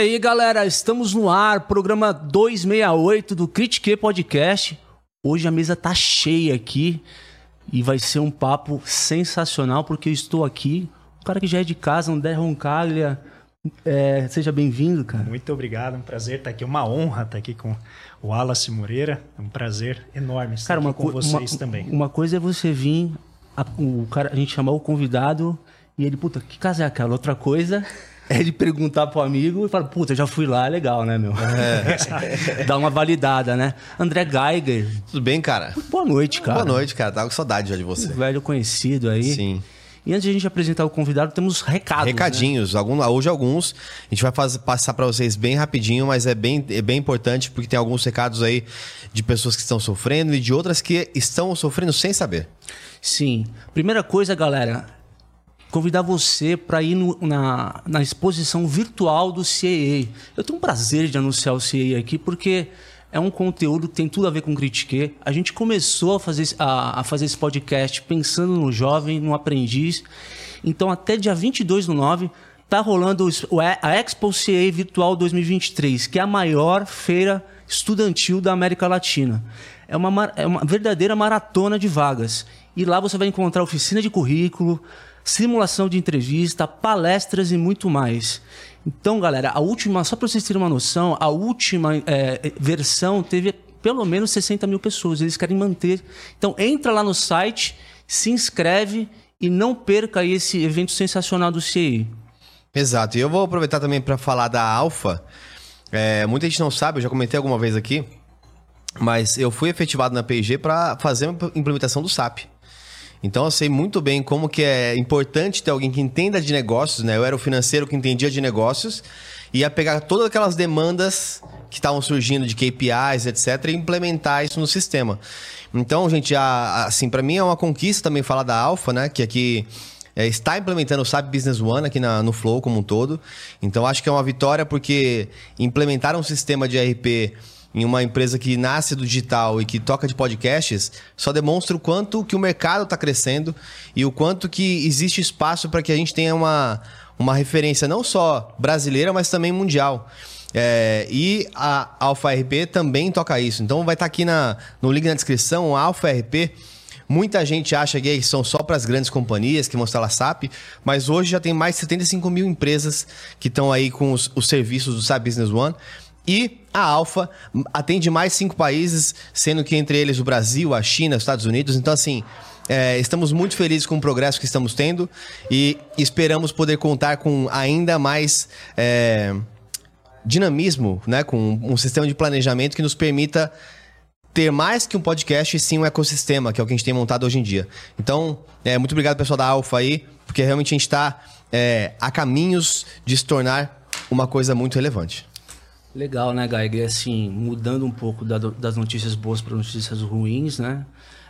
E aí, galera, estamos no ar, programa 268 do Critique Podcast. Hoje a mesa tá cheia aqui e vai ser um papo sensacional porque eu estou aqui, o cara que já é de casa, André Roncaglia. É, seja bem-vindo, cara. Muito obrigado, é um prazer estar aqui, uma honra estar aqui com o Wallace Moreira, é um prazer enorme estar cara, aqui com vocês uma, também. Uma coisa é você vir, a, o cara, a gente chamar o convidado e ele, puta, que casa é aquela? Outra coisa é de perguntar pro amigo e falar, puta, já fui lá, é legal, né, meu? É. Dá uma validada, né? André Geiger. Tudo bem, cara? Boa noite, cara. Boa noite, cara. Tava com saudade já de você. Um velho conhecido aí. Sim. E antes de a gente apresentar o convidado, temos recados. Né? Recadinhos, né? Algum, hoje alguns. A gente vai fazer, passar para vocês bem rapidinho, mas é bem, é bem importante porque tem alguns recados aí de pessoas que estão sofrendo e de outras que estão sofrendo sem saber. Sim. Primeira coisa, galera, convidar você para ir no, na, na exposição virtual do CEA. Eu tenho um prazer de anunciar o CEA aqui porque é um conteúdo que tem tudo a ver com Critique. A gente começou a fazer, a, a fazer esse podcast pensando no jovem, no aprendiz. Então, até dia 22 do 9, tá rolando a Expo CEA Virtual 2023, que é a maior feira estudantil da América Latina. É uma, é uma verdadeira maratona de vagas. E lá você vai encontrar oficina de currículo, simulação de entrevista, palestras e muito mais. Então, galera, a última, só para vocês terem uma noção, a última é, versão teve pelo menos 60 mil pessoas. Eles querem manter. Então, entra lá no site, se inscreve e não perca esse evento sensacional do CI. Exato. E eu vou aproveitar também para falar da Alfa. É, muita gente não sabe, eu já comentei alguma vez aqui, mas eu fui efetivado na PIG para fazer a implementação do SAP. Então eu sei muito bem como que é importante ter alguém que entenda de negócios, né? Eu era o financeiro que entendia de negócios e ia pegar todas aquelas demandas que estavam surgindo de KPIs, etc, e implementar isso no sistema. Então, gente, a, assim, para mim é uma conquista também falar da Alpha, né? Que aqui é, está implementando o SAP Business One aqui na, no Flow como um todo. Então, acho que é uma vitória porque implementar um sistema de RP em uma empresa que nasce do digital e que toca de podcasts, só demonstra o quanto que o mercado está crescendo e o quanto que existe espaço para que a gente tenha uma, uma referência não só brasileira, mas também mundial. É, e a Alpha RP também toca isso. Então vai estar tá aqui na, no link na descrição, a Alpha RP. Muita gente acha que são só para as grandes companhias que vão instalar SAP, mas hoje já tem mais de 75 mil empresas que estão aí com os, os serviços do SAP Business One. E a Alfa atende mais cinco países, sendo que entre eles o Brasil, a China, os Estados Unidos. Então, assim, é, estamos muito felizes com o progresso que estamos tendo e esperamos poder contar com ainda mais é, dinamismo, né? com um sistema de planejamento que nos permita ter mais que um podcast e sim um ecossistema, que é o que a gente tem montado hoje em dia. Então, é, muito obrigado, pessoal da Alfa aí, porque realmente a gente está é, a caminhos de se tornar uma coisa muito relevante. Legal, né, Geiger? Assim, mudando um pouco da, das notícias boas para notícias ruins, né?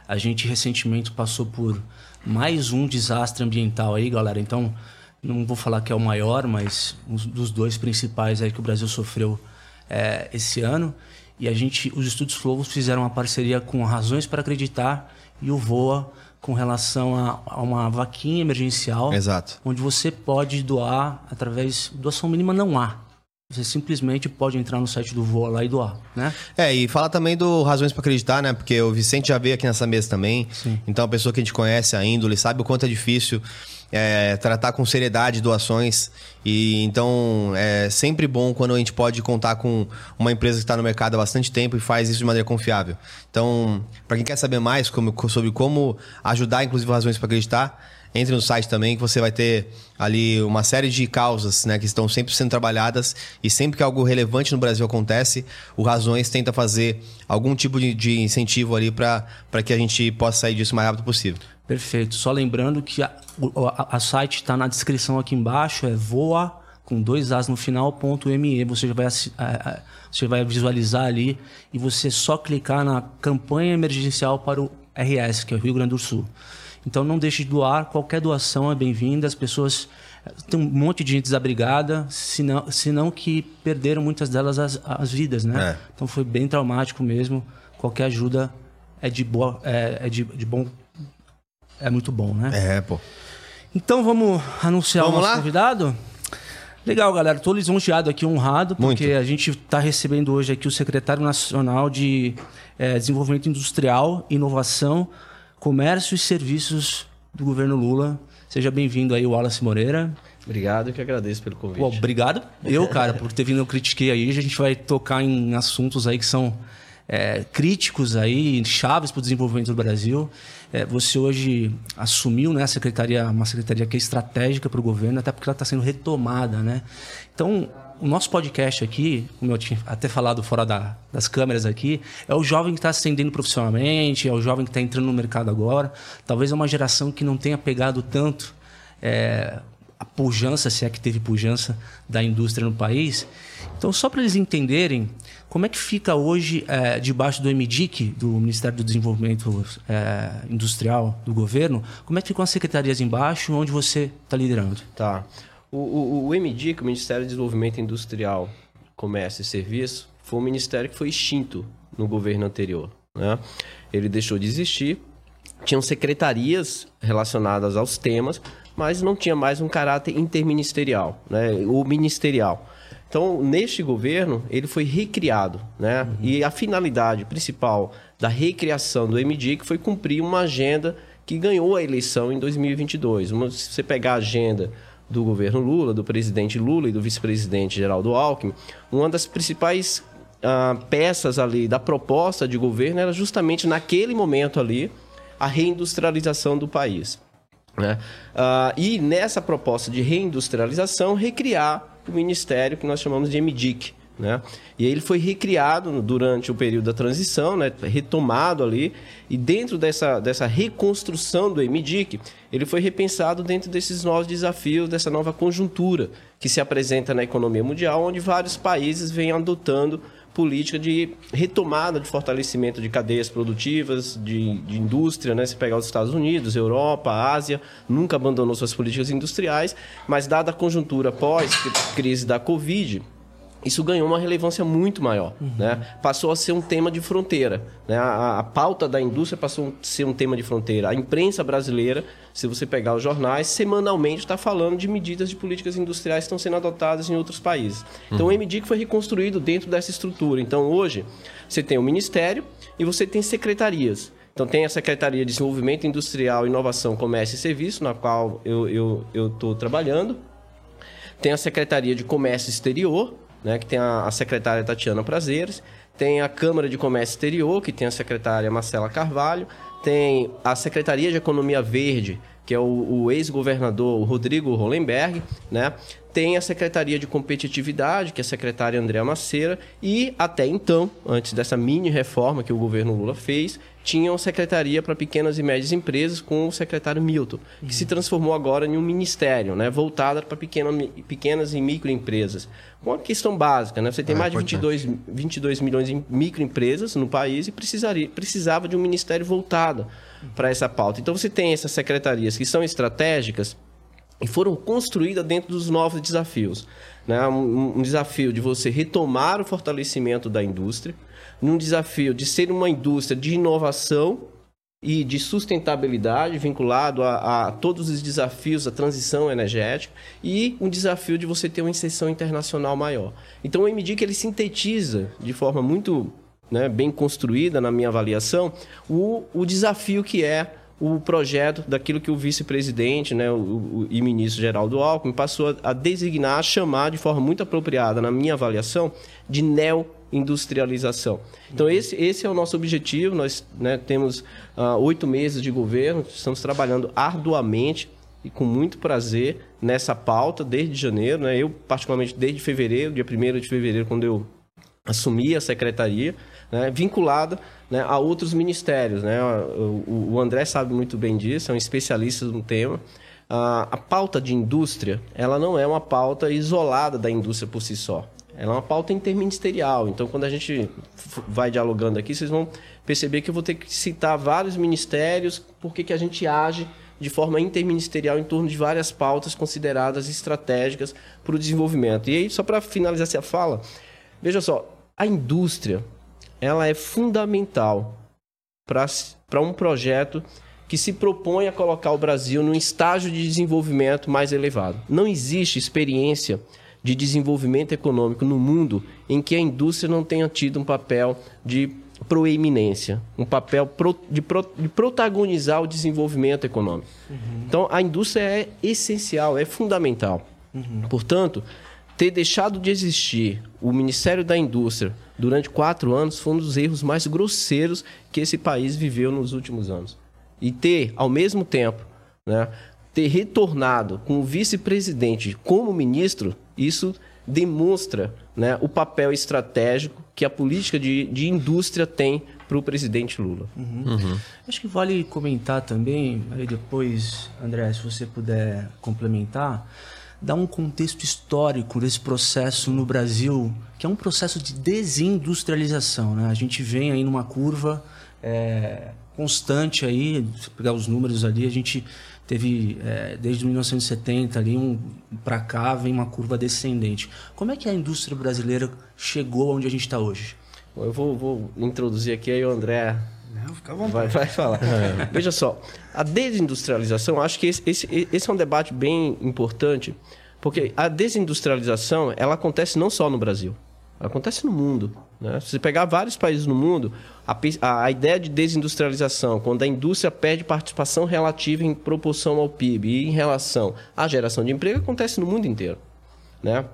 A gente recentemente passou por mais um desastre ambiental aí, galera. Então, não vou falar que é o maior, mas um dos dois principais aí que o Brasil sofreu é, esse ano. E a gente, os Estudos Flow fizeram uma parceria com Razões para Acreditar e o Voa com relação a, a, uma vaquinha emergencial. Exato. Onde você pode doar através doação mínima não há. Você simplesmente pode entrar no site do Voa lá e doar, né? É, e fala também do Razões para Acreditar, né? Porque o Vicente já veio aqui nessa mesa também. Sim. Então, a pessoa que a gente conhece, a índole, sabe o quanto é difícil é, tratar com seriedade doações. E então é sempre bom quando a gente pode contar com uma empresa que está no mercado há bastante tempo e faz isso de maneira confiável. Então, para quem quer saber mais como, sobre como ajudar, inclusive, Razões para Acreditar entre no site também que você vai ter ali uma série de causas né, que estão sempre sendo trabalhadas e sempre que algo relevante no Brasil acontece, o Razões tenta fazer algum tipo de, de incentivo ali para que a gente possa sair disso o mais rápido possível. Perfeito. Só lembrando que a, a, a site está na descrição aqui embaixo, é voa com dois as no final, ponto .me. Você vai, você vai visualizar ali e você só clicar na campanha emergencial para o RS, que é o Rio Grande do Sul. Então não deixe de doar, qualquer doação é bem-vinda. As pessoas. Tem um monte de gente desabrigada, senão, senão que perderam muitas delas as, as vidas, né? É. Então foi bem traumático mesmo. Qualquer ajuda é de, boa, é, é de, de bom. É muito bom, né? É, pô. Então vamos anunciar vamos o nosso lá? convidado? Legal, galera. Estou lisonjeado aqui, honrado, porque Muito. a gente está recebendo hoje aqui o secretário nacional de é, Desenvolvimento Industrial, Inovação, Comércio e Serviços do governo Lula. Seja bem-vindo aí, Wallace Moreira. Obrigado, que agradeço pelo convite. Pô, obrigado eu, cara, por ter vindo. Eu critiquei aí. A gente vai tocar em assuntos aí que são é, críticos aí, chaves para o desenvolvimento do Brasil. É, você hoje assumiu né, a secretaria, uma secretaria que é estratégica para o governo, até porque ela está sendo retomada, né? Então, o nosso podcast aqui, como eu tinha até falado fora da, das câmeras aqui, é o jovem que está ascendendo profissionalmente, é o jovem que está entrando no mercado agora. Talvez é uma geração que não tenha pegado tanto é, a pujança, se é que teve pujança, da indústria no país. Então, só para eles entenderem, como é que fica hoje é, debaixo do MDIC, do Ministério do Desenvolvimento é, Industrial do governo? Como é que ficam as secretarias embaixo, onde você está liderando? Tá. O, o, o MDIC, o Ministério do Desenvolvimento Industrial, Comércio e Serviço, foi um ministério que foi extinto no governo anterior. Né? Ele deixou de existir, tinham secretarias relacionadas aos temas, mas não tinha mais um caráter interministerial, né? o ministerial. Então, neste governo, ele foi recriado, né? Uhum. E a finalidade principal da recriação do MDIC foi cumprir uma agenda que ganhou a eleição em 2022. Uma, se você pegar a agenda do governo Lula, do presidente Lula e do vice-presidente Geraldo Alckmin, uma das principais uh, peças ali da proposta de governo era justamente naquele momento ali a reindustrialização do país. Né? Uh, e nessa proposta de reindustrialização, recriar o ministério que nós chamamos de MDIC. Né? E ele foi recriado durante o período da transição, né? retomado ali, e dentro dessa, dessa reconstrução do MDIC, ele foi repensado dentro desses novos desafios, dessa nova conjuntura que se apresenta na economia mundial, onde vários países vêm adotando política de retomada de fortalecimento de cadeias produtivas, de, de indústria, né? Se pegar os Estados Unidos, Europa, Ásia, nunca abandonou suas políticas industriais, mas dada a conjuntura pós-crise da Covid, isso ganhou uma relevância muito maior. Uhum. Né? Passou a ser um tema de fronteira. Né? A, a, pauta da indústria passou a ser um tema de fronteira. A imprensa brasileira, se você pegar os jornais, semanalmente está falando de medidas de políticas industriais que estão sendo adotadas em outros países. Então uhum. o MDIC foi reconstruído dentro dessa estrutura. Então hoje você tem o Ministério e você tem secretarias. Então tem a Secretaria de Desenvolvimento Industrial, Inovação, Comércio e Serviço, na qual eu estou eu, eu trabalhando. Tem a Secretaria de Comércio Exterior, né, que tem a, a secretária Tatiana Prazeres, tem a Câmara de Comércio Exterior, que tem a secretária Marcela Carvalho, tem a Secretaria de Economia Verde, que é o, o ex-governador Rodrigo Hollenberg, né? Tem a Secretaria de Competitividade, que é a secretária Andréa Maceira, e até então, antes dessa mini reforma que o governo Lula fez, tinha uma secretaria para pequenas e médias empresas com o secretário Milton, que uhum. se transformou agora em um ministério, né, voltado para pequena, pequenas e microempresas. Uma questão básica, né? Você tem é, mais de 22, 22 milhões de microempresas no país e precisaria, precisava de um ministério voltado para essa pauta. Então você tem essas secretarias que são estratégicas e foram construídas dentro dos novos desafios. Né? Um, um desafio de você retomar o fortalecimento da indústria, num desafio de ser uma indústria de inovação e de sustentabilidade vinculado a, a, todos os desafios da transição energética e um desafio de você ter uma inserção internacional maior. Então o MDIC ele sintetiza de forma muito né, bem construída na minha avaliação o, o desafio que é o projeto daquilo que o vice-presidente né, o, o, e ministro Geraldo Alckmin passou a, a designar, a chamar de forma muito apropriada, na minha avaliação, de neo-industrialização. Então, esse, esse é o nosso objetivo. Nós né, temos uh, oito meses de governo, estamos trabalhando arduamente e com muito prazer nessa pauta desde janeiro. Né? Eu, particularmente, desde fevereiro, dia 1 de fevereiro, quando eu assumi a secretaria, né, vinculada né, a outros ministérios. Né? O, o, André sabe muito bem disso, é um especialista no tema. A, a pauta de indústria, ela não é uma pauta isolada da indústria por si só. Ela é uma pauta interministerial. Então, quando a gente vai dialogando aqui, vocês vão perceber que eu vou ter que citar vários ministérios, porque que a gente age de forma interministerial em torno de várias pautas consideradas estratégicas para o desenvolvimento. E aí, só para finalizar essa fala, veja só, a indústria ela é fundamental para um projeto que se propõe a colocar o Brasil num estágio de desenvolvimento mais elevado. Não existe experiência de desenvolvimento econômico no mundo em que a indústria não tenha tido um papel de proeminência, um papel pro, de, pro, de, protagonizar o desenvolvimento econômico. Uhum. Então, a indústria é essencial, é fundamental. Uhum. Portanto, ter deixado de existir o Ministério da Indústria durante quatro anos foi um dos erros mais grosseiros que esse país viveu nos últimos anos. E ter, ao mesmo tempo, né, ter retornado com o vice-presidente como ministro, isso demonstra né, o papel estratégico que a política de, de indústria tem para o presidente Lula. Uhum. Uhum. Acho que vale comentar também, aí depois, André, se você puder complementar, dar um contexto histórico desse processo no Brasil, que é um processo de desindustrialização. Né? A gente vem aí numa curva é, constante aí, se pegar os números ali, a gente teve é, desde 1970 ali um para cá vem uma curva descendente. Como é que a indústria brasileira chegou onde a gente está hoje? Eu vou, vou, introduzir aqui aí o André. Não, fica à vontade. Vai, vai falar. É. Veja só, a desindustrialização, acho que esse, esse, esse é um debate bem importante, porque a desindustrialização ela acontece não só no Brasil. Acontece no mundo. Né? Se você pegar vários países no mundo, a, a, ideia de desindustrialização, quando a indústria perde participação relativa em proporção ao PIB e em relação à geração de emprego, acontece no mundo inteiro. Né?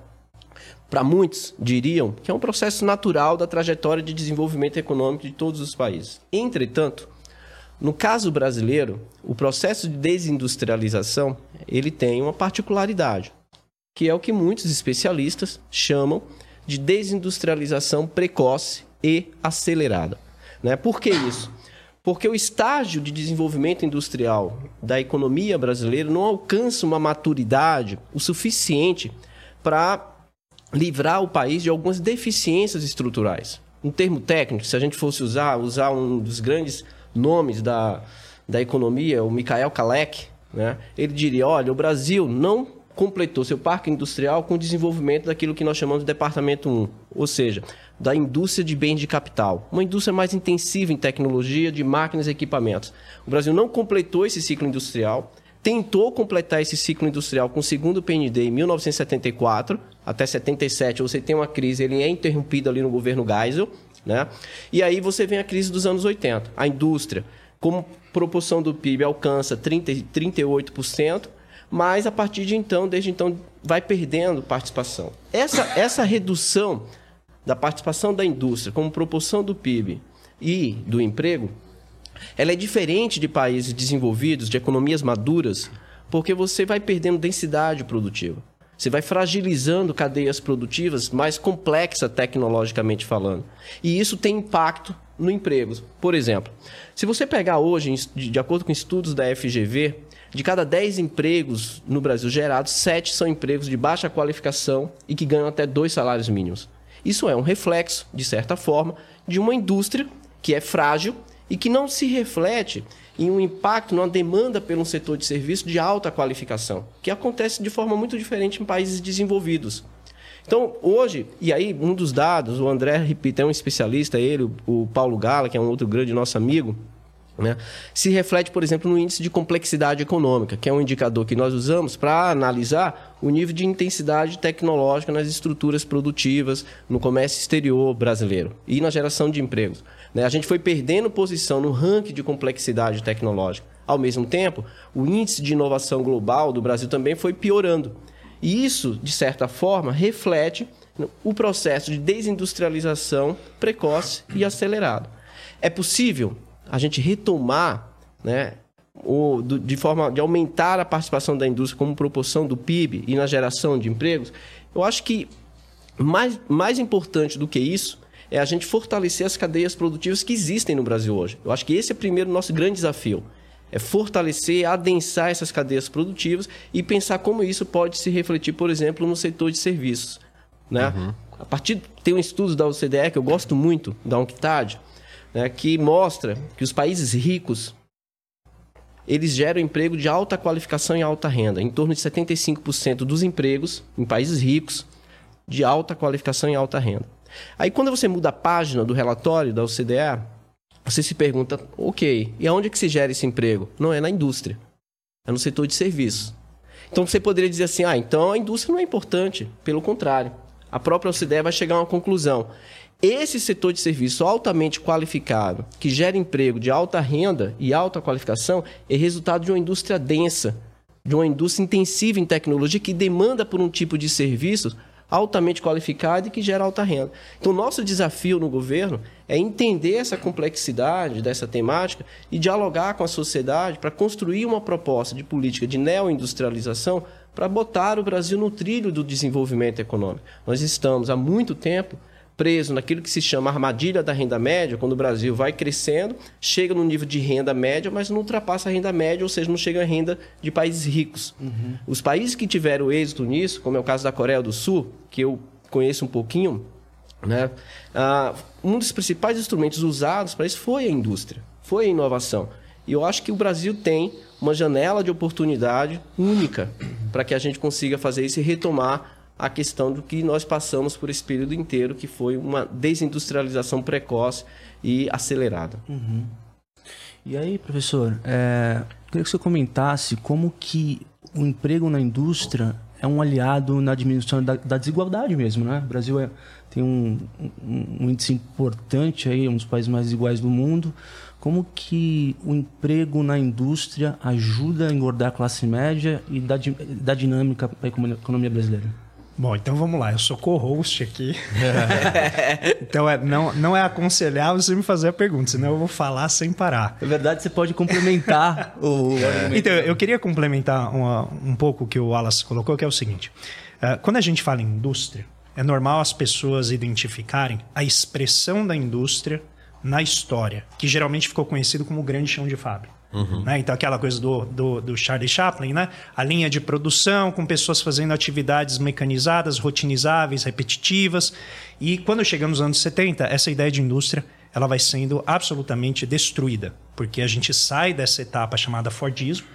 Para muitos, diriam que é um processo natural da trajetória de desenvolvimento econômico de todos os países. Entretanto, no caso brasileiro, o processo de desindustrialização ele tem uma particularidade, que é o que muitos especialistas chamam de desindustrialização precoce e acelerada. Né? Por que isso? Porque o estágio de desenvolvimento industrial da economia brasileira não alcança uma maturidade o suficiente para livrar o país de algumas deficiências estruturais. Um termo técnico, se a gente fosse usar, usar um dos grandes nomes da, da economia, o Mikhail Kalec, né? ele diria, olha, o Brasil não completou seu parque industrial com o desenvolvimento daquilo que nós chamamos de Departamento 1, ou seja, da indústria de bens de capital, uma indústria mais intensiva em tecnologia, de máquinas e equipamentos. O Brasil não completou esse ciclo industrial, tentou completar esse ciclo industrial com o segundo PND em 1974 até 77, você tem uma crise, ele é interrompido ali no governo Geisel, né? E aí você vem a crise dos anos 80. A indústria, como proporção do PIB, alcança 30, 38%, mas a partir de então, desde então, vai perdendo participação. Essa, essa redução da participação da indústria como proporção do PIB e do emprego, ela é diferente de países desenvolvidos, de economias maduras, porque você vai perdendo densidade produtiva. Você vai fragilizando cadeias produtivas mais complexas tecnologicamente falando. E isso tem impacto no emprego. Por exemplo, se você pegar hoje, de acordo com estudos da FGV, de cada 10 empregos no Brasil gerados, 7 são empregos de baixa qualificação e que ganham até dois salários mínimos. Isso é um reflexo, de certa forma, de uma indústria que é frágil e que não se reflete em um impacto numa demanda pelo setor de serviço de alta qualificação, que acontece de forma muito diferente em países desenvolvidos. Então, hoje, e aí um dos dados, o André, repito, é um especialista, ele, o Paulo Gala, que é um outro grande nosso amigo, né? Se reflete, por exemplo, no índice de complexidade econômica, que é um indicador que nós usamos para analisar o nível de intensidade tecnológica nas estruturas produtivas, no comércio exterior brasileiro e na geração de empregos. Né? A gente foi perdendo posição no ranking de complexidade tecnológica. Ao mesmo tempo, o índice de inovação global do Brasil também foi piorando. E isso, de certa forma, reflete o processo de desindustrialização precoce e acelerado. É possível a gente retomar, né, o, do, de forma de aumentar a participação da indústria como proporção do PIB e na geração de empregos, eu acho que mais, mais importante do que isso é a gente fortalecer as cadeias produtivas que existem no Brasil hoje. Eu acho que esse é primeiro nosso grande desafio. É fortalecer, adensar essas cadeias produtivas e pensar como isso pode se refletir, por exemplo, no setor de serviços. Né? Uhum. A partir tem um estudo da OCDE que eu gosto muito, da UNCTAD, né, que mostra que os países ricos eles geram emprego de alta qualificação e alta renda. Em torno de 75% dos empregos em países ricos de alta qualificação e alta renda. Aí quando você muda a página do relatório da OCDE, você se pergunta, ok, e aonde é que se gera esse emprego? Não, é na indústria. É no setor de serviços. Então você poderia dizer assim: ah, então a indústria não é importante. Pelo contrário, a própria OCDE vai chegar a uma conclusão. Esse setor de serviço altamente qualificado, que gera emprego de alta renda e alta qualificação, é resultado de uma indústria densa, de uma indústria intensiva em tecnologia que demanda por um tipo de serviços altamente qualificado e que gera alta renda. Então, nosso desafio no governo é entender essa complexidade dessa temática e dialogar com a sociedade para construir uma proposta de política de neoindustrialização para botar o Brasil no trilho do desenvolvimento econômico. Nós estamos há muito tempo preso naquilo que se chama armadilha da renda média, quando o Brasil vai crescendo, chega no nível de renda média, mas não ultrapassa a renda média, ou seja, não chega à renda de países ricos. Uhum. Os países que tiveram êxito nisso, como é o caso da Coreia do Sul, que eu conheço um pouquinho, né? Ah, um dos principais instrumentos usados para isso foi a indústria, foi a inovação. E eu acho que o Brasil tem uma janela de oportunidade única para que a gente consiga fazer isso e retomar a questão do que nós passamos por esse período inteiro, que foi uma desindustrialização precoce e acelerada. Uhum. E aí, professor, é, queria que você comentasse como que o emprego na indústria é um aliado na diminuição da, da desigualdade mesmo, né? O Brasil é, tem um, um, um, índice importante aí, um dos países mais iguais do mundo. Como que o emprego na indústria ajuda a engordar a classe média e dá, dá dinâmica para a economia brasileira? Bom, então vamos lá. Eu sou co-host aqui. então é, não, não é aconselhável você me fazer a pergunta, senão eu vou falar sem parar. Na verdade, você pode complementar o Então, eu queria complementar uma, um pouco o que o Wallace colocou, que é o seguinte. Uh, quando a gente fala em indústria, é normal as pessoas identificarem a expressão da indústria na história, que geralmente ficou conhecido como o grande chão de fábrica. Uhum. Né? Então, aquela coisa do, do, do, Charlie Chaplin, né? a linha de produção com pessoas fazendo atividades mecanizadas, rotinizáveis, repetitivas. E quando chegamos nos anos 70, essa ideia de indústria ela vai sendo absolutamente destruída, porque a gente sai dessa etapa chamada Fordismo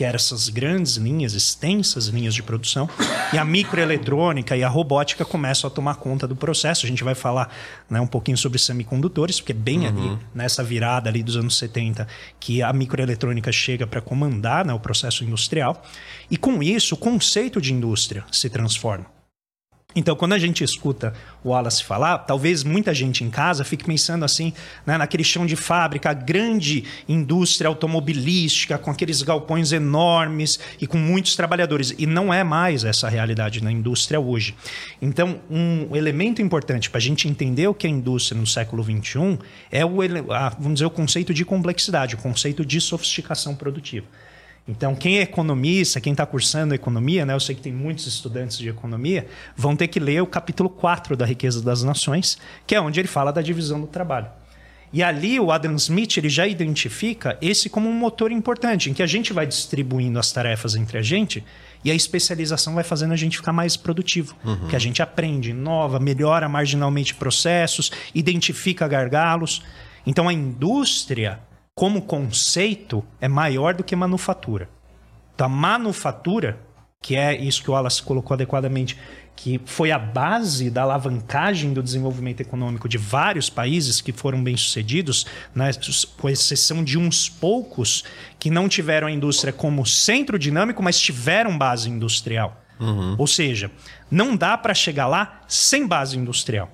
que eram essas grandes linhas, extensas linhas de produção, e a microeletrônica e a robótica começam a tomar conta do processo. A gente vai falar né, um pouquinho sobre semicondutores, porque é bem uhum. ali, nessa virada ali dos anos 70, que a microeletrônica chega para comandar né, o processo industrial. E com isso, o conceito de indústria se transforma. Então, quando a gente escuta o Wallace falar, talvez muita gente em casa fique pensando assim, né, naquele chão de fábrica, grande indústria automobilística, com aqueles galpões enormes e com muitos trabalhadores. E não é mais essa a realidade na indústria hoje. Então, um elemento importante para a gente entender o que é indústria no século XXI é o, vamos dizer, o conceito de complexidade, o conceito de sofisticação produtiva. Então, quem é economista, quem está cursando economia, né, eu sei que tem muitos estudantes de economia, vão ter que ler o capítulo 4 da Riqueza das Nações, que é onde ele fala da divisão do trabalho. E ali o Adam Smith ele já identifica esse como um motor importante, em que a gente vai distribuindo as tarefas entre a gente e a especialização vai fazendo a gente ficar mais produtivo. Uhum. Que a gente aprende, inova, melhora marginalmente processos, identifica gargalos. Então a indústria como conceito, é maior do que manufatura. Então, a manufatura, que é isso que o Wallace colocou adequadamente, que foi a base da alavancagem do desenvolvimento econômico de vários países que foram bem-sucedidos, né, com exceção de uns poucos que não tiveram a indústria como centro dinâmico, mas tiveram base industrial. Uhum. Ou seja, não dá para chegar lá sem base industrial.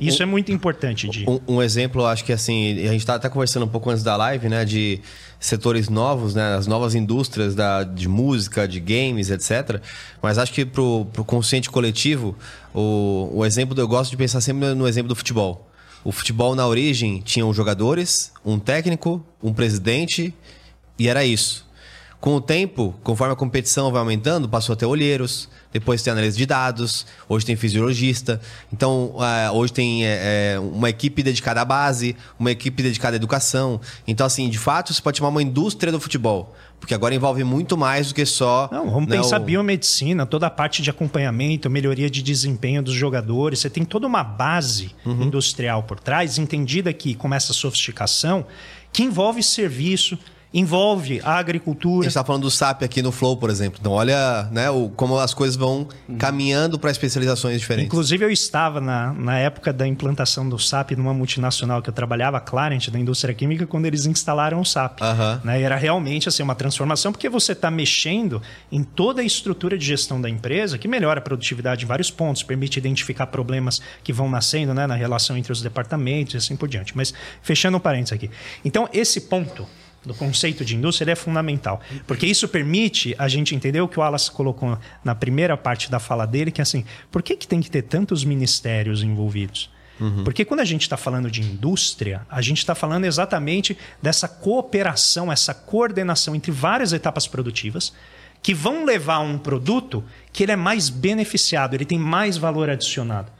Isso um, é muito importante, Di. Um, um, exemplo, acho que assim, a gente está até conversando um pouco antes da live, né? De setores novos, né? As novas indústrias da, de música, de games, etc. Mas acho que pro, pro consciente coletivo, o, o exemplo, eu gosto de pensar sempre no exemplo do futebol. O futebol, na origem, tinha os jogadores, um técnico, um presidente, e era isso. Com o tempo, conforme a competição vai aumentando, passou a ter olheiros, depois tem análise de dados, hoje tem fisiologista. Então, uh, hoje tem uh, uma equipe dedicada à base, uma equipe dedicada à educação. Então, assim, de fato, você pode chamar uma indústria do futebol. Porque agora envolve muito mais do que só. Não, vamos né, pensar o... biomedicina, toda a parte de acompanhamento, melhoria de desempenho dos jogadores. Você tem toda uma base uhum. industrial por trás, entendida que com essa sofisticação, que envolve serviço, envolve a A agricultura. gente tá falando do SAP aqui no Flow, por exemplo. Então, olha né, o, como as coisas vão caminhando para especializações diferentes. Inclusive, eu estava na, na época da implantação do SAP numa multinacional que eu trabalhava, a Clarent, da indústria química, quando eles instalaram o SAP. Aham. Né? E era realmente assim, uma transformação, porque você está mexendo em toda a estrutura de gestão da empresa, que melhora a produtividade em vários pontos, permite identificar problemas que vão nascendo né, na relação entre os departamentos e assim por diante. Mas fechando um parênteses aqui. Então, esse ponto do conceito de indústria ele é fundamental, porque isso permite a gente entender o que o Wallace colocou na primeira parte da fala dele, que é assim, por que, que tem que ter tantos ministérios envolvidos? Porque quando a gente está falando de indústria, a gente está falando exatamente dessa cooperação, essa coordenação entre várias etapas produtivas que vão levar a um produto que ele é mais beneficiado, ele tem mais valor adicionado.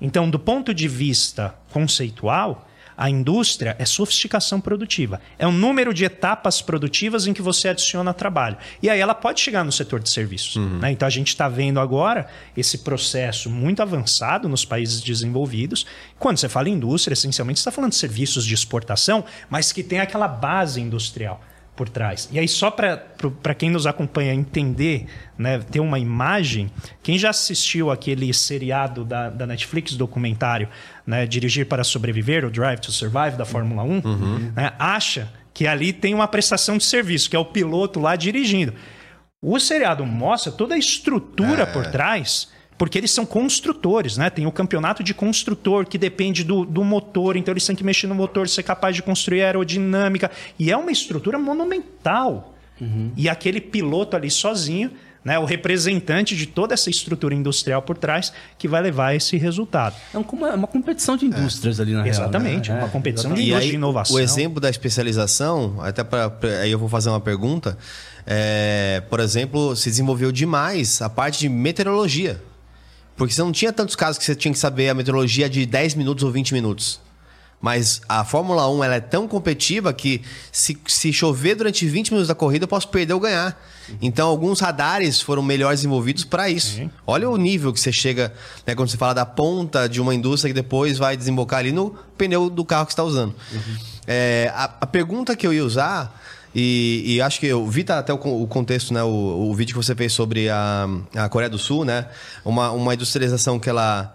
Então, do ponto de vista conceitual, a indústria é sofisticação produtiva. É um número de etapas produtivas em que você adiciona trabalho. E aí ela pode chegar no setor de serviços. né? Então a gente está vendo agora esse processo muito avançado nos países desenvolvidos. Quando você fala em indústria, essencialmente você está falando de serviços de exportação, mas que tem aquela base industrial por trás. E aí, só para quem nos acompanha entender, né, ter uma imagem, quem já assistiu aquele seriado da, da Netflix, documentário, né, Dirigir para Sobreviver, o Drive to Survive, da Fórmula 1, né, acha que ali tem uma prestação de serviço, que é o piloto lá dirigindo. O seriado mostra toda a estrutura por trás porque eles são construtores, né? Tem o campeonato de construtor que depende do, do motor, então eles têm que mexer no motor, ser capaz de construir aerodinâmica. E é uma estrutura monumental. E aquele piloto ali sozinho, né? O representante de toda essa estrutura industrial por trás, que vai levar a esse resultado. É uma, é uma competição de indústrias ali na real, Exatamente, né? uma competição exatamente. de E indústria aí, de inovação. o exemplo da especialização, até para aí eu vou fazer uma pergunta. é, por exemplo, se desenvolveu demais a parte de meteorologia. Porque você não tinha tantos casos que você tinha que saber a meteorologia de 10 minutos ou 20 minutos. Mas a Fórmula 1 ela é tão competitiva que se, se chover durante 20 minutos da corrida, eu posso perder ou ganhar. Então, alguns radares foram melhores desenvolvidos para isso. Olha o nível que você chega, né, quando você fala da ponta de uma indústria que depois vai desembocar ali no pneu do carro que você está usando. É, a, a pergunta que eu ia usar, e, e acho que eu vi tá até o, o contexto, né, o, o vídeo que você fez sobre a, a Coreia do Sul, né? Uma, uma industrialização que ela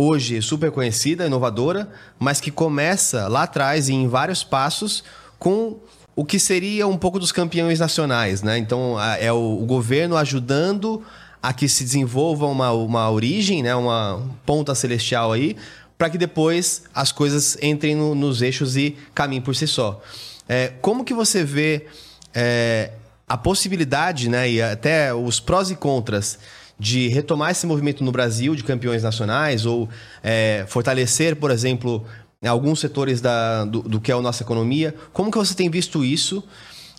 hoje é super conhecida, inovadora, mas que começa lá atrás em vários passos com o que seria um pouco dos campeões nacionais, né? Então a- é o, o governo ajudando a que se desenvolva uma, uma origem, né? Uma ponta celestial aí, para que depois as coisas entrem no- nos eixos e caminhem por si só. É, como que você vê é, a possibilidade, né, e até os prós e contras de retomar esse movimento no Brasil de campeões nacionais ou é, fortalecer, por exemplo, alguns setores da, do, do que é a nossa economia. Como que você tem visto isso?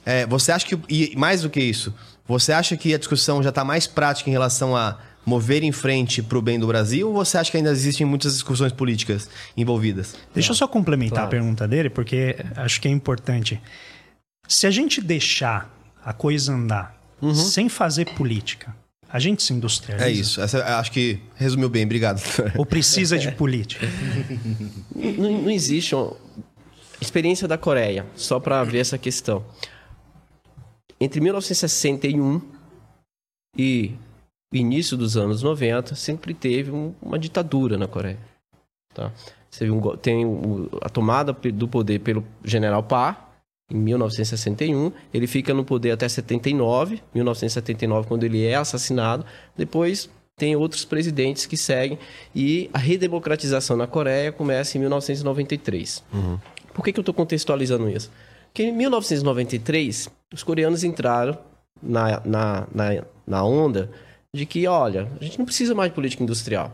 É, você acha que, e mais do que isso, você acha que a discussão já está mais prática em relação a mover em frente para o bem do Brasil ou você acha que ainda existem muitas discussões políticas envolvidas? Deixa eu só complementar Claro. a pergunta dele, porque acho que é importante. Se a gente deixar a coisa andar sem fazer política, a gente se industrializa. É isso. Essa, acho que resumiu bem. Obrigado. Ou precisa de política? Não, não existe uma experiência da Coreia, só para ver essa questão. Entre 1961 e início dos anos 90, sempre teve um- uma ditadura na Coreia. Tá? Teve um tem a tomada do poder pelo general Park, em 1961. Ele fica no poder até 79, 1979, quando ele é assassinado. Depois tem outros presidentes que seguem. E a redemocratização na Coreia começa em 1993. Por que, que eu estou contextualizando isso? Porque em 1993, os coreanos entraram na, na, na, na onda de que, olha, a gente não precisa mais de política industrial.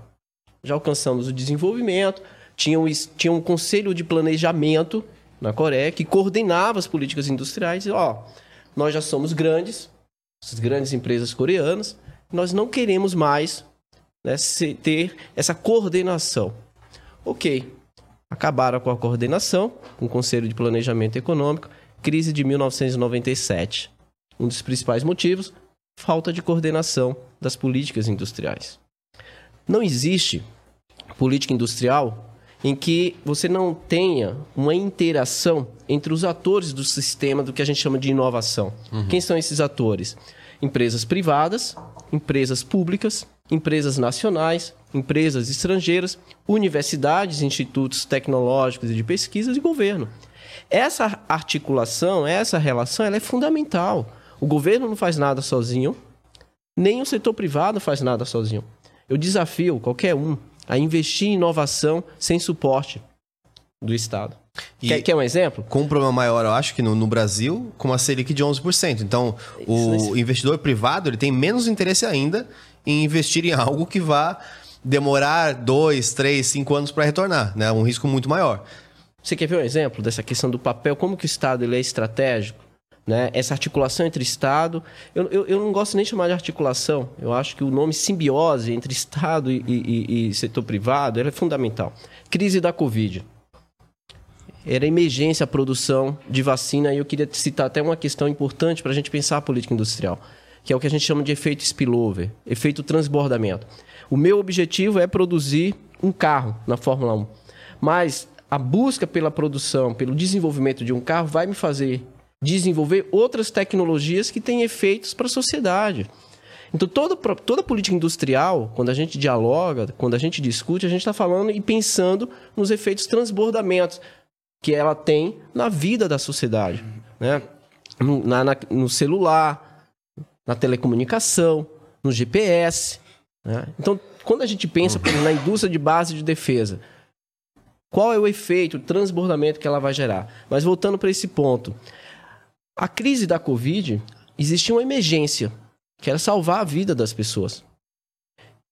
Já alcançamos o desenvolvimento, tinha um, tinha um conselho de planejamento na Coreia que coordenava as políticas industriais e, ó, nós já somos grandes, essas grandes empresas coreanas, nós não queremos mais né, ter essa coordenação. Ok, acabaram com a coordenação, com o Conselho de Planejamento Econômico, crise de 1997. Um dos principais motivos, falta de coordenação das políticas industriais. Não existe política industrial em que você não tenha uma interação entre os atores do sistema do que a gente chama de inovação. Quem são esses atores? Empresas privadas, empresas públicas, empresas nacionais, empresas estrangeiras, universidades, institutos tecnológicos e de pesquisas e governo. Essa articulação, essa relação, ela é fundamental. O governo não faz nada sozinho, nem o setor privado faz nada sozinho. Eu desafio qualquer um a investir em inovação sem suporte do Estado. E- Quer, quer um exemplo? Com um problema maior, eu acho que no, no Brasil, com a Selic de 11%. Então, o Isso, investidor privado ele tem menos interesse ainda em investir em algo que vá demorar dois, três, cinco anos para retornar. Né? Um risco muito maior. Você quer ver um exemplo dessa questão do papel? Como que o Estado ele é estratégico? Né? Essa articulação entre Estado... Eu, eu, eu não gosto nem de chamar de articulação. Eu acho que o nome simbiose entre Estado e, e- e setor privado é fundamental. Crise da Covid. Era emergência a produção de vacina e eu queria citar até uma questão importante para a gente pensar a política industrial, que é o que a gente chama de efeito spillover, efeito transbordamento. O meu objetivo é produzir um carro na Fórmula 1, mas a busca pela produção, pelo desenvolvimento de um carro vai me fazer desenvolver outras tecnologias que têm efeitos para a sociedade. Então, toda, toda política industrial, quando a gente dialoga, quando a gente discute, a gente está falando e pensando nos efeitos transbordamentos que ela tem na vida da sociedade. Né? No, na- na- no celular, na telecomunicação, no GPS. né? Então, quando a gente pensa na indústria de base de defesa, qual é o efeito, o transbordamento que ela vai gerar? Mas voltando para esse ponto, a crise da Covid, existia uma emergência, que era salvar a vida das pessoas.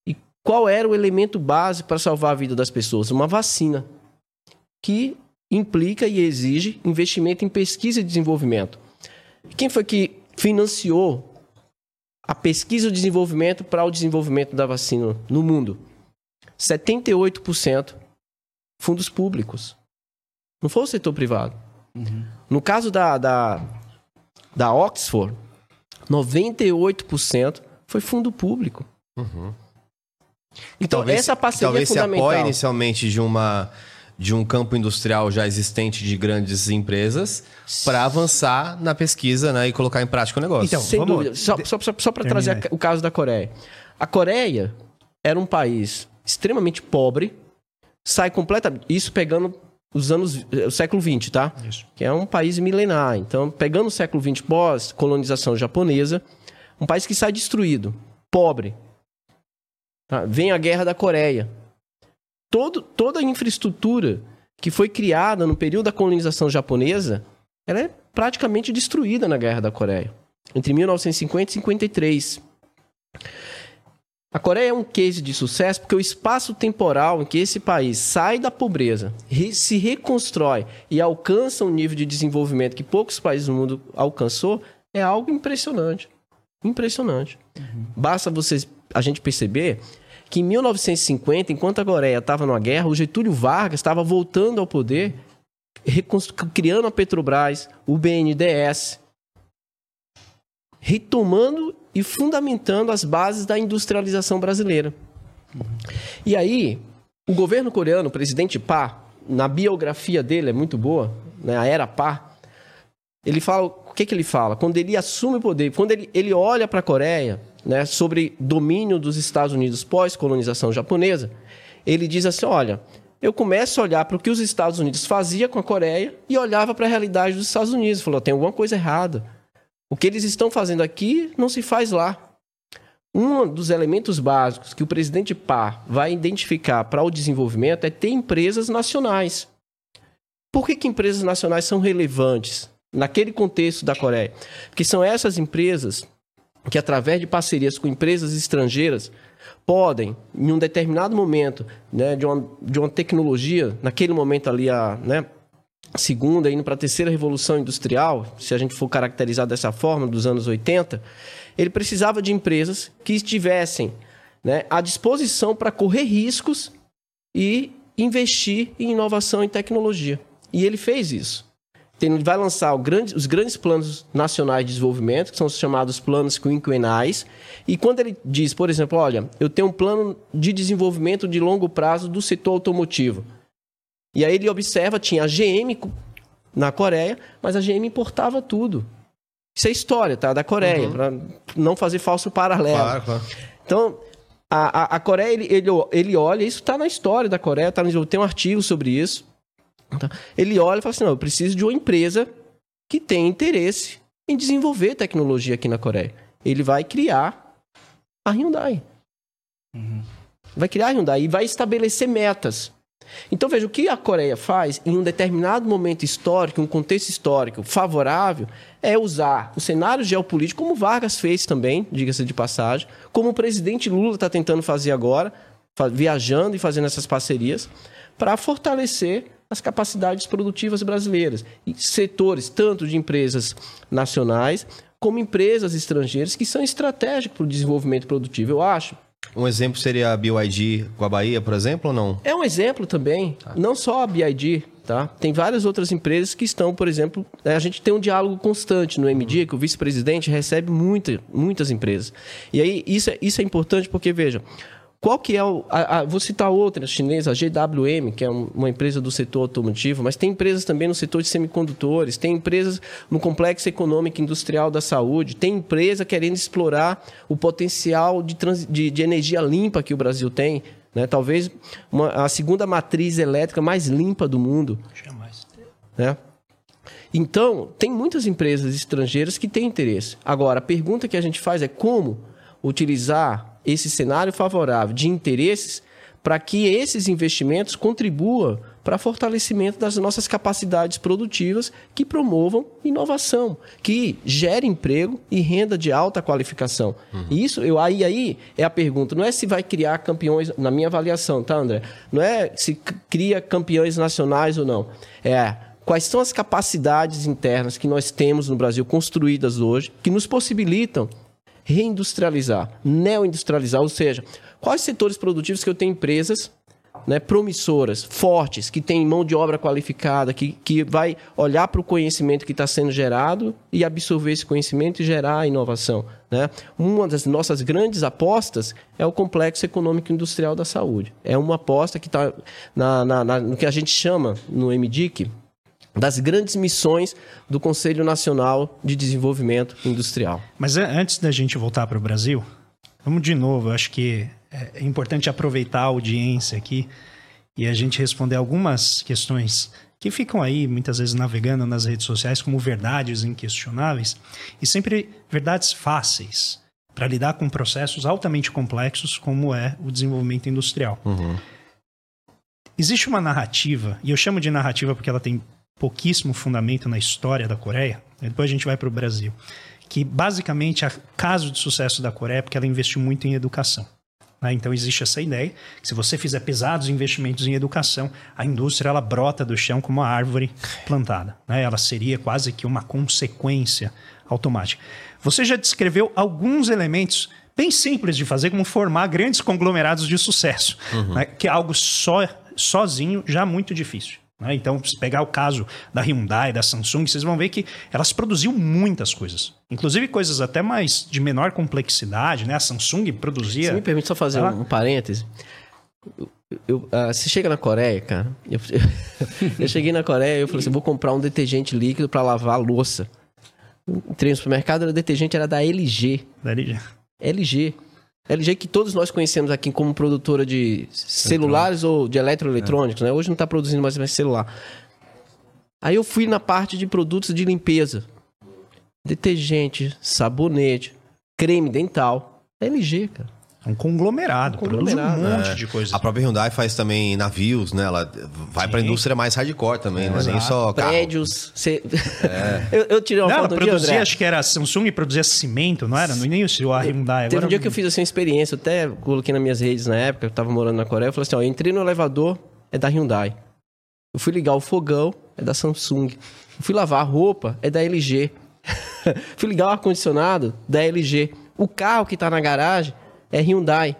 E qual era o elemento base para salvar a vida das pessoas? Uma vacina, que implica e exige investimento em pesquisa e desenvolvimento. Quem foi que financiou a pesquisa e o desenvolvimento para o desenvolvimento da vacina no mundo? 78% fundos públicos. Não foi o setor privado. No caso da, da, da Oxford, 98% foi fundo público. Então, essa parceria talvez é se fundamental. apoie inicialmente de uma de um campo industrial já existente de grandes empresas para avançar na pesquisa né, e colocar em prática o negócio. Então, Sem vamos- dúvida. Só, só, só, só para trazer o caso da Coreia. A Coreia era um país extremamente pobre, sai completamente. Isso pegando os anos. eh, o século XX, tá? Isso. Que é um país milenar. Então, pegando o século XX pós-colonização japonesa, um país que sai destruído, pobre. Tá? Vem a Guerra da Coreia. Todo, toda a infraestrutura que foi criada no período da colonização japonesa, ela é praticamente destruída na Guerra da Coreia. Entre 1950 e 53. A Coreia é um case de sucesso porque o espaço temporal em que esse país sai da pobreza, re- se reconstrói e alcança um nível de desenvolvimento que poucos países do mundo alcançou é algo impressionante. Impressionante. Basta vocês, a gente perceber que em 1950, enquanto a Coreia estava numa guerra, o Getúlio Vargas estava voltando ao poder, criando a Petrobras, o BNDES, retomando e fundamentando as bases da industrialização brasileira. E aí, o governo coreano, o presidente Park, na biografia dele, é muito boa, né, a era Park, ele fala, o que, que ele fala? Quando ele assume o poder, quando ele, ele olha para a Coreia, né, sobre domínio dos Estados Unidos pós-colonização japonesa, ele diz assim, olha, eu começo a olhar para o que os Estados Unidos fazia com a Coreia e olhava para a realidade dos Estados Unidos. Falou, tem alguma coisa errada. O que eles estão fazendo aqui não se faz lá. Um dos elementos básicos que o presidente Park vai identificar para o desenvolvimento é ter empresas nacionais. Por que, que empresas nacionais são relevantes naquele contexto da Coreia? Porque são essas empresas que, através de parcerias com empresas estrangeiras, podem, em um determinado momento né, de, uma, de uma tecnologia, naquele momento ali, a né, segunda, indo para a terceira revolução industrial, se a gente for caracterizar dessa forma, dos anos 80, ele precisava de empresas que estivessem né, à disposição para correr riscos e investir em inovação e tecnologia. E ele fez isso. Ele vai lançar grande- os grandes planos nacionais de desenvolvimento, que são os chamados planos quinquenais. E quando ele diz, por exemplo, olha, eu tenho um plano de desenvolvimento de longo prazo do setor automotivo. E aí ele observa, tinha a GM na Coreia, mas a GM importava tudo. Isso é história, tá? Da Coreia, para não fazer falso paralelo. Claro, claro. Então, a, a, a Coreia, ele, ele, ele olha, isso está na história da Coreia, tá, no- tem um artigo sobre isso. tá? Ele olha e fala assim: não, eu preciso de uma empresa que tem interesse em desenvolver tecnologia aqui na Coreia. Ele vai criar a Hyundai. Vai criar a Hyundai e vai estabelecer metas. Então veja, o que a Coreia faz em um determinado momento histórico, um contexto histórico favorável, é usar o cenário geopolítico, como Vargas fez também, diga-se de passagem, como o presidente Lula está tentando fazer agora, viajando e fazendo essas parcerias, para fortalecer as capacidades produtivas brasileiras. E setores tanto de empresas nacionais como empresas estrangeiras que são estratégicos para o desenvolvimento produtivo. Eu acho Um exemplo seria a BYD com a Bahia, por exemplo, ou não? é um exemplo também, não só a BID, tá? Tem várias outras empresas que estão, por exemplo, né, a gente tem um diálogo constante no MD, que o vice-presidente recebe muita, muitas empresas. E aí isso é, isso é importante porque, veja, qual que é o... a- a- vou citar outra chinesa, a GWM, que é um- uma empresa do setor automotivo, mas tem empresas também no setor de semicondutores, tem empresas no complexo econômico e industrial da saúde, tem empresa querendo explorar o potencial de, trans- de, de energia limpa que o Brasil tem, né? talvez uma- a segunda matriz elétrica mais limpa do mundo. Jamais. Né? Então, tem muitas empresas estrangeiras que têm interesse. Agora, a pergunta que a gente faz é como utilizar esse cenário favorável de interesses para que esses investimentos contribuam para fortalecimento das nossas capacidades produtivas que promovam inovação, que gere emprego e renda de alta qualificação. E isso, eu, aí, aí é a pergunta, não é se vai criar campeões, na minha avaliação, tá, André? Não é se cria campeões nacionais ou não. É quais são as capacidades internas que nós temos no Brasil construídas hoje que nos possibilitam reindustrializar, neoindustrializar, ou seja, quais setores produtivos que eu tenho empresas né, promissoras, fortes, que têm mão de obra qualificada, que, que vai olhar para o conhecimento que está sendo gerado e absorver esse conhecimento e gerar inovação. Né? Uma das nossas grandes apostas é o complexo econômico industrial da saúde. É uma aposta que está na, na- na- no que a gente chama no MDIC das grandes missões do Conselho Nacional de Desenvolvimento Industrial. Mas an- antes da gente voltar para o Brasil, vamos de novo. Eu acho que é é importante aproveitar a audiência aqui e a gente responder algumas questões que ficam aí muitas vezes navegando nas redes sociais como verdades inquestionáveis e sempre verdades fáceis para lidar com processos altamente complexos como é o desenvolvimento industrial. Existe uma narrativa, e eu chamo de narrativa porque ela tem pouquíssimo fundamento na história da Coreia, e depois a gente vai para o Brasil, que basicamente o caso de sucesso da Coreia é porque ela investiu muito em educação. né? Então existe essa ideia que se você fizer pesados investimentos em educação, a indústria ela brota do chão como uma árvore plantada. né? Ela seria quase que uma consequência automática. Você já descreveu alguns elementos bem simples de fazer, como formar grandes conglomerados de sucesso, né? que é algo só, sozinho já muito difícil. Né? Então, se pegar o caso da Hyundai, da Samsung, vocês vão ver que elas produziam muitas coisas. Inclusive coisas até mais de menor complexidade, né? A Samsung produzia... Você me permite só fazer lá. um, parêntese? Eu- ah, você chega na Coreia, cara. Eu, eu cheguei na Coreia e eu falei assim: vou comprar um detergente líquido para lavar a louça. Entrei no supermercado, o detergente era da LG. Daí- LG. LG que todos nós conhecemos aqui como produtora de celulares ou de eletroeletrônicos, né? Hoje não está produzindo mais mais celular. Aí eu fui na parte de produtos de limpeza. Detergente, sabonete, creme dental. LG, cara. É um conglomerado, Conglomerado, produz um monte É. de coisas. A própria Hyundai faz também navios, né? Ela vai pra Sim. indústria mais hardcore também, não é nem só carro. Prédios. cê- eu, eu tirei uma Não, ela foto um dia, produzia, André. acho que era a Samsung produzia cimento, não era? No início, a Hyundai. Teve Agora, um dia que eu fiz assim, uma experiência, eu até coloquei nas minhas redes na época, eu tava morando na Coreia, eu falei assim, ó, eu entrei no elevador, é da Hyundai. Eu fui ligar o fogão, é da Samsung. Eu fui lavar a roupa, é da LG. fui ligar o ar-condicionado, da LG. O carro que tá na garagem é Hyundai.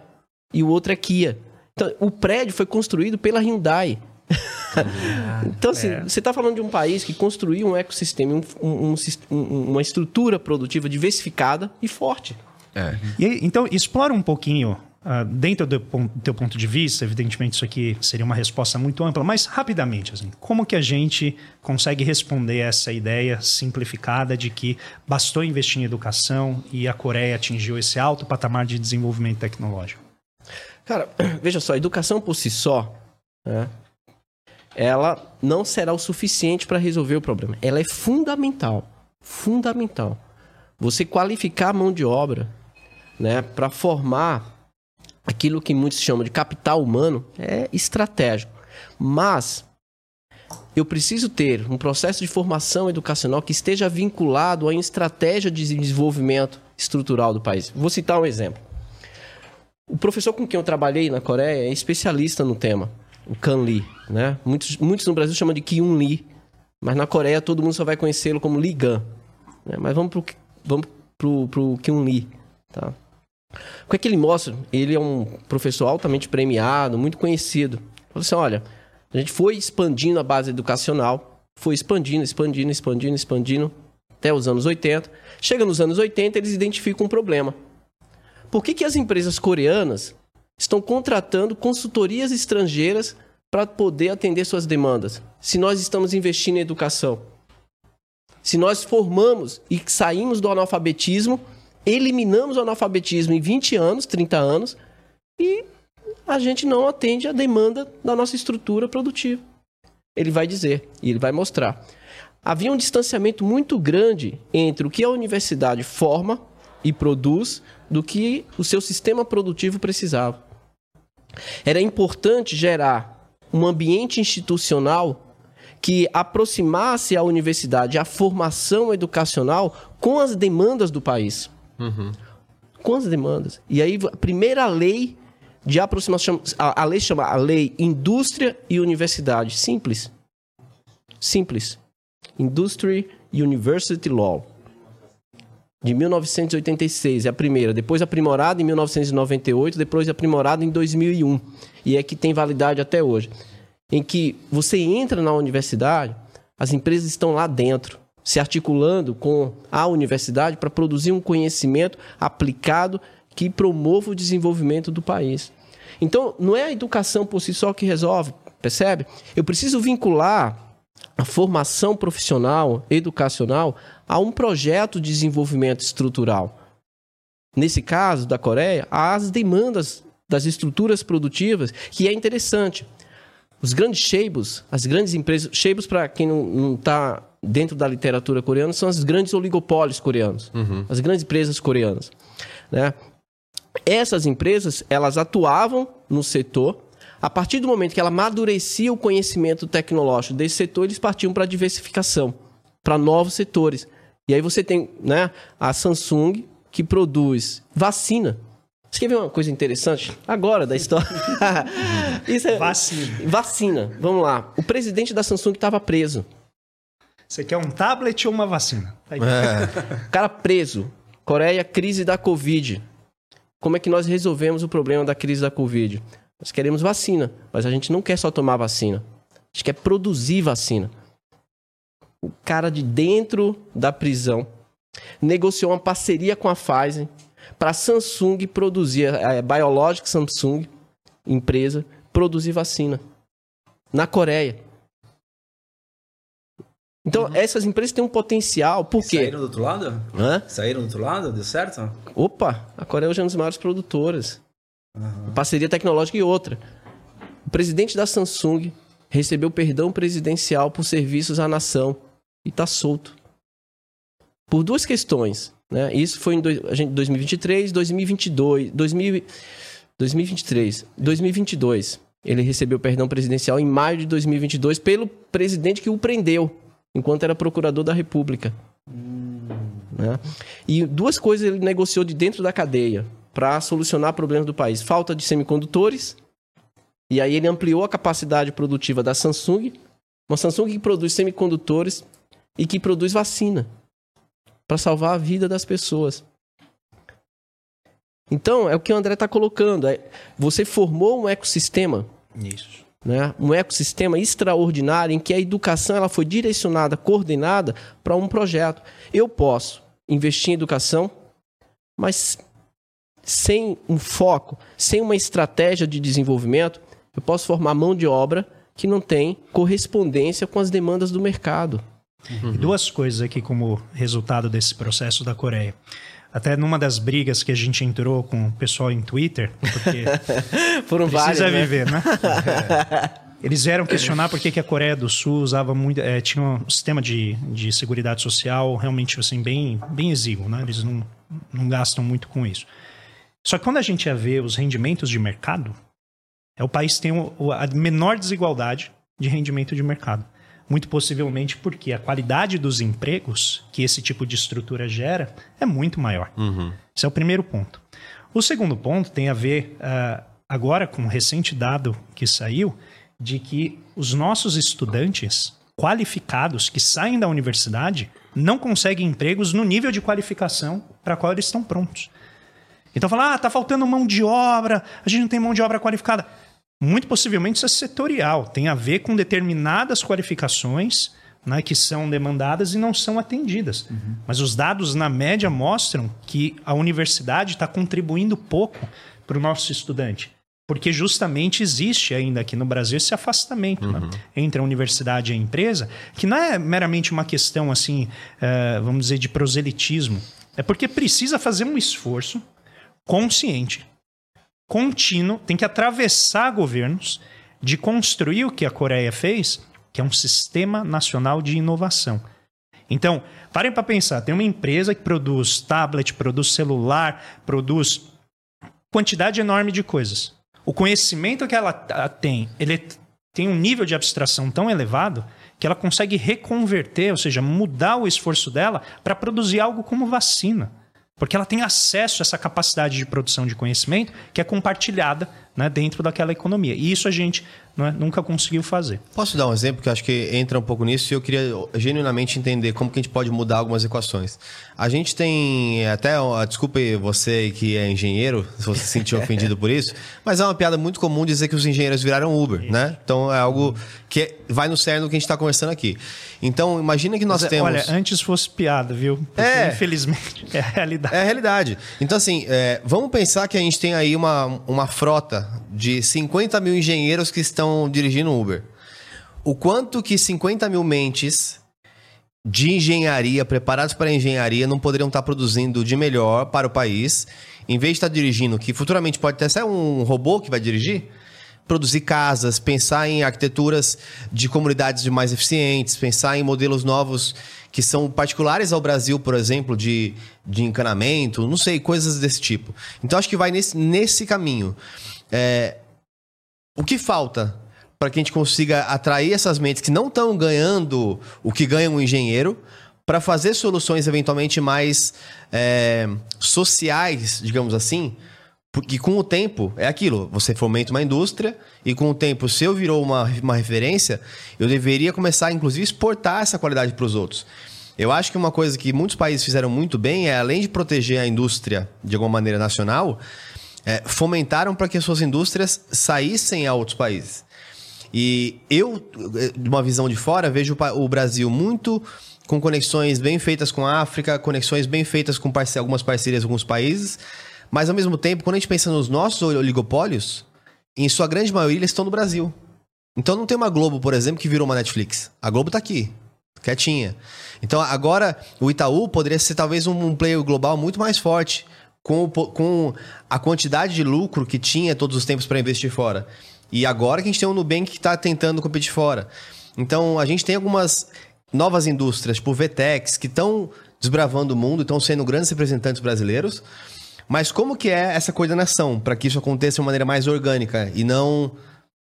E o outro é Kia. Então, o prédio foi construído pela Hyundai. então, assim, é. você está falando de um país que construiu um ecossistema, um- um- um um- uma estrutura produtiva diversificada e forte. É. E então, explora um pouquinho Uh, dentro do teu ponto de vista, evidentemente isso aqui seria uma resposta muito ampla, mas rapidamente, assim, como que a gente consegue responder essa ideia simplificada de que bastou investir em educação e a Coreia atingiu esse alto patamar de desenvolvimento tecnológico? Cara, veja só, a educação por si só, né, ela não será o suficiente para resolver o problema. Ela é fundamental, fundamental. Você qualificar a mão de obra, né, para formar aquilo que muitos chamam de capital humano é estratégico. Mas eu preciso ter um processo de formação educacional que esteja vinculado à estratégia de desenvolvimento estrutural do país. Vou citar um exemplo. O professor com quem eu trabalhei na Coreia é especialista no tema, o Kan Lee. Né? Muitos, muitos no Brasil chamam de Kyun Lee, mas na Coreia todo mundo só vai conhecê-lo como Lee Gan. Né? Mas vamos para o vamos pro, pro Kyun Lee. Tá? O que é que ele mostra? Ele é um professor altamente premiado, muito conhecido. Falou assim: olha, a gente foi expandindo a base educacional, foi expandindo, expandindo, expandindo, expandindo, até os anos 80. Chega nos anos 80, eles identificam um problema. Por que, que as empresas coreanas estão contratando consultorias estrangeiras para poder atender suas demandas? Se nós estamos investindo em educação. Se nós formamos e saímos do analfabetismo eliminamos o analfabetismo em 20 anos, 30 anos, e a gente não atende a demanda da nossa estrutura produtiva. Ele vai dizer e ele vai mostrar. Havia um distanciamento muito grande entre o que a universidade forma e produz do que o seu sistema produtivo precisava. Era importante gerar um ambiente institucional que aproximasse a universidade, a formação educacional com as demandas do país. Uhum. Com as demandas. E aí, a primeira lei de aproximação, a, a lei chama a Lei Indústria e Universidade. Simples. Simples. Industry University Law. De 1986, é a primeira. Depois aprimorada em 1998, depois aprimorada em 2001. E é que tem validade até hoje. Em que você entra na universidade, as empresas estão lá dentro se articulando com a universidade para produzir um conhecimento aplicado que promova o desenvolvimento do país. Então, não é a educação por si só que resolve, percebe? Eu preciso vincular a formação profissional, educacional, a um projeto de desenvolvimento estrutural. Nesse caso da Coreia, as demandas das estruturas produtivas, que é interessante. Os grandes sheibos, as grandes empresas, sheibos para quem não está dentro da literatura coreana são as grandes oligopólios coreanos, uhum. as grandes empresas coreanas. Né? Essas empresas, elas atuavam no setor. A partir do momento que ela amadurecia o conhecimento tecnológico desse setor, eles partiam para a diversificação, para novos setores. E aí você tem né, a Samsung, que produz vacina. Você quer ver uma coisa interessante? Agora da história. Isso é... Vacina. Vacina. Vamos lá. O presidente da Samsung estava preso. Você quer um tablet ou uma vacina? Tá é. Cara preso. Coreia, crise da Covid. Como é que nós resolvemos o problema da crise da Covid? Nós queremos vacina, mas a gente não quer só tomar vacina. A gente quer produzir vacina. O cara de dentro da prisão negociou uma parceria com a Pfizer para a Samsung produzir, a Biologic Samsung, empresa, produzir vacina. Na Coreia. Então, uhum. essas empresas têm um potencial. Por quê? Saíram do outro lado? Hã? Saíram do outro lado? Deu certo? Opa! A Coreia hoje é uma das maiores produtoras. Uhum. Parceria tecnológica e outra. O presidente da Samsung recebeu perdão presidencial por serviços à nação e está solto. Por duas questões. Né? Isso foi em do, 2023, 2022, 2000, 2023, 2022. Ele recebeu perdão presidencial em maio de 2022 pelo presidente que o prendeu enquanto era procurador da República. Hum. Né? E duas coisas ele negociou de dentro da cadeia para solucionar problemas do país: falta de semicondutores, e aí ele ampliou a capacidade produtiva da Samsung, uma Samsung que produz semicondutores e que produz vacina para salvar a vida das pessoas. Então, é o que o André está colocando. É, você formou um ecossistema. Isso né? um ecossistema extraordinário em que a educação ela foi direcionada, coordenada para um projeto. Eu posso investir em educação, mas sem um foco, sem uma estratégia de desenvolvimento, eu posso formar mão de obra que não tem correspondência com as demandas do mercado. Uhum. Duas coisas aqui como resultado desse processo da Coreia. Até numa das brigas que a gente entrou com o pessoal em Twitter, porque Foram precisa várias, né? viver, né? Eles vieram questionar por que, que a Coreia do Sul usava muito, é, tinha um sistema de, de seguridade social realmente assim bem, bem exíguo, né? Eles não, não gastam muito com isso. Só que quando a gente ia ver os rendimentos de mercado, é o país que tem o, a menor desigualdade de rendimento de mercado. Muito possivelmente porque a qualidade dos empregos que esse tipo de estrutura gera é muito maior. Uhum. Esse é o primeiro ponto. O segundo ponto tem a ver uh, agora com um recente dado que saiu de que os nossos estudantes qualificados que saem da universidade não conseguem empregos no nível de qualificação para qual eles estão prontos. Então fala, ah, tá faltando mão de obra, a gente não tem mão de obra qualificada. Muito possivelmente isso é setorial, tem a ver com determinadas qualificações né, que são demandadas e não são atendidas. Uhum. Mas os dados, na média, mostram que a universidade está contribuindo pouco para o nosso estudante. Porque justamente existe ainda aqui no Brasil esse afastamento né, uhum. né, entre a universidade e a empresa, que não é meramente uma questão assim, uh, vamos dizer, de proselitismo. É porque precisa fazer um esforço consciente, contínuo, tem que atravessar governos de construir o que a Coreia fez, que é um sistema nacional de inovação. Então, parem para pensar, tem uma empresa que produz tablet, produz celular, produz quantidade enorme de coisas o conhecimento que ela tem, ele tem um nível de abstração tão elevado que ela consegue reconverter, ou seja, mudar o esforço dela para produzir algo como vacina. Porque ela tem acesso a essa capacidade de produção de conhecimento que é compartilhada né, dentro daquela economia. E isso a gente é, nunca conseguiu fazer. Posso dar um exemplo que acho que entra um pouco nisso e eu queria genuinamente entender como que a gente pode mudar algumas equações. A gente tem até, desculpe você que é engenheiro, se você se sentiu ofendido por isso, mas é uma piada muito comum dizer que os engenheiros viraram Uber, isso. né? Então é algo que vai no cerne do que a gente está conversando aqui. Então imagina que nós mas, temos... Olha, antes fosse piada, viu? Porque, é. Infelizmente é a realidade. É a realidade. Então assim, é, vamos pensar que a gente tem aí uma, uma frota de 50 mil engenheiros que estão dirigindo Uber. O quanto que 50 mil mentes de engenharia, preparados para engenharia, não poderiam estar produzindo de melhor para o país, em vez de estar dirigindo, que futuramente pode até um robô que vai dirigir, produzir casas, pensar em arquiteturas de comunidades mais eficientes, pensar em modelos novos que são particulares ao Brasil, por exemplo, de, de encanamento, não sei, coisas desse tipo. Então acho que vai nesse, nesse caminho. É, o que falta para que a gente consiga atrair essas mentes que não estão ganhando o que ganha um engenheiro para fazer soluções eventualmente mais é, sociais, digamos assim, porque com o tempo, é aquilo, você fomenta uma indústria e com o tempo, se eu virou uma, uma referência, eu deveria começar, inclusive, exportar essa qualidade para os outros. Eu acho que uma coisa que muitos países fizeram muito bem é, além de proteger a indústria de alguma maneira nacional, é, fomentaram para que as suas indústrias saíssem a outros países. E eu, de uma visão de fora, vejo o Brasil muito com conexões bem feitas com a África, conexões bem feitas com parce algumas parcerias com alguns países, mas ao mesmo tempo, quando a gente pensa nos nossos oligopólios, em sua grande maioria eles estão no Brasil. Então não tem uma Globo, por exemplo, que virou uma Netflix. A Globo está aqui, quietinha. Então agora o Itaú poderia ser talvez um player global muito mais forte, com, com a quantidade de lucro que tinha todos os tempos para investir fora. E agora que a gente tem um Nubank que está tentando competir fora. Então a gente tem algumas novas indústrias, tipo Vtex, que estão desbravando o mundo, estão sendo grandes representantes brasileiros. Mas como que é essa coordenação para que isso aconteça de uma maneira mais orgânica e não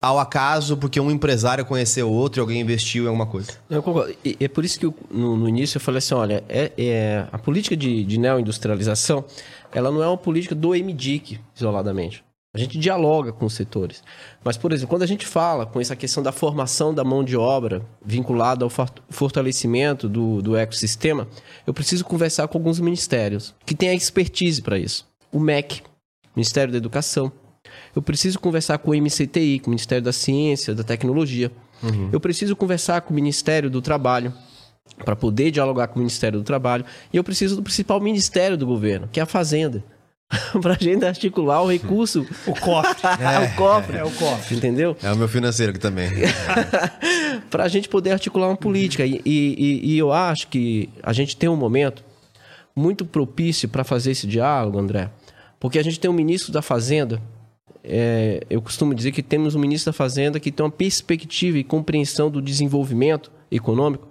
ao acaso porque um empresário conheceu outro e alguém investiu em alguma coisa? Eu concordo. E é por isso que no, no início eu falei assim, olha, é, é a política de, de neoindustrialização, ela não é uma política do MDIC isoladamente. A gente dialoga com os setores. Mas, por exemplo, quando a gente fala com essa questão da formação da mão de obra vinculada ao fortalecimento do, do ecossistema, eu preciso conversar com alguns ministérios que têm a expertise para isso. O MEC, Ministério da Educação. Eu preciso conversar com o MCTI, com o Ministério da Ciência, da Tecnologia. Uhum. Eu preciso conversar com o Ministério do Trabalho para poder dialogar com o Ministério do Trabalho. E eu preciso do principal ministério do governo, que é a Fazenda pra gente articular o recurso. O cofre. É, o cofre. É o cofre. Entendeu? É o meu financeiro aqui também. para a gente poder articular uma política. E, e, e, eu acho que a gente tem um momento muito propício para fazer esse diálogo, André, porque a gente tem um ministro da Fazenda. É, eu costumo dizer que temos um ministro da Fazenda que tem uma perspectiva e compreensão do desenvolvimento econômico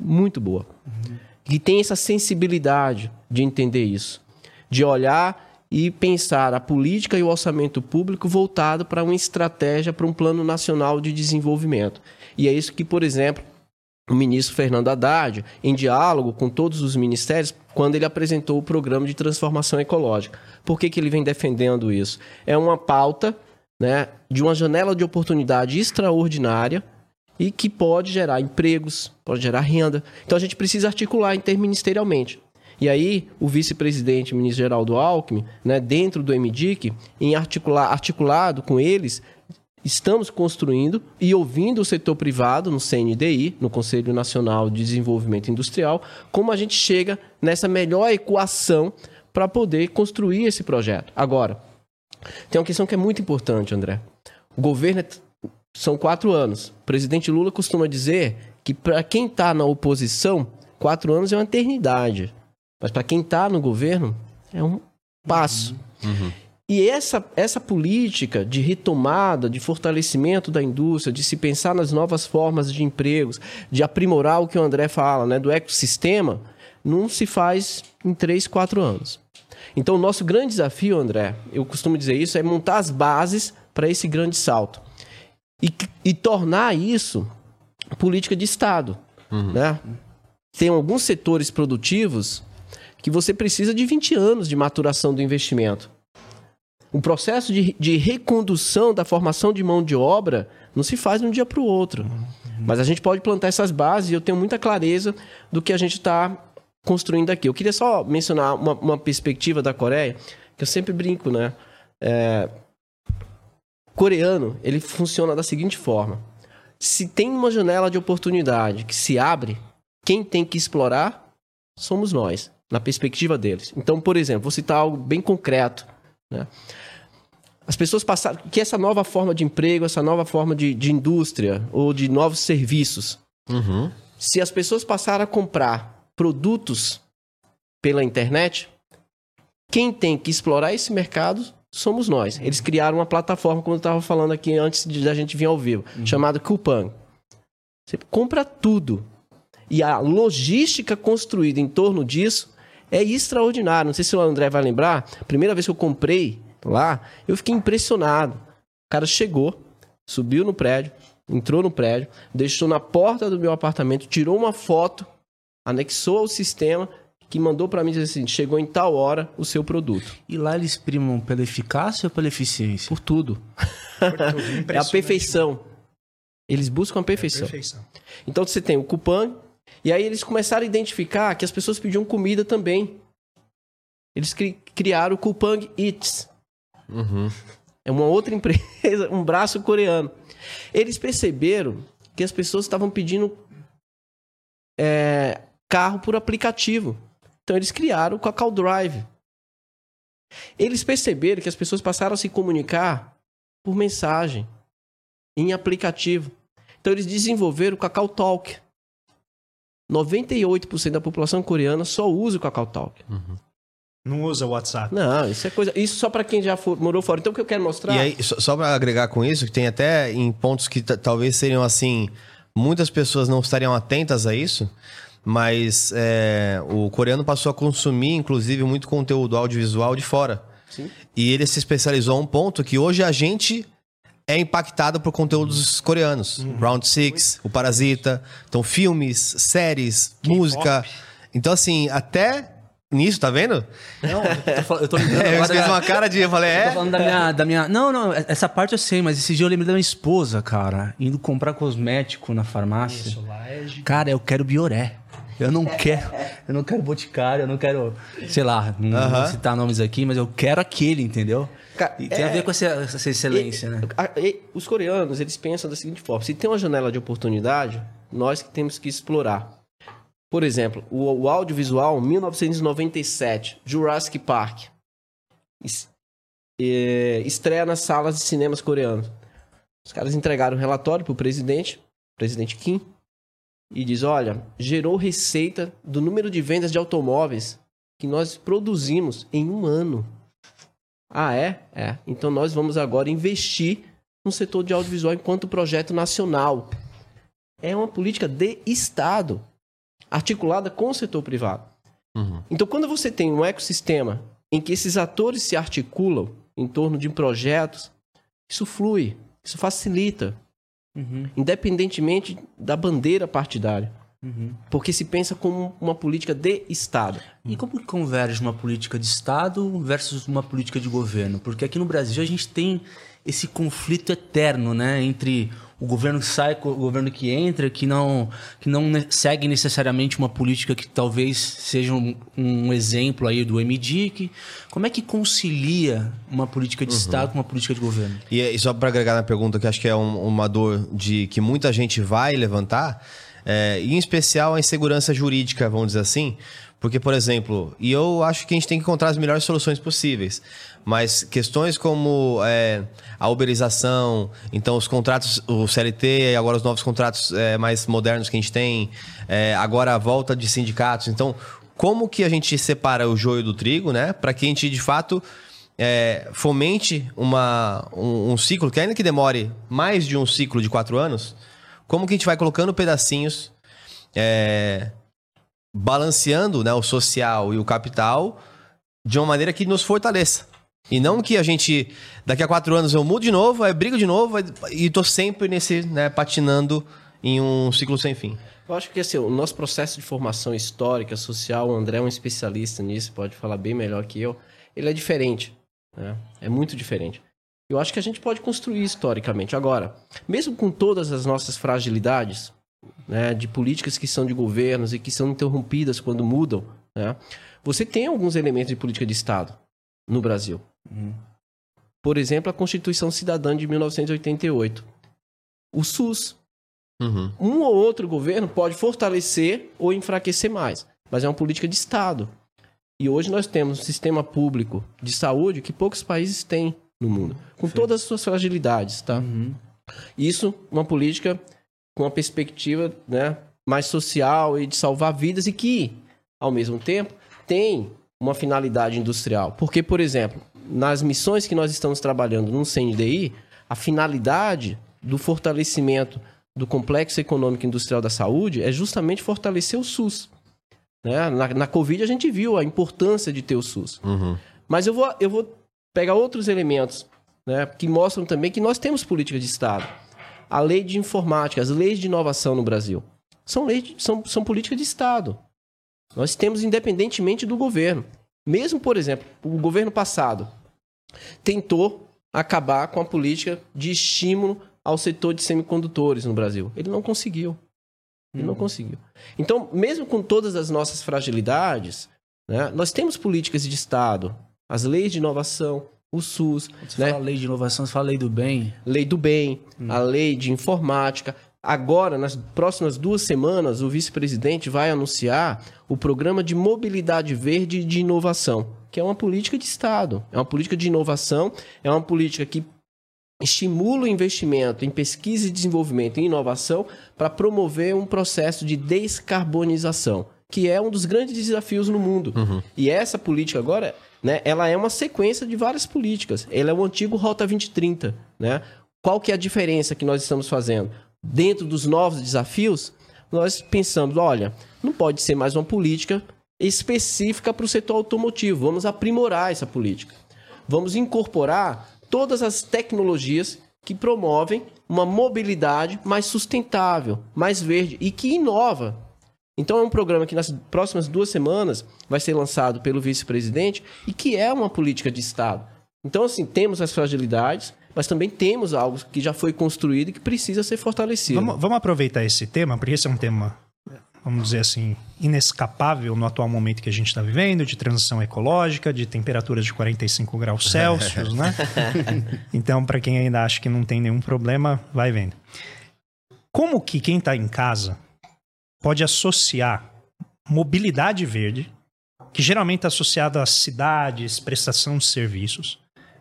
muito boa. Uhum. Que tem essa sensibilidade de entender isso. De olhar e pensar a política e o orçamento público voltado para uma estratégia, para um plano nacional de desenvolvimento. E é isso que, por exemplo, o ministro Fernando Haddad, em diálogo com todos os ministérios, quando ele apresentou o programa de transformação ecológica. Por que, que ele vem defendendo isso? É uma pauta né, de uma janela de oportunidade extraordinária e que pode gerar empregos, pode gerar renda. Então a gente precisa articular interministerialmente. E aí, o vice-presidente, ministro Geraldo Alckmin, né, dentro do MDIC, em articular, articulado com eles, estamos construindo e ouvindo o setor privado no CNDI, no Conselho Nacional de Desenvolvimento Industrial, como a gente chega nessa melhor equação para poder construir esse projeto. Agora, tem uma questão que é muito importante, André. O governo é... são quatro anos. O presidente Lula costuma dizer que para quem está na oposição, quatro anos é uma eternidade. Mas para quem está no governo, é um passo. Uhum. E essa, essa política de retomada, de fortalecimento da indústria, de se pensar nas novas formas de empregos, de aprimorar o que o André fala, né, do ecossistema, não se faz em três, quatro anos. Então, o nosso grande desafio, André, eu costumo dizer isso, é montar as bases para esse grande salto. E, e tornar isso política de Estado. Uhum. Né? Tem alguns setores produtivos que você precisa de 20 anos de maturação do investimento. O processo de, de recondução da formação de mão de obra não se faz de um dia para o outro. Mas a gente pode plantar essas bases e eu tenho muita clareza do que a gente está construindo aqui. Eu queria só mencionar uma, uma, perspectiva da Coreia, que eu sempre brinco, né? É... Coreano, ele funciona da seguinte forma. Se tem uma janela de oportunidade que se abre, quem tem que explorar somos nós na perspectiva deles. Então, por exemplo, vou citar algo bem concreto. Né? As pessoas passaram. que essa nova forma de emprego, essa nova forma de, de indústria ou de novos serviços. Uhum. Se as pessoas passaram a comprar produtos pela internet, quem tem que explorar esse mercado somos nós. Eles criaram uma plataforma, como eu estava falando aqui antes de a gente vir ao vivo, uhum. chamada Coupang. Você compra tudo. E a logística construída em torno disso é extraordinário. Não sei se o André vai lembrar. Primeira vez que eu comprei lá, eu fiquei impressionado. O cara chegou, subiu no prédio, entrou no prédio, deixou na porta do meu apartamento, tirou uma foto, anexou ao sistema que mandou para mim dizer assim: chegou em tal hora o seu produto. E lá eles primam pela eficácia ou pela eficiência? Por tudo. Por tudo. é a perfeição. Eles buscam a perfeição. É a perfeição. Então você tem o Coupang, e aí eles começaram a identificar que as pessoas pediam comida também. Eles cri criaram o Coupang Eats. Uhum. É uma outra empresa, um braço coreano. Eles perceberam que as pessoas estavam pedindo é, carro por aplicativo. Então eles criaram o Cacau Drive. Eles perceberam que as pessoas passaram a se comunicar por mensagem, em aplicativo. Então eles desenvolveram o Cacau Talk. 98% da população coreana só usa o KakaoTalk. Uhum. Não usa o WhatsApp. Não, isso é coisa. Isso só para quem já for, morou fora. Então o que eu quero mostrar. E aí, só, só para agregar com isso, que tem até em pontos que talvez seriam assim. Muitas pessoas não estariam atentas a isso, mas é, o coreano passou a consumir, inclusive, muito conteúdo audiovisual de fora. Sim. E ele se especializou a um ponto que hoje a gente é impactado por conteúdos coreanos. Uhum. Round Six, O Parasita. Então, filmes, séries, música. Então, assim, até nisso, tá vendo? Não, eu tô, eu tô lembrando é, agora... Eu fiz uma cara de... Eu falei, é? Eu tô falando da minha, da minha... Não, não, essa parte eu sei, mas esse dia eu lembrei da minha esposa, cara. Indo comprar cosmético na farmácia. Isso, lá é Cara, eu quero Bioré. Eu não quero, eu não quero Boticário, eu não quero, sei lá, não uh -huh. vou citar nomes aqui, mas eu quero aquele, entendeu? E tem é, a ver com essa, essa excelência, e, né? A, e, os coreanos, eles pensam da seguinte forma: se tem uma janela de oportunidade, nós que temos que explorar. Por exemplo, o, o audiovisual 1997, Jurassic Park. es- é, estreia nas salas de cinemas coreanos. Os caras entregaram um relatório pro presidente, presidente Kim, e diz: olha, gerou receita do número de vendas de automóveis que nós produzimos em um ano. Ah, é? É. Então nós vamos agora investir no setor de audiovisual enquanto projeto nacional. É uma política de Estado, articulada com o setor privado. Uhum. Então, quando você tem um ecossistema em que esses atores se articulam em torno de projetos, isso flui, isso facilita, Uhum, independentemente da bandeira partidária. uhum. Porque se pensa como uma política de Estado. E como que converge uma política de Estado versus uma política de governo? Porque aqui no Brasil a gente tem esse conflito eterno, né? Entre o governo que sai, o governo que entra, que não, que não segue necessariamente uma política que talvez seja um, um exemplo aí do MDIC. Como é que concilia uma política de Estado com uma política de governo? E, e só para agregar na pergunta, que acho que é um- uma dor de que muita gente vai levantar, é, e em especial a insegurança jurídica, vamos dizer assim, porque, por exemplo, e eu acho que a gente tem que encontrar as melhores soluções possíveis, mas questões como é, a uberização, então os contratos, o CLT agora os novos contratos é, mais modernos que a gente tem, é, agora a volta de sindicatos, então como que a gente separa o joio do trigo, né, para que a gente de fato é, fomente uma, um, um ciclo que ainda que demore mais de um ciclo de quatro anos, como que a gente vai colocando pedacinhos, é, balanceando né, o social e o capital de uma maneira que nos fortaleça. E não que a gente, daqui a quatro anos eu mudo de novo, aí brigo de novo e tô sempre nesse, né, patinando em um ciclo sem fim. Eu acho que assim, o nosso processo de formação histórica, social, o André é um especialista nisso, pode falar bem melhor que eu. Ele é diferente. né? É muito diferente. Eu acho que a gente pode construir historicamente. Agora, mesmo com todas as nossas fragilidades, né, de políticas que são de governos e que são interrompidas quando mudam, né, você tem alguns elementos de política de Estado no Brasil. Por exemplo, a Constituição Cidadã de 1988. O SUS, Uhum. um ou outro governo pode fortalecer ou enfraquecer mais, mas é uma política de Estado. E hoje nós temos um sistema público de saúde que poucos países têm no mundo, com todas as suas fragilidades, tá? Isso, uma política com uma perspectiva né, mais social e de salvar vidas e que, ao mesmo tempo, tem uma finalidade industrial. Porque, por exemplo, nas missões que nós estamos trabalhando no CNDI, a finalidade do fortalecimento do complexo econômico e industrial da saúde é justamente fortalecer o SUS. Né? Na, na Covid a gente viu a importância de ter o SUS. Uhum. Mas eu vou, eu vou pegar outros elementos né, que mostram também que nós temos política de Estado. A lei de informática, as leis de inovação no Brasil. São, leis são, são política de Estado. Nós temos independentemente do governo. Mesmo, por exemplo, o governo passado tentou acabar com a política de estímulo ao setor de semicondutores no Brasil. Ele não conseguiu. Ele não conseguiu. Então, mesmo com todas as nossas fragilidades, né, nós temos políticas de Estado, as leis de inovação, o SUS, Você né, fala lei de inovação, você fala lei do bem. lei do bem, a lei de informática. Agora, nas próximas duas semanas, o vice-presidente vai anunciar o programa de mobilidade verde e de inovação, que é uma política de Estado, é uma política de inovação, é uma política que estimula o investimento em pesquisa e desenvolvimento e inovação para promover um processo de descarbonização, que é um dos grandes desafios no mundo. E essa política agora, né, ela é uma sequência de várias políticas. Ela é o antigo Rota 2030, né? Qual que é a diferença que nós estamos fazendo? Dentro dos novos desafios, nós pensamos, olha, não pode ser mais uma política específica para o setor automotivo. Vamos aprimorar essa política. Vamos incorporar todas as tecnologias que promovem uma mobilidade mais sustentável, mais verde e que inova. Então é um programa que nas próximas duas semanas vai ser lançado pelo vice-presidente e que é uma política de Estado. Então, assim, temos as fragilidades, mas também temos algo que já foi construído e que precisa ser fortalecido. Vamos, vamos aproveitar esse tema, porque esse é um tema, vamos dizer assim, inescapável no atual momento que a gente está vivendo, de transição ecológica, de temperaturas de 45 graus Celsius, né? Então, para quem ainda acha que não tem nenhum problema, vai vendo. Como que quem está em casa pode associar mobilidade verde, que geralmente está associado a cidades, prestação de serviços,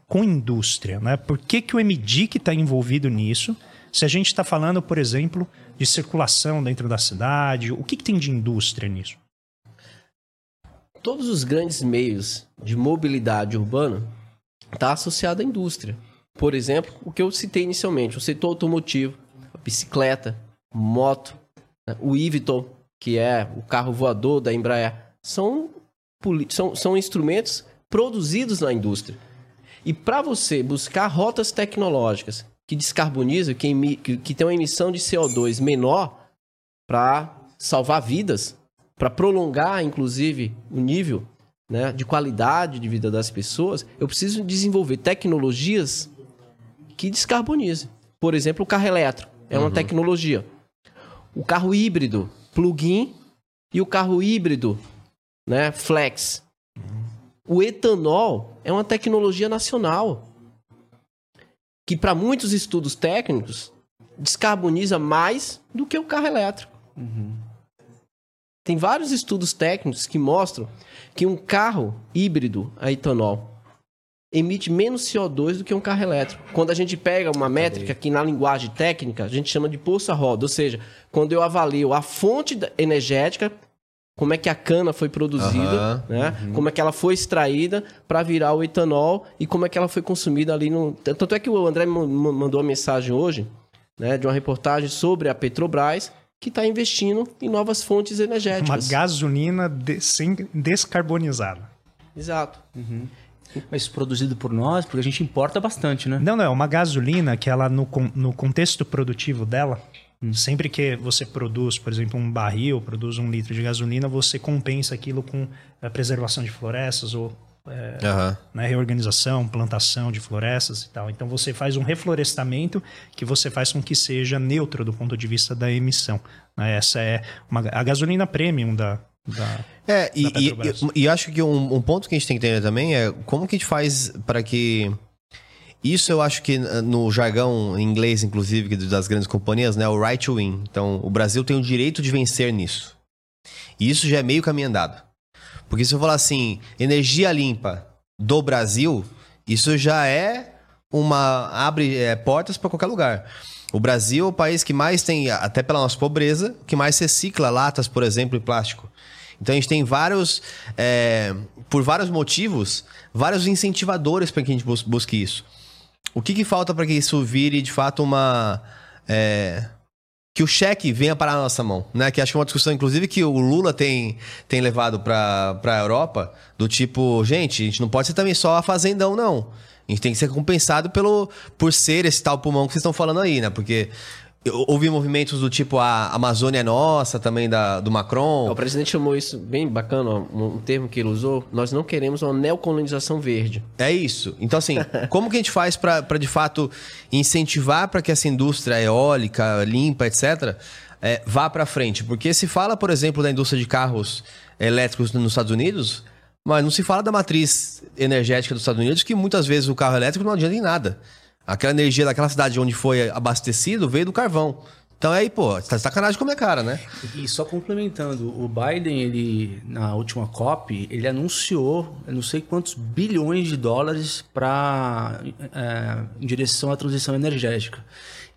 com indústria. Né? Por que, que o MDIC está envolvido nisso? Se a gente está falando, por exemplo, de circulação dentro da cidade, o que, que tem de indústria nisso? Todos os grandes meios de mobilidade urbana está associado à indústria. Por exemplo, o que eu citei inicialmente, o setor automotivo, bicicleta, moto, né? o Ivitol, que é o carro voador da Embraer, são, são, são instrumentos produzidos na indústria. E para você buscar rotas tecnológicas que descarbonizam, que, que, que tem uma emissão de CO2 menor para salvar vidas, para prolongar, inclusive, o nível né, de qualidade de vida das pessoas, eu preciso desenvolver tecnologias que descarbonizem. Por exemplo, o carro elétrico é uma uhum. tecnologia. O carro híbrido, plug-in, e o carro híbrido, né, flex. O etanol é uma tecnologia nacional que, para muitos estudos técnicos, descarboniza mais do que o carro elétrico. Uhum. Tem vários estudos técnicos que mostram que um carro híbrido a etanol emite menos CO2 do que um carro elétrico. Quando a gente pega uma métrica que na linguagem técnica a gente chama de pulso a roda, ou seja, quando eu avalio a fonte energética como é que a cana foi produzida, uhum, né? Uhum. Como é que ela foi extraída para virar o etanol e como é que ela foi consumida ali no. Tanto é que o André me mandou uma mensagem hoje, né, de uma reportagem sobre a Petrobras que está investindo em novas fontes energéticas. Uma gasolina de... sem descarbonizada. Exato. Uhum. Mas produzido por nós, porque a gente importa bastante, né? Não, não, é uma gasolina que ela, no, no contexto produtivo dela, Hum. Sempre que você produz, por exemplo, um barril, produz um litro de gasolina, você compensa aquilo com a preservação de florestas ou é, uhum. né, reorganização, plantação de florestas e tal. Então você faz um reflorestamento que você faz com que seja neutro do ponto de vista da emissão. Né? Essa é uma, a gasolina premium da, da, é, e, e, e, acho que um, um, ponto que a gente tem que entender também é como que a gente faz para que isso eu acho que no jargão inglês, inclusive, das grandes companhias, né, o right to win. Então, o Brasil tem o direito de vencer nisso. E isso já é meio caminho andado. Porque se eu falar assim, energia limpa do Brasil, isso já é uma abre é, portas para qualquer lugar. O Brasil é o país que mais tem, até pela nossa pobreza, que mais recicla latas, por exemplo, e plástico. Então a gente tem vários, é, por vários motivos, vários incentivadores para que a gente busque isso. O que, que falta para que isso vire de fato uma. É, que o cheque venha para a nossa mão, né? Que acho que é uma discussão, inclusive, que o Lula tem, tem levado para a Europa, do tipo, gente, a gente não pode ser também só a fazendão, não. A gente tem que ser compensado pelo, por ser esse tal pulmão que vocês estão falando aí, né? Porque Houve movimentos do tipo a Amazônia é nossa, também da, do Macron. O presidente chamou isso bem bacana, um termo que ele usou. Nós não queremos uma neocolonização verde. É isso. Então, assim, como que a gente faz para de fato incentivar para que essa indústria eólica, limpa, etc., é, vá para frente? Porque se fala, por exemplo, da indústria de carros elétricos nos Estados Unidos, mas não se fala da matriz energética dos Estados Unidos, que muitas vezes o carro elétrico não adianta em nada. Aquela energia daquela cidade onde foi abastecido veio do carvão. Então aí, pô, tá de sacanagem com a minha cara, né? E só complementando, o Biden, ele, na última COP, ele anunciou não sei quantos bilhões de dólares para é, em direção à transição energética.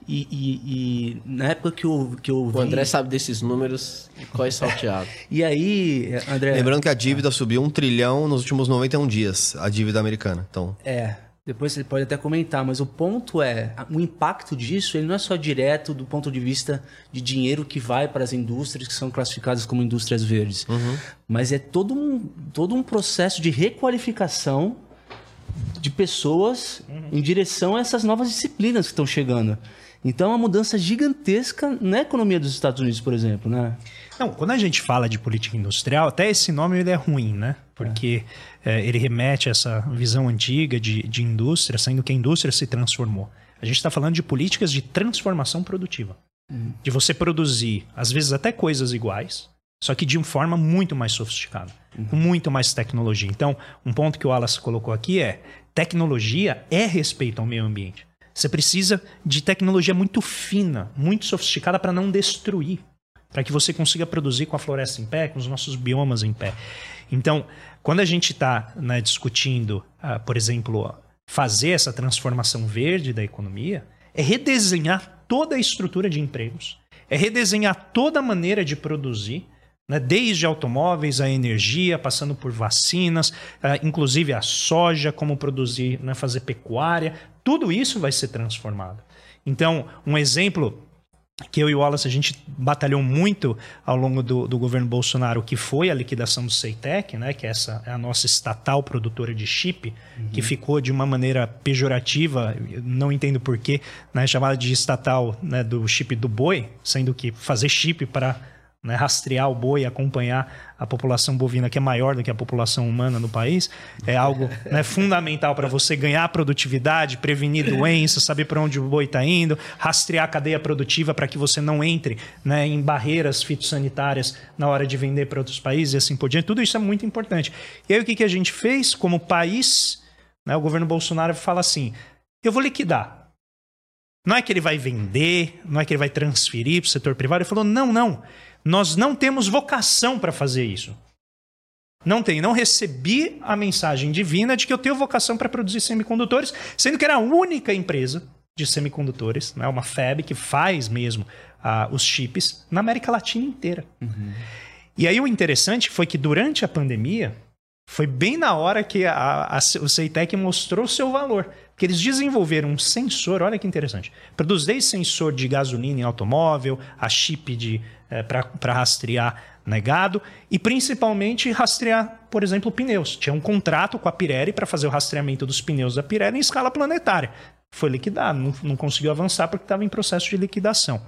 E, e, e, na época que eu, que eu vi... O André sabe desses números e é salteado. e aí, André... Lembrando que a dívida subiu um trilhão nos últimos 91 dias, a dívida americana. Então... É, depois você pode até comentar, mas o ponto é, o impacto disso ele não é só direto do ponto de vista de dinheiro que vai para as indústrias que são classificadas como indústrias verdes, uhum. mas é todo um, todo um processo de requalificação de pessoas uhum. em direção a essas novas disciplinas que estão chegando. Então é uma mudança gigantesca na economia dos Estados Unidos, por exemplo, né? Não, quando a gente fala de política industrial, até esse nome ele é ruim, né? Porque é. É, ele remete a essa visão antiga de, de indústria, sendo que a indústria se transformou. A gente está falando de políticas de transformação produtiva. Uhum. De você produzir, às vezes até coisas iguais, só que de uma forma muito mais sofisticada, uhum. com muito mais tecnologia. Então, um ponto que o Wallace colocou aqui é: tecnologia é respeito ao meio ambiente. Você precisa de tecnologia muito fina, muito sofisticada para não destruir para que você consiga produzir com a floresta em pé, com os nossos biomas em pé. Então, quando a gente está né, discutindo, uh, por exemplo, fazer essa transformação verde da economia, é redesenhar toda a estrutura de empregos, é redesenhar toda a maneira de produzir, né, desde automóveis, a energia, passando por vacinas, uh, inclusive a soja, como produzir, né, fazer pecuária, tudo isso vai ser transformado. Então, um exemplo que eu e o Wallace a gente batalhou muito ao longo do, do governo Bolsonaro, que foi a liquidação do Ceitec, né, que é essa é a nossa estatal produtora de chip, uhum. que ficou de uma maneira pejorativa, não entendo porquê, né, chamada de estatal né, do chip do boi, sendo que fazer chip para né, rastrear o boi, acompanhar a população bovina, que é maior do que a população humana no país, é algo né, fundamental para você ganhar produtividade, prevenir doenças, saber para onde o boi está indo, rastrear a cadeia produtiva para que você não entre né, em barreiras fitossanitárias na hora de vender para outros países e assim por diante. Tudo isso é muito importante. E aí o que, que a gente fez como país? Né, o governo Bolsonaro fala assim: eu vou liquidar. Não é que ele vai vender, não é que ele vai transferir para o setor privado. Ele falou: não, não. Nós não temos vocação para fazer isso. Não tem, não recebi a mensagem divina de que eu tenho vocação para produzir semicondutores, sendo que era a única empresa de semicondutores, né, uma FAB que faz mesmo uh, os chips na América Latina inteira. Uhum. E aí o interessante foi que durante a pandemia, foi bem na hora que a, a, o Ceitec mostrou seu valor. Que eles desenvolveram um sensor, olha que interessante. Produz desde sensor de gasolina em automóvel, a chip de é, para rastrear negado e principalmente rastrear, por exemplo, pneus. Tinha um contrato com a Pirelli para fazer o rastreamento dos pneus da Pirelli em escala planetária. Foi liquidado, não, não conseguiu avançar porque estava em processo de liquidação.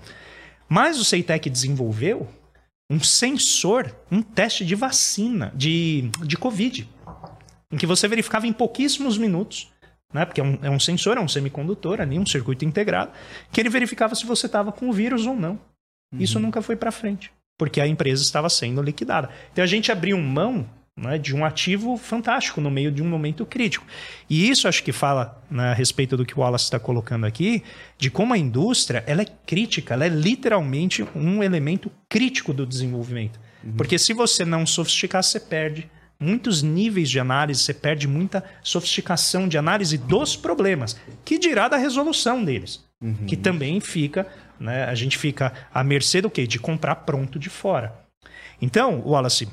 Mas o Ceitec desenvolveu um sensor, um teste de vacina, de, de Covid, em que você verificava em pouquíssimos minutos, né, porque é um, é um sensor, é um semicondutor ali, um circuito integrado, que ele verificava se você estava com o vírus ou não. Uhum. Isso nunca foi para frente, porque a empresa estava sendo liquidada. Então a gente abriu mão né, de um ativo fantástico no meio de um momento crítico. E isso acho que fala né, a respeito do que o Wallace está colocando aqui, de como a indústria ela é crítica, ela é literalmente um elemento crítico do desenvolvimento. Uhum. Porque se você não sofisticar, você perde muitos níveis de análise, você perde muita sofisticação de análise dos problemas, que dirá da resolução deles, uhum. que também fica né? A gente fica à mercê do quê? De comprar pronto de fora. Então, Wallace,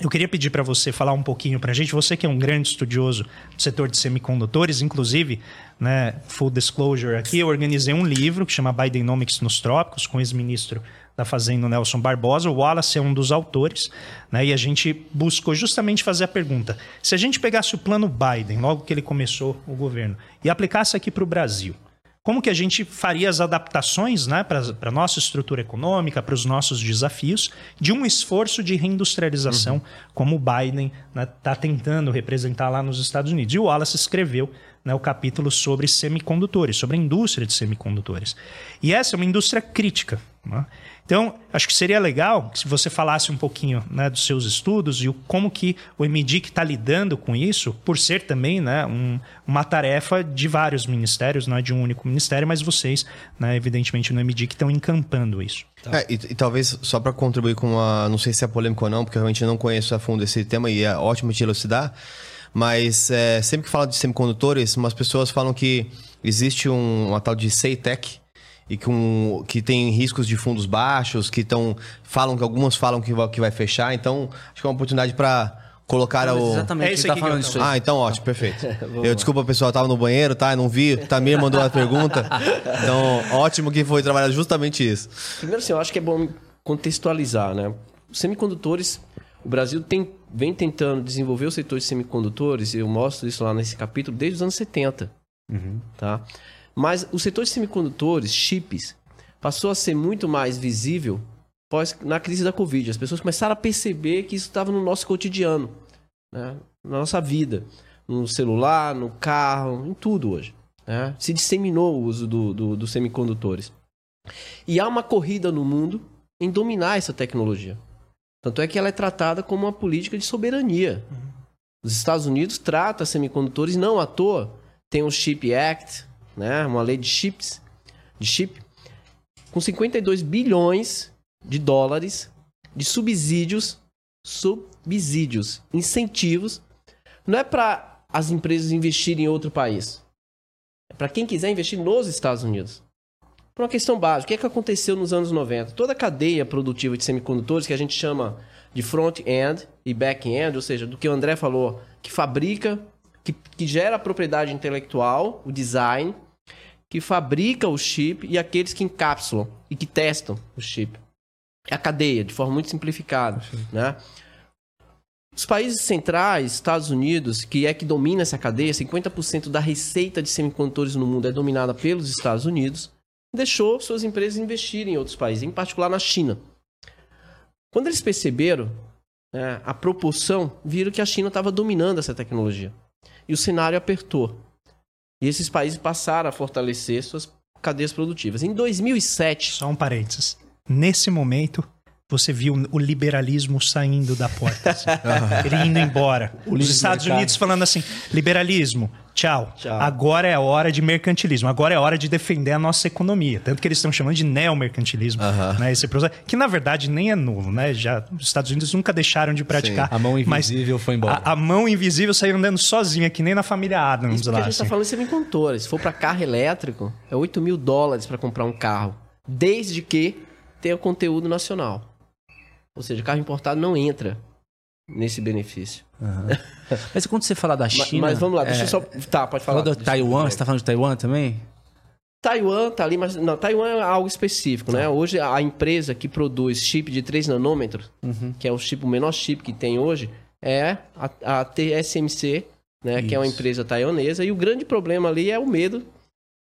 eu queria pedir para você falar um pouquinho para a gente, você que é um grande estudioso do setor de semicondutores, inclusive, né, full disclosure aqui, eu organizei um livro que chama Bidenomics nos Trópicos, com o ex-ministro da Fazenda Nelson Barbosa. O Wallace é um dos autores, né, e a gente buscou justamente fazer a pergunta: se a gente pegasse o plano Biden, logo que ele começou o governo, e aplicasse aqui para o Brasil, como que a gente faria as adaptações né, para a nossa estrutura econômica, para os nossos desafios, de um esforço de reindustrialização, uhum. como o Biden está né, tá tentando representar lá nos Estados Unidos. E o Wallace escreveu né, o capítulo sobre semicondutores, sobre a indústria de semicondutores. E essa é uma indústria crítica. Né? Então, acho que seria legal se você falasse um pouquinho né, dos seus estudos e o, como que o MDIC está lidando com isso, por ser também né, um, uma tarefa de vários ministérios, não é de um único ministério, mas vocês, né, evidentemente, no MDIC estão encampando isso. Tá. É, e, e, talvez só para contribuir com uma. Não sei se é polêmico ou não, porque eu realmente não conheço a fundo esse tema e é ótimo te elucidar. Mas é, sempre que fala de semicondutores, umas pessoas falam que existe um, uma tal de CEITEC, e com, que tem riscos de fundos baixos, que estão falam que algumas falam que vai, que vai fechar, então acho que é uma oportunidade para colocar não, o exatamente é isso tá falando isso. Ah, então ótimo, perfeito. eu desculpa pessoal, eu tava no banheiro, tá? Não vi, Tamir mandou a pergunta. Então, ótimo que foi trabalhado justamente isso. Primeiro assim, eu acho que é bom contextualizar, né? Os semicondutores, o Brasil tem vem tentando desenvolver o setor de semicondutores, eu mostro isso lá nesse capítulo desde os anos 70. Uhum. Tá? Mas o setor de semicondutores, chips, passou a ser muito mais visível após, na crise da Covid. As pessoas começaram a perceber que isso estava no nosso cotidiano, né? na nossa vida, no celular, no carro, em tudo hoje. Né? Se disseminou o uso dos do, do semicondutores. E há uma corrida no mundo em dominar essa tecnologia. Tanto é que ela é tratada como uma política de soberania. Uhum. Os Estados Unidos tratam semicondutores não à toa. Tem o Chip Act, né? Uma lei de chips, de chip, com 52 bilhões de dólares de subsídios, subsídios, incentivos. Não é para as empresas investirem em outro país. É para quem quiser investir nos Estados Unidos. Por uma questão básica, o que, é que aconteceu nos anos 90? Toda a cadeia produtiva de semicondutores, que a gente chama de front-end e back-end, ou seja, do que o André falou, que fabrica, que, que gera a propriedade intelectual, o design, que fabrica o chip e aqueles que encapsulam e que testam o chip. É a cadeia, de forma muito simplificada, né? Os países centrais, Estados Unidos, que é que domina essa cadeia, 50% da receita de semicondutores no mundo é dominada pelos Estados Unidos, deixou suas empresas investirem em outros países, em particular na China. Quando eles perceberam né, a proporção, viram que a China estava dominando essa tecnologia. E o cenário apertou. E esses países passaram a fortalecer suas cadeias produtivas. Em 2007. Só um parênteses. Nesse momento, você viu o liberalismo saindo da porta. Assim. Ele indo embora. Os Estados mercado. Unidos falando assim: liberalismo, tchau. tchau. Agora é a hora de mercantilismo. Agora é a hora de defender a nossa economia. Tanto que eles estão chamando de neomercantilismo. Uh -huh. né, esse processo, que na verdade nem é novo, né? Já, os Estados Unidos nunca deixaram de praticar. Sim. A mão invisível foi embora. A, a, mão invisível saiu andando sozinha, que nem na família Adams Isso lá. a gente está assim. falando de semicondutores. Se for para carro elétrico, é 8 mil dólares para comprar um carro. Desde que tenha conteúdo nacional. Ou seja, carro importado não entra nesse benefício. Uhum. Mas quando você fala da China. Mas, mas vamos lá, deixa é... eu só. Tá, pode falar. do Taiwan, você tá falando de Taiwan também? Taiwan tá ali, mas não, Taiwan é algo específico, né? Hoje a empresa que produz chip de 3 nanômetros, uhum. que é o chip, o menor chip que tem hoje, é a, a TSMC, né? Isso. Que é uma empresa taiwanesa. E o grande problema ali é o medo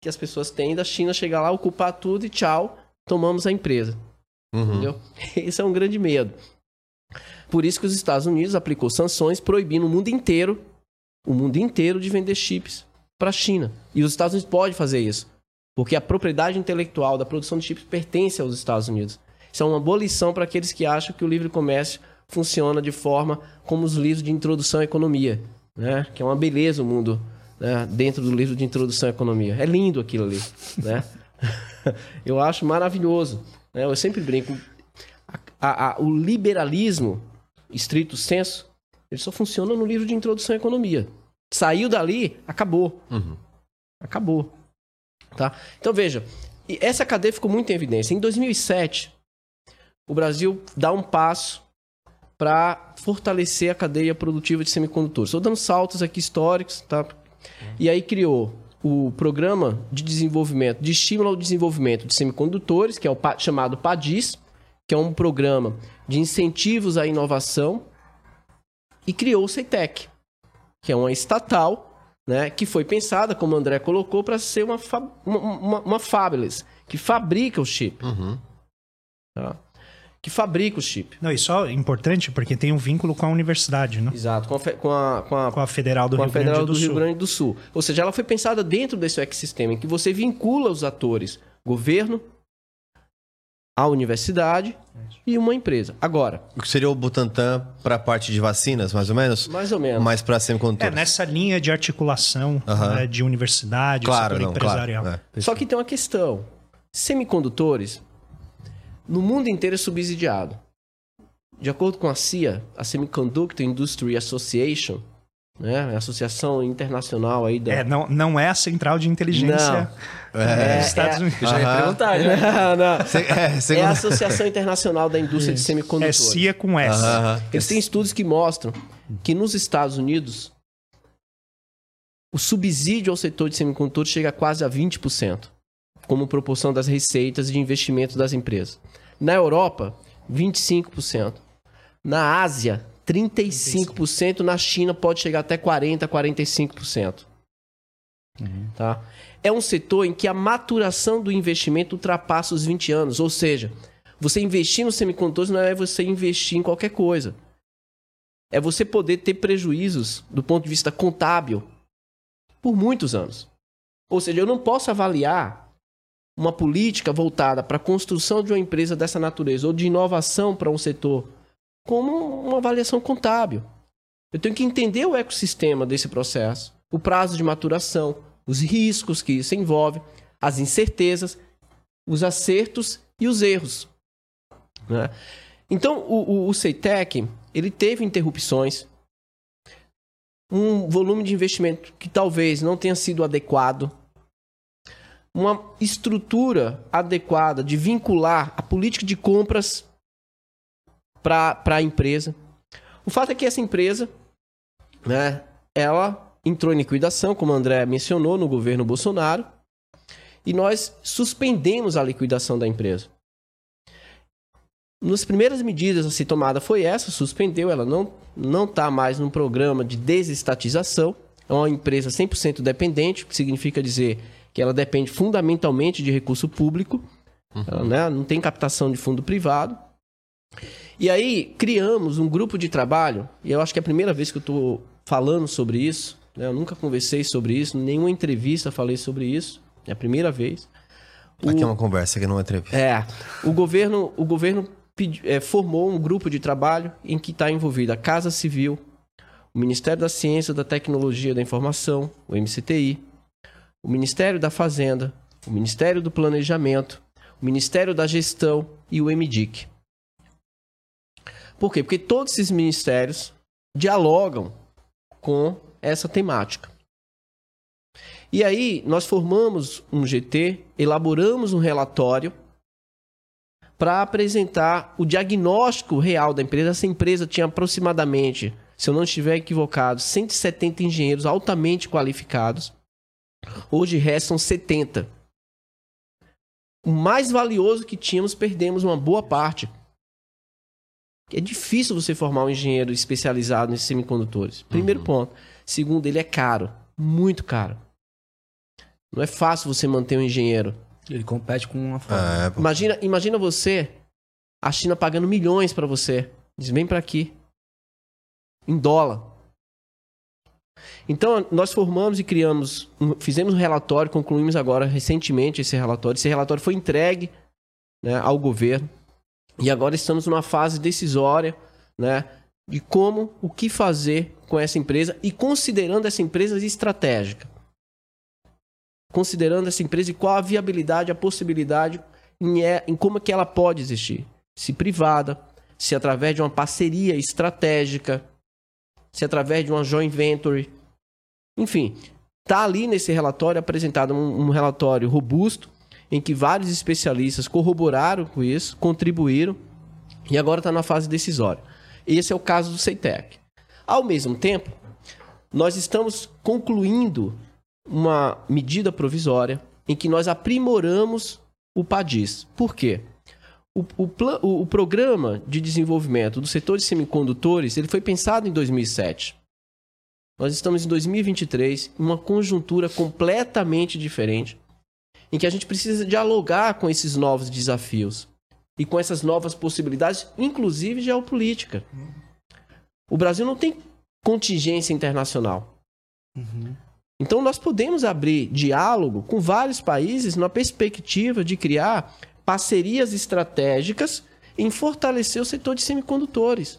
que as pessoas têm da China chegar lá, ocupar tudo e tchau, tomamos a empresa. Uhum. Entendeu? Esse é um grande medo. Por isso que os Estados Unidos aplicou sanções proibindo o mundo inteiro, o mundo inteiro de vender chips para a China. E os Estados Unidos podem fazer isso, porque a propriedade intelectual da produção de chips pertence aos Estados Unidos. Isso é uma boa lição para aqueles que acham que o livre comércio funciona de forma como os livros de introdução à economia, né? Que é uma beleza o mundo né? dentro do livro de introdução à economia. É lindo aquilo ali, né? Eu acho maravilhoso. Né? Eu sempre brinco. A, a, o liberalismo, estrito senso, ele só funciona no livro de introdução à economia. Saiu dali, acabou. Uhum. Acabou. Tá? Então veja, essa cadeia ficou muito em evidência. Em 2007, o Brasil dá um passo para fortalecer a cadeia produtiva de semicondutores. Estou dando saltos aqui históricos, tá? E aí criou o Programa de Desenvolvimento, de Estímulo ao Desenvolvimento de Semicondutores, que é o chamado PADIS, que é um programa de incentivos à inovação, e criou o CETEC, que é uma estatal né, que foi pensada, como o André colocou, para ser uma, uma, uma, uma fabulous, que fabrica o chip. Uhum. Tá? que fabrica o chip. Não, e só importante porque tem um vínculo com a universidade, né? Exato, com a, com a, com a, com a Federal do, com Rio, a Federal Grande do, do. Rio Grande do Sul. Ou seja, ela foi pensada dentro desse ecossistema em que você vincula os atores, governo, a universidade e uma empresa. Agora. O que seria o Butantan para a parte de vacinas, mais ou menos? Mais ou menos. Mais para semicondutores. É, nessa linha de articulação né, de universidade, Claro, setor não, empresarial. claro. é. Só que tem uma questão. Semicondutores, no mundo inteiro é subsidiado. De acordo com a CIA, a Semiconductor Industry Association, né, a Associação Internacional aí da... É, não, não é a central de inteligência É, dos Estados é- Unidos. Eu já ia perguntar, né? Não, não. Se- é, É a Associação Internacional da Indústria de É Semicondutores. CIA com S. Aham. Eles têm estudos que mostram que nos Estados Unidos o subsídio ao setor de semicondutores chega a quase a 20%, como proporção das receitas de investimento das empresas. Na Europa, 25%. Na Ásia, 35%. Na China, pode chegar até 40%, 45%. Tá? É um setor em que a maturação do investimento ultrapassa os 20 anos. Ou seja, você investir nos semicondutores não é você investir em qualquer coisa. É você poder ter prejuízos do ponto de vista contábil por muitos anos. Ou seja, eu não posso avaliar uma política voltada para a construção de uma empresa dessa natureza ou de inovação para um setor como uma avaliação contábil. Eu tenho que entender o ecossistema desse processo, o prazo de maturação, os riscos que isso envolve, as incertezas, os acertos e os erros. Né? Então, o, o, o CEITEC, ele teve interrupções, um volume de investimento que talvez não tenha sido adequado, uma estrutura adequada de vincular a política de compras para a empresa. O fato é que essa empresa, né, ela entrou em liquidação, como o André mencionou, no governo Bolsonaro, e nós suspendemos a liquidação da empresa. Nas primeiras medidas a ser tomada foi essa, suspendeu, ela não não está mais num programa de desestatização, é uma empresa 100% dependente, o que significa dizer que ela depende fundamentalmente de recurso público, uhum. ela, né, não tem captação de fundo privado. E aí criamos um grupo de trabalho, e eu acho que é a primeira vez que eu estou falando sobre isso, né, eu nunca conversei sobre isso, nenhuma entrevista falei sobre isso, é a primeira vez. O, Aqui é uma conversa, que não é entrevista. É, o governo, o governo é, formou um grupo de trabalho em que está envolvida a Casa Civil, o Ministério da Ciência, da Tecnologia e da Informação, o MCTI, o Ministério da Fazenda, o Ministério do Planejamento, o Ministério da Gestão e o MDIC. Por quê? Porque todos esses ministérios dialogam com essa temática. E aí, nós formamos um GT, elaboramos um relatório para apresentar o diagnóstico real da empresa. Essa empresa tinha aproximadamente, se eu não estiver equivocado, 170 engenheiros altamente qualificados. Hoje restam 70. O mais valioso que tínhamos, perdemos uma boa parte. É difícil você formar um engenheiro especializado nesses semicondutores. Primeiro uhum. ponto. Segundo, ele é caro. Muito caro. Não é fácil você manter um engenheiro ele compete com uma forma. É, imagina, imagina você, a China pagando milhões para você. Diz, vem para aqui. Em dólar. Então, nós formamos e criamos, fizemos um relatório, concluímos agora recentemente esse relatório. Esse relatório foi entregue né, ao governo. E agora estamos numa fase decisória, né? De como, o que fazer com essa empresa e considerando essa empresa estratégica considerando essa empresa e qual a viabilidade, a possibilidade em, é, em como é que ela pode existir. Se privada, se através de uma parceria estratégica, se através de uma joint venture. Enfim, está ali nesse relatório apresentado um, um relatório robusto em que vários especialistas corroboraram com isso, contribuíram e agora está na fase decisória. Esse é o caso do CEITEC. Ao mesmo tempo, nós estamos concluindo uma medida provisória em que nós aprimoramos o PADIS. Por quê? O, o, o, programa de desenvolvimento do setor de semicondutores ele foi pensado em 2007. Nós estamos em 2023, em uma conjuntura completamente diferente, em que a gente precisa dialogar com esses novos desafios e com essas novas possibilidades, inclusive geopolítica. O Brasil não tem contingência internacional. Uhum. Então, nós podemos abrir diálogo com vários países na perspectiva de criar parcerias estratégicas em fortalecer o setor de semicondutores.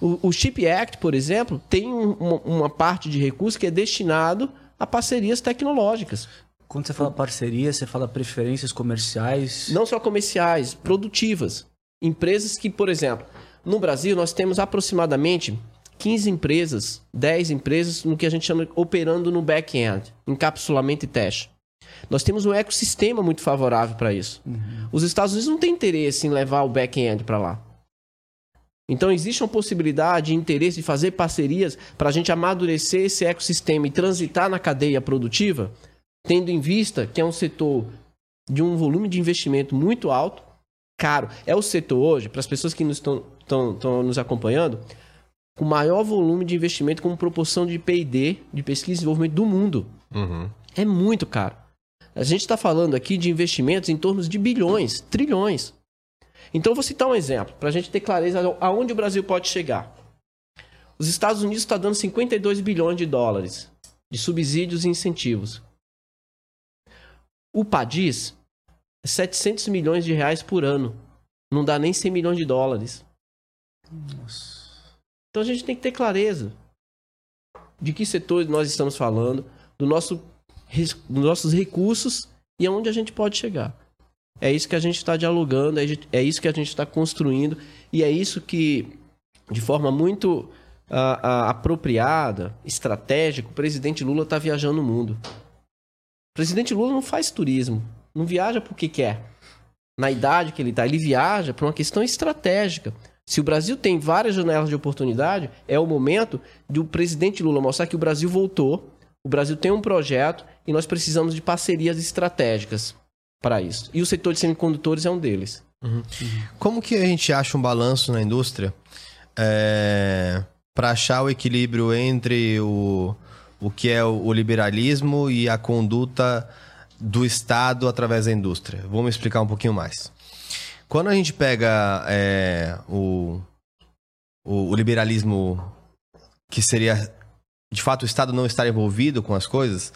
O, o Chip Act, por exemplo, tem um, uma, uma parte de recurso que é destinado a parcerias tecnológicas. Quando você fala parceria, você fala preferências comerciais? Não só comerciais, produtivas. Empresas que, por exemplo, no Brasil nós temos aproximadamente 15 empresas, 10 empresas no que a gente chama operando no back-end, encapsulamento e teste. Nós temos um ecossistema muito favorável para isso. Uhum. Os Estados Unidos não têm interesse em levar o back-end para lá. Então existe uma possibilidade e interesse de fazer parcerias para a gente amadurecer esse ecossistema e transitar na cadeia produtiva, tendo em vista que é um setor de um volume de investimento muito alto, caro. É o setor hoje, para as pessoas que nos estão, estão, estão nos acompanhando, com maior volume de investimento como proporção de P&D, de pesquisa e desenvolvimento do mundo. Uhum. É muito caro. A gente está falando aqui de investimentos em torno de bilhões, trilhões. Então, vou citar um exemplo, para a gente ter clareza aonde o Brasil pode chegar. Os Estados Unidos estão tá dando 52 bilhões de dólares de subsídios e incentivos. O PADIS é 700 milhões de reais por ano. Não dá nem 100 milhões de dólares. Nossa. Então a gente tem que ter clareza de que setores nós estamos falando, do nosso, dos nossos recursos e aonde a gente pode chegar. É isso que a gente está dialogando, é, é isso que a gente está construindo e é isso que, de forma muito uh, uh, apropriada, estratégica, o presidente Lula está viajando no mundo. O presidente Lula não faz turismo, não viaja porque quer. Na idade que ele está, ele viaja por uma questão estratégica. Se o Brasil tem várias janelas de oportunidade, é o momento do presidente Lula mostrar que o Brasil voltou, o Brasil tem um projeto e nós precisamos de parcerias estratégicas para isso. E o setor de semicondutores é um deles. Uhum. Como que a gente acha um balanço na indústria é, para achar o equilíbrio entre o, o que é o liberalismo e a conduta do Estado através da indústria? Vou me explicar um pouquinho mais. Quando a gente pega é, o, o, o liberalismo que seria de fato o Estado não estar envolvido com as coisas,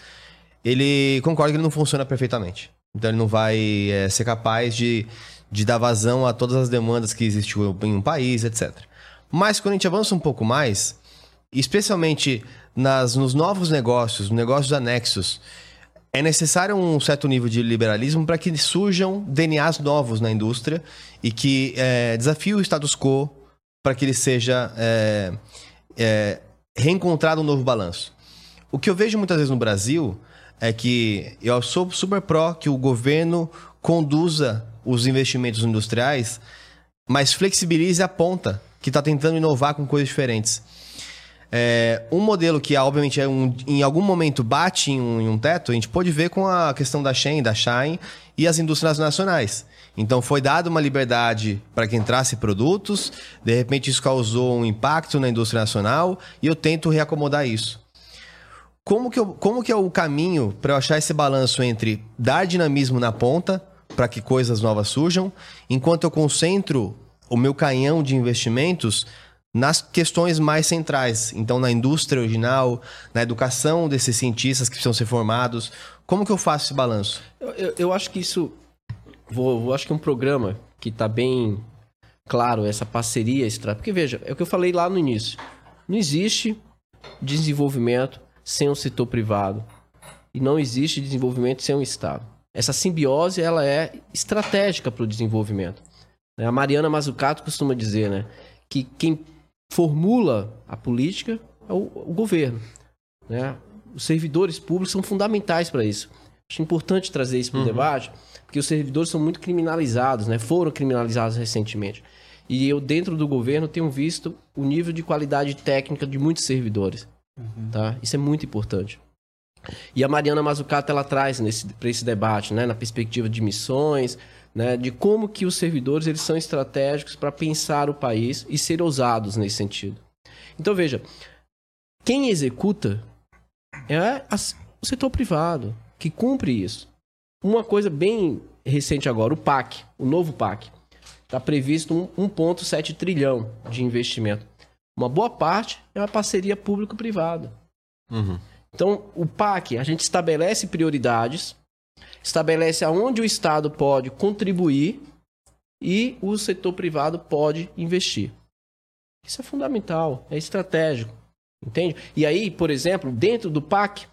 ele concorda que ele não funciona perfeitamente. Então ele não vai é, ser capaz de, de dar vazão a todas as demandas que existem em um país, etc. Mas quando a gente avança um pouco mais, especialmente nas, nos novos negócios, negócios anexos, é necessário um certo nível de liberalismo para que surjam DNAs novos na indústria e que é, desafie o status quo para que ele seja é, é, reencontrado um novo balanço. O que eu vejo muitas vezes no Brasil é que eu sou super pró que o governo conduza os investimentos industriais, mas flexibilize a ponta, que está tentando inovar com coisas diferentes. É, um modelo que, obviamente, é um, em algum momento bate em um, em um, teto, a gente pode ver com a questão da Shen, da Shine e as indústrias nacionais. Então, foi dada uma liberdade para que entrasse produtos, de repente isso causou um impacto na indústria nacional e eu tento reacomodar isso. Como que, eu, como que é o caminho para eu achar esse balanço entre dar dinamismo na ponta para que coisas novas surjam, enquanto eu concentro o meu canhão de investimentos nas questões mais centrais. Então, na indústria original, na educação desses cientistas que precisam ser formados. Como que eu faço esse balanço? Eu, eu, eu acho que isso. Vou, acho que é um programa que está bem claro, essa parceria estratégica. Porque, veja, é o que eu falei lá no início. Não existe desenvolvimento sem o setor privado. E não existe desenvolvimento sem o Estado. Essa simbiose ela é estratégica para o desenvolvimento. A Mariana Mazzucato costuma dizer né, que quem formula a política é o, o governo. Né? Os servidores públicos são fundamentais para isso. Acho importante trazer isso para o uhum. debate, porque os servidores são muito criminalizados, né? foram criminalizados recentemente. E eu, dentro do governo, tenho visto o nível de qualidade técnica de muitos servidores. Uhum. Tá? Isso é muito importante. E a Mariana Mazzucato ela traz para esse debate, né, na perspectiva de missões, né, de como que os servidores eles são estratégicos para pensar o país e ser ousados nesse sentido. Então veja, quem executa é o setor privado que cumpre isso. Uma coisa bem recente agora, o PAC, o novo PAC, está previsto um 1,7 trilhão de investimento. Uma boa parte é uma parceria público-privada. Uhum. Então, o PAC, a gente estabelece prioridades, estabelece aonde o Estado pode contribuir e o setor privado pode investir. Isso é fundamental, é estratégico, entende? E aí, por exemplo, dentro do PAC,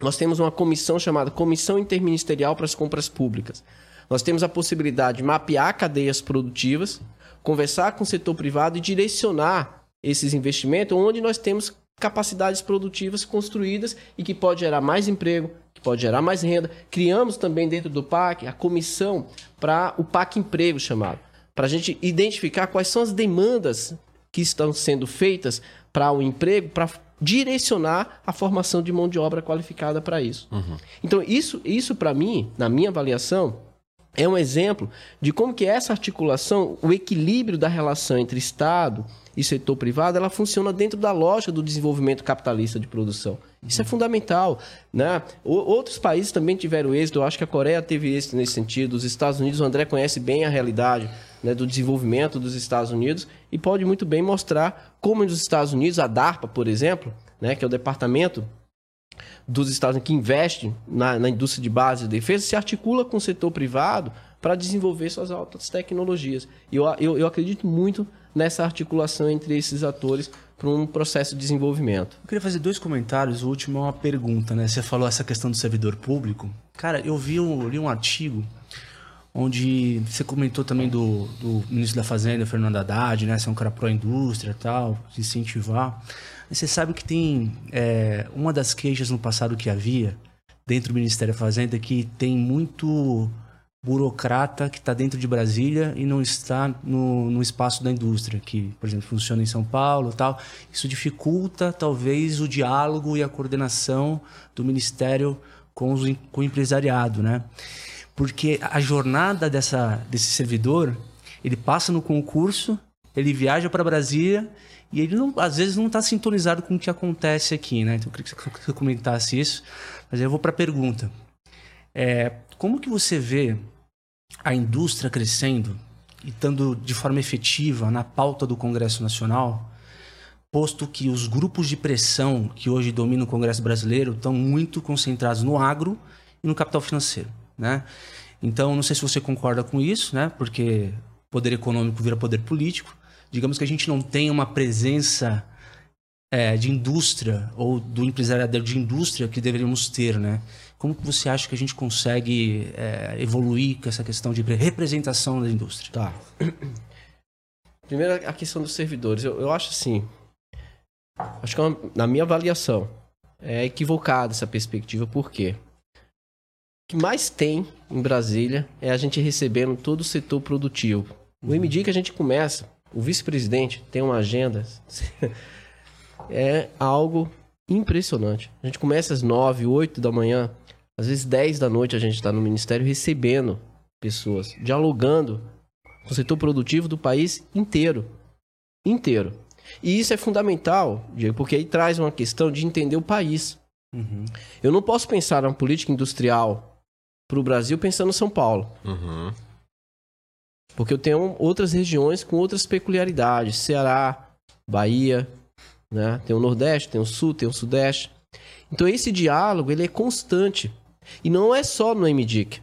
nós temos uma comissão chamada Comissão Interministerial para as Compras Públicas. Nós temos a possibilidade de mapear cadeias produtivas, conversar com o setor privado e direcionar esses investimentos onde nós temos capacidades produtivas construídas e que pode gerar mais emprego, que pode gerar mais renda. Criamos também dentro do PAC a comissão para o PAC Emprego chamado, para a gente identificar quais são as demandas que estão sendo feitas para o emprego, para direcionar a formação de mão de obra qualificada para isso. Uhum. Então, isso, isso para mim, na minha avaliação, é um exemplo de como que essa articulação, o equilíbrio da relação entre Estado e setor privado, ela funciona dentro da lógica do desenvolvimento capitalista de produção. Isso é fundamental. Né? outros países também tiveram êxito. Eu acho que a Coreia teve êxito nesse sentido. Os Estados Unidos, o André conhece bem a realidade né, do desenvolvimento dos Estados Unidos e pode muito bem mostrar como nos Estados Unidos, a DARPA, por exemplo, né, que é o departamento dos Estados Unidos que investe na, na indústria de base de defesa, se articula com o setor privado para desenvolver suas altas tecnologias. E eu, eu, eu acredito muito nessa articulação entre esses atores para um processo de desenvolvimento. Eu queria fazer dois comentários. O último é uma pergunta, né? Você falou essa questão do servidor público. Cara, eu vi um, li um artigo onde você comentou também do, do ministro da Fazenda, Fernando Haddad, né? Ser um cara pró-indústria tal, incentivar. Você sabe que tem é, uma das queixas no passado que havia dentro do Ministério da Fazenda que tem muito burocrata que está dentro de Brasília e não está no, no espaço da indústria, que, por exemplo, funciona em São Paulo tal. Isso dificulta, talvez, o diálogo e a coordenação do Ministério com, os, com o empresariado, né? Porque a jornada dessa, desse servidor, ele passa no concurso, ele viaja para Brasília e ele, não, às vezes, não está sintonizado com o que acontece aqui, né? Então, eu queria que você comentasse isso. Mas aí eu vou para a pergunta. É, como que você vê a indústria crescendo e estando de forma efetiva na pauta do Congresso Nacional, posto que os grupos de pressão que hoje dominam o Congresso brasileiro estão muito concentrados no agro e no capital financeiro, né? Então, não sei se você concorda com isso, né? Porque poder econômico vira poder político. Digamos que a gente não tem uma presença é, de indústria ou do empresariado de indústria que deveríamos ter, né? Como que você acha que a gente consegue é, evoluir com essa questão de representação da indústria? Tá. Primeiro, a questão dos servidores. Eu, eu acho assim. Acho que é uma, na minha avaliação é equivocada essa perspectiva. Por quê? O que mais tem em Brasília é a gente recebendo todo o setor produtivo. O MD que a gente começa, o vice-presidente tem uma agenda. é algo impressionante. A gente começa às 9, 8 da manhã, às vezes 10 da noite a gente está no ministério recebendo pessoas, dialogando com o setor produtivo do país inteiro. Inteiro. E isso é fundamental, Diego, porque aí traz uma questão de entender o país. Uhum. Eu não posso pensar na política industrial para o Brasil pensando em São Paulo. Uhum. Porque eu tenho outras regiões com outras peculiaridades. Ceará, Bahia, né? tem o Nordeste, tem o Sul, tem o Sudeste. Então esse diálogo ele é constante. E não é só no MDIC.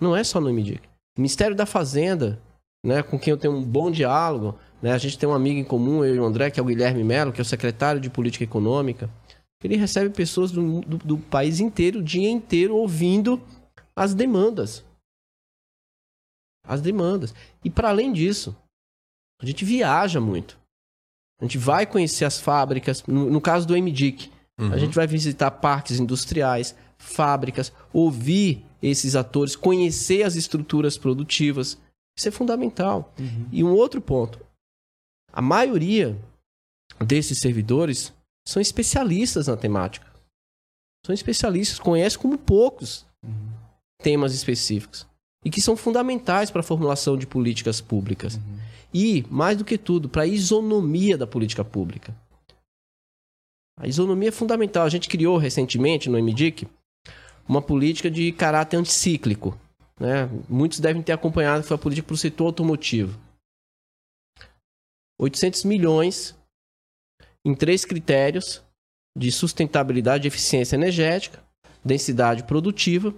Não é só no MDIC. Ministério da Fazenda, né, com quem eu tenho um bom diálogo, né, a gente tem um amigo em comum, eu e o André, que é o Guilherme Mello, que é o secretário de Política Econômica. Ele recebe pessoas do, do, do país inteiro, o dia inteiro, ouvindo as demandas. As demandas. E para além disso, a gente viaja muito. A gente vai conhecer as fábricas. No, no caso do MDIC, uhum. a gente vai visitar parques industriais, fábricas, ouvir esses atores, conhecer as estruturas produtivas. Isso é fundamental. Uhum. E um outro ponto: a maioria desses servidores são especialistas na temática. São especialistas, conhecem como poucos uhum. temas específicos e que são fundamentais para a formulação de políticas públicas. Uhum. E, mais do que tudo, para a isonomia da política pública. A isonomia é fundamental. A gente criou recentemente no MDIC uma política de caráter anticíclico. Né? Muitos devem ter acompanhado que foi a política para o setor automotivo. 800 milhões em três critérios de sustentabilidade e eficiência energética, densidade produtiva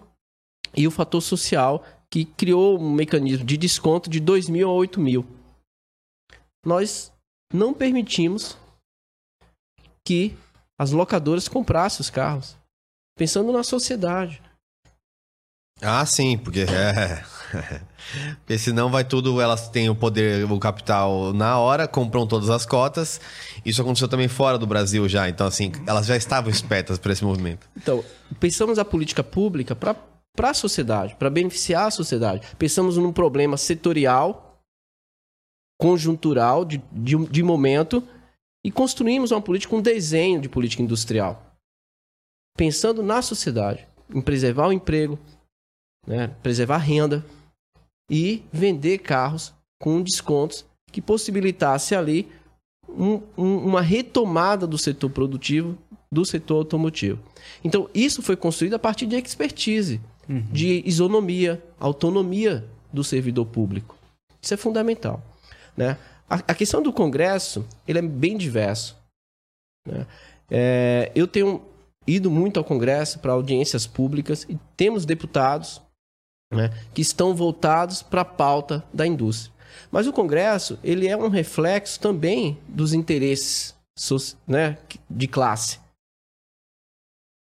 e o fator social que criou um mecanismo de desconto de 2 mil a 8 mil. Nós não permitimos que as locadoras comprassem os carros pensando na sociedade. Ah, sim, porque é. porque senão vai tudo, elas têm o poder, o capital na hora, compram todas as cotas. Isso aconteceu também fora do Brasil já, então assim, elas já estavam espertas para esse movimento. Então, pensamos a política pública para para a sociedade, para beneficiar a sociedade. Pensamos num problema setorial, conjuntural, de, de, de momento, e construímos uma política, um desenho de política industrial pensando na sociedade, em preservar o emprego, né, preservar a renda e vender carros com descontos que possibilitasse ali um, um, uma retomada do setor produtivo, do setor automotivo. Então, isso foi construído a partir de expertise, uhum. de isonomia, autonomia do servidor público. Isso é fundamental. Né? A, a questão do Congresso ele é bem diverso. Né? É, eu tenho ido muito ao Congresso para audiências públicas e temos deputados né, que estão voltados para a pauta da indústria. Mas o Congresso ele é um reflexo também dos interesses né, de classe,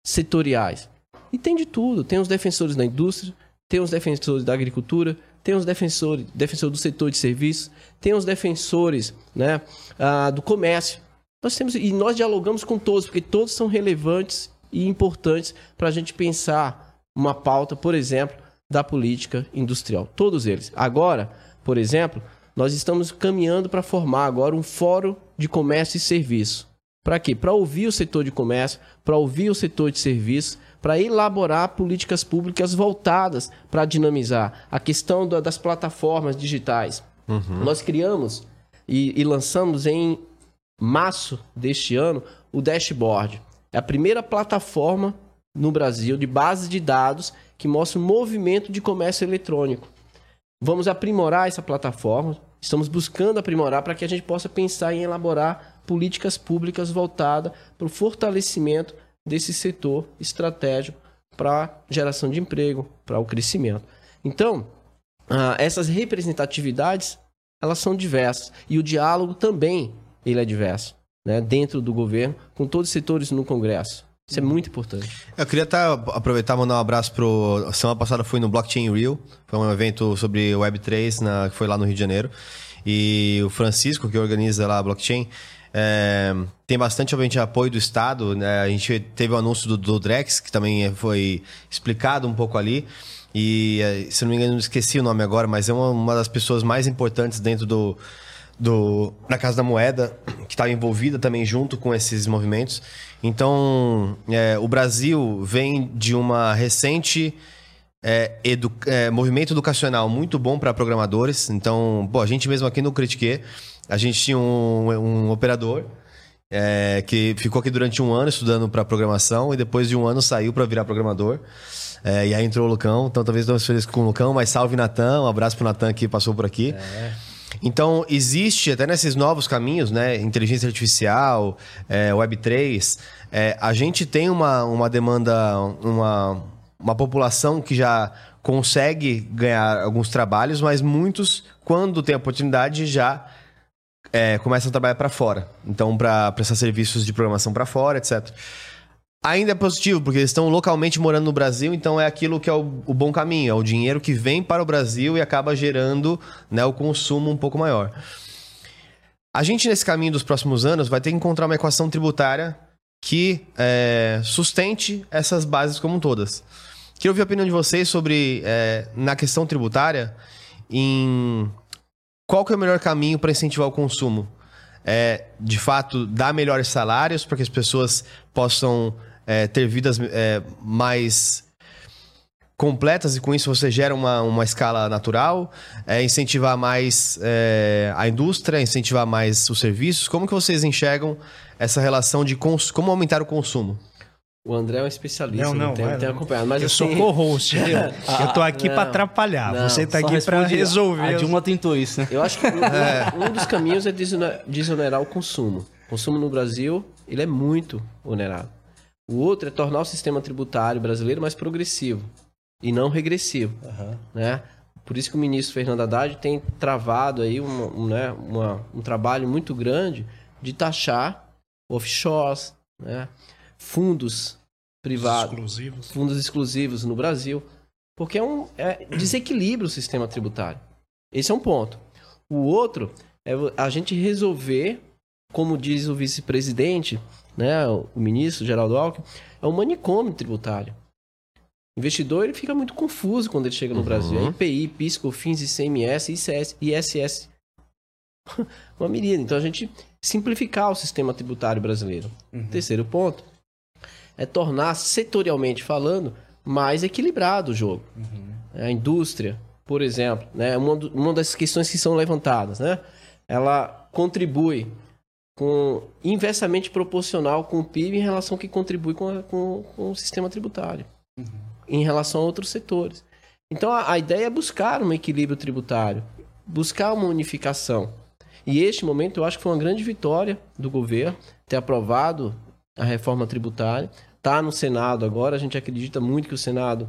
setoriais. E tem de tudo. Tem os defensores da indústria, tem os defensores da agricultura, tem os defensores defensor do setor de serviços, tem os defensores né, ah, do comércio. Nós temos e nós dialogamos com todos, porque todos são relevantes e importantes para a gente pensar uma pauta, por exemplo, da política industrial. Todos eles. Agora, por exemplo, nós estamos caminhando para formar agora um fórum de comércio e serviço. Para quê? Para ouvir o setor de comércio, para ouvir o setor de serviços, para elaborar políticas públicas voltadas para dinamizar a questão da, das plataformas digitais. Uhum. Nós criamos e, e lançamos em março deste ano o Dashboard. É a primeira plataforma no Brasil de base de dados que mostra o movimento de comércio eletrônico. Vamos aprimorar essa plataforma, estamos buscando aprimorar para que a gente possa pensar em elaborar políticas públicas voltadas para o fortalecimento desse setor estratégico para geração de emprego, para o crescimento. Então, ah, essas representatividades, elas são diversas. E o diálogo também, ele é diverso, né? dentro do governo, com todos os setores no Congresso. Isso é muito importante. Eu queria tá, aproveitar e mandar um abraço pro. Semana passada fui no Blockchain Rio, foi um evento sobre Web3 na, que foi lá no Rio de Janeiro. E o Francisco, que organiza lá a blockchain, é, tem bastante, obviamente, apoio do Estado. Né? A gente teve o anúncio do, do Drex, que também foi explicado um pouco ali. E, é, se não me engano, esqueci o nome agora, mas é uma, uma das pessoas mais importantes dentro do, do, na Casa da Moeda, que estava envolvida também junto com esses movimentos. Então, é, o Brasil vem de uma recente é, edu, é, movimento educacional muito bom para programadores. Então, pô, a gente mesmo aqui no Critique a gente tinha um, um operador é, que ficou aqui durante um ano estudando para programação e depois de um ano saiu para virar programador. É, e aí entrou o Lucão, então talvez estamos felizes com o Lucão, mas salve Natan, um abraço pro Natan que passou por aqui. É. Então, existe até nesses novos caminhos, né? Inteligência artificial, é, Web3, é, a gente tem uma, uma demanda, uma, uma população que já consegue ganhar alguns trabalhos, mas muitos, quando tem a oportunidade, já é, começam a trabalhar para fora. Então, para prestar serviços de programação para fora, etc. Ainda é positivo, porque eles estão localmente morando no Brasil, então é aquilo que é o, o, bom caminho, é o dinheiro que vem para o Brasil e acaba gerando né, o consumo um pouco maior. A gente, nesse caminho dos próximos anos, vai ter que encontrar uma equação tributária que é, sustente essas bases como todas. Queria ouvir a opinião de vocês sobre, é, na questão tributária, em qual que é o melhor caminho para incentivar o consumo? É, de fato, dar melhores salários para que as pessoas possam é, ter vidas é, mais completas e com isso você gera uma, uma escala natural, é, incentivar mais é, a indústria, incentivar mais os serviços. Como que vocês enxergam essa relação de como aumentar o consumo? O André é um especialista, não, não, tem, é, tem acompanhado. Mas eu assim... sou co-host, eu tô aqui para atrapalhar, não, você tá aqui para resolver. A Dilma tentou isso, né? Eu acho que um, é. um dos caminhos é desonerar o consumo. O consumo no Brasil, ele é muito onerado. O outro é tornar o sistema tributário brasileiro mais progressivo e não regressivo, uhum. né? Por isso que o ministro Fernando Haddad tem travado aí uma, um, né, uma, um trabalho muito grande de taxar offshores, né? Fundos privados, exclusivos. fundos exclusivos no Brasil, porque é um é, desequilibra o sistema tributário. Esse é um ponto. O outro é a gente resolver, como diz o vice-presidente, né, o ministro Geraldo Alckmin, é um manicômio tributário. O investidor ele fica muito confuso quando ele chega no uhum. Brasil. É IPI, PIS, COFINS, ICMS, ICS, ISS. Uma miríade. Então a gente simplificar o sistema tributário brasileiro. Uhum. Terceiro ponto é tornar, setorialmente falando, mais equilibrado o jogo. Uhum. A indústria, por exemplo, né, uma, uma das questões que são levantadas, né, ela contribui com inversamente proporcional com o PIB em relação ao que contribui com, a, com, com o sistema tributário, uhum. em relação a outros setores. Então a, a ideia é buscar um equilíbrio tributário, buscar uma unificação. E este momento eu acho que foi uma grande vitória do governo ter aprovado a reforma tributária, está no Senado agora. A gente acredita muito que o Senado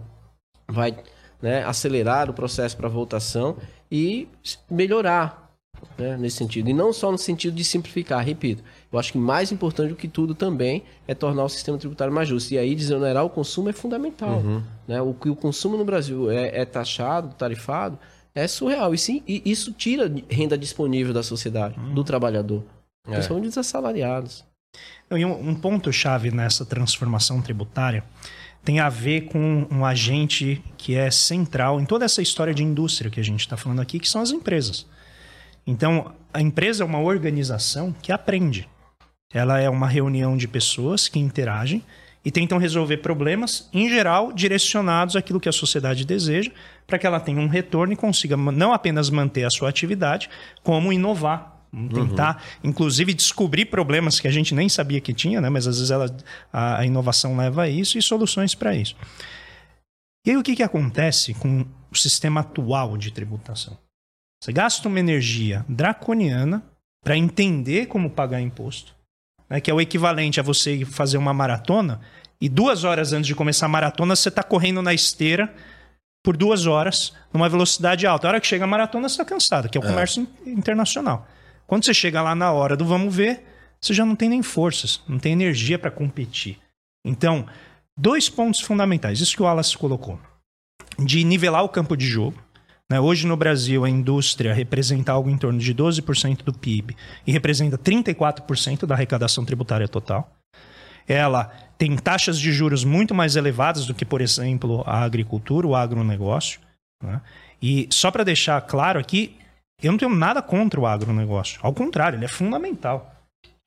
vai né, acelerar o processo para votação e melhorar né, nesse sentido. E não só no sentido de simplificar, repito. Eu acho que mais importante do que tudo também é tornar o sistema tributário mais justo. E aí desonerar o consumo é fundamental. Né? O que o consumo no Brasil é, é taxado, tarifado, é surreal. E, sim, e isso tira renda disponível da sociedade, do trabalhador. Principalmente dos assalariados. E um, um ponto-chave nessa transformação tributária tem a ver com um agente que é central em toda essa história de indústria que a gente está falando aqui, que são as empresas. Então, a empresa é uma organização que aprende. Ela é uma reunião de pessoas que interagem e tentam resolver problemas, em geral, direcionados àquilo que a sociedade deseja, para que ela tenha um retorno e consiga não apenas manter a sua atividade, como inovar. Tentar, inclusive, descobrir problemas que a gente nem sabia que tinha, né? mas às vezes ela, a, a inovação leva a isso e soluções para isso. E aí o que, que acontece com o sistema atual de tributação? Você gasta uma energia draconiana para entender como pagar imposto, né, que é o equivalente a você fazer uma maratona e duas horas antes de começar a maratona você está correndo na esteira por duas horas numa velocidade alta. A hora que chega a maratona você está cansado, que é o comércio internacional. Quando você chega lá na hora do vamos ver, você já não tem nem forças, não tem energia para competir. Então, dois pontos fundamentais, isso que o Wallace colocou, de nivelar o campo de jogo, né? Hoje no Brasil, a indústria representa algo em torno de 12% do PIB e representa 34% da arrecadação tributária total. Ela tem taxas de juros muito mais elevadas do que, por exemplo, a agricultura, o agronegócio. Né? E só para deixar claro aqui, eu não tenho nada contra o agronegócio. Ao contrário, ele é fundamental.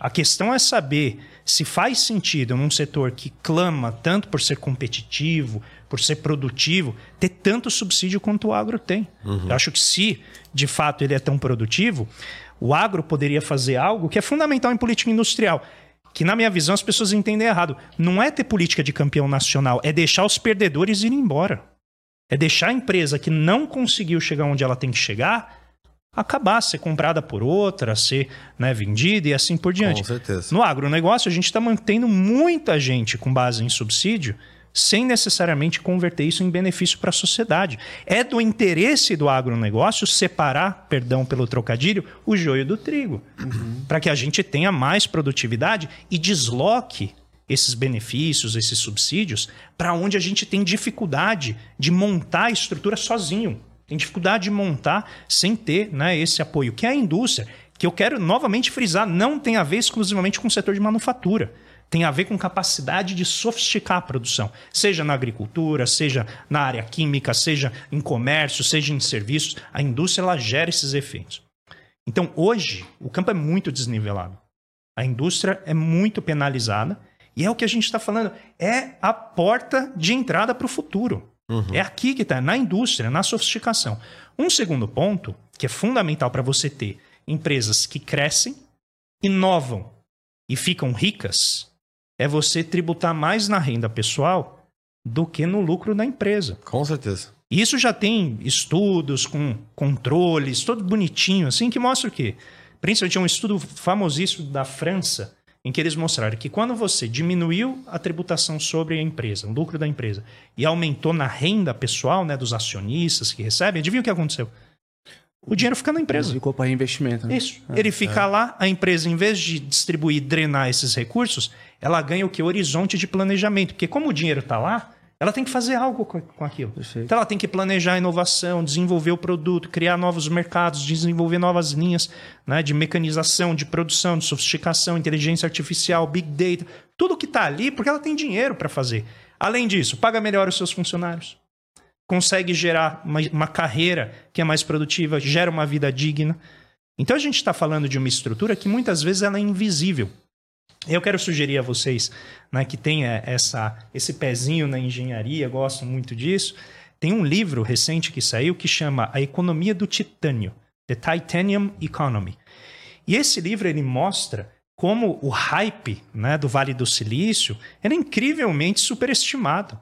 A questão é saber se faz sentido num setor que clama tanto por ser competitivo, por ser produtivo, ter tanto subsídio quanto o agro tem. Uhum. Eu acho que se de fato ele é tão produtivo, o agro poderia fazer algo que é fundamental em política industrial. Que, na minha visão, as pessoas entendem errado. Não é ter política de campeão nacional, é deixar os perdedores irem embora. É deixar a empresa que não conseguiu chegar onde ela tem que chegar acabar, ser comprada por outra, ser né, vendida e assim por diante. Com certeza. No agronegócio, a gente está mantendo muita gente com base em subsídio sem necessariamente converter isso em benefício para a sociedade. É do interesse do agronegócio separar, perdão pelo trocadilho, o joio do trigo, uhum. para que a gente tenha mais produtividade e desloque esses benefícios, esses subsídios, para onde a gente tem dificuldade de montar a estrutura sozinho tem dificuldade de montar sem ter né, esse apoio, que é a indústria, que eu quero novamente frisar, não tem a ver exclusivamente com o setor de manufatura. Tem a ver com capacidade de sofisticar a produção, seja na agricultura, seja na área química, seja em comércio, seja em serviços. A indústria ela gera esses efeitos. Então, hoje, o campo é muito desnivelado. A indústria é muito penalizada e é o que a gente está falando, é a porta de entrada para o futuro. Uhum. É aqui que está, na indústria, na sofisticação. Um segundo ponto, que é fundamental para você ter empresas que crescem, inovam e ficam ricas, é você tributar mais na renda pessoal do que no lucro da empresa. Com certeza. Isso já tem estudos com controles, todo bonitinho, assim, que mostra o quê? Principalmente um estudo famosíssimo da França, em que eles mostraram que quando você diminuiu a tributação sobre a empresa, o lucro da empresa, e aumentou na renda pessoal né, dos acionistas que recebem, adivinha o que aconteceu? O dinheiro fica na empresa. Ficou para reinvestimento. Né? Isso. É, Ele fica é. lá, a empresa, em vez de distribuir, drenar esses recursos, ela ganha o que? Horizonte de planejamento. Porque como o dinheiro está lá, ela tem que fazer algo com aquilo. Perfeito. Então ela tem que planejar a inovação, desenvolver o produto, criar novos mercados, desenvolver novas linhas né, de mecanização, de produção, de sofisticação, inteligência artificial, big data, tudo que está ali, porque ela tem dinheiro para fazer. Além disso, paga melhor os seus funcionários, consegue gerar uma, uma carreira que é mais produtiva, gera uma vida digna. Então a gente está falando de uma estrutura que muitas vezes ela é invisível. Eu quero sugerir a vocês né, que tenha essa, esse pezinho na engenharia, gosto muito disso. Tem um livro recente que saiu que chama A Economia do Titânio, The Titanium Economy. E esse livro ele mostra como o hype né, do Vale do Silício era incrivelmente superestimado.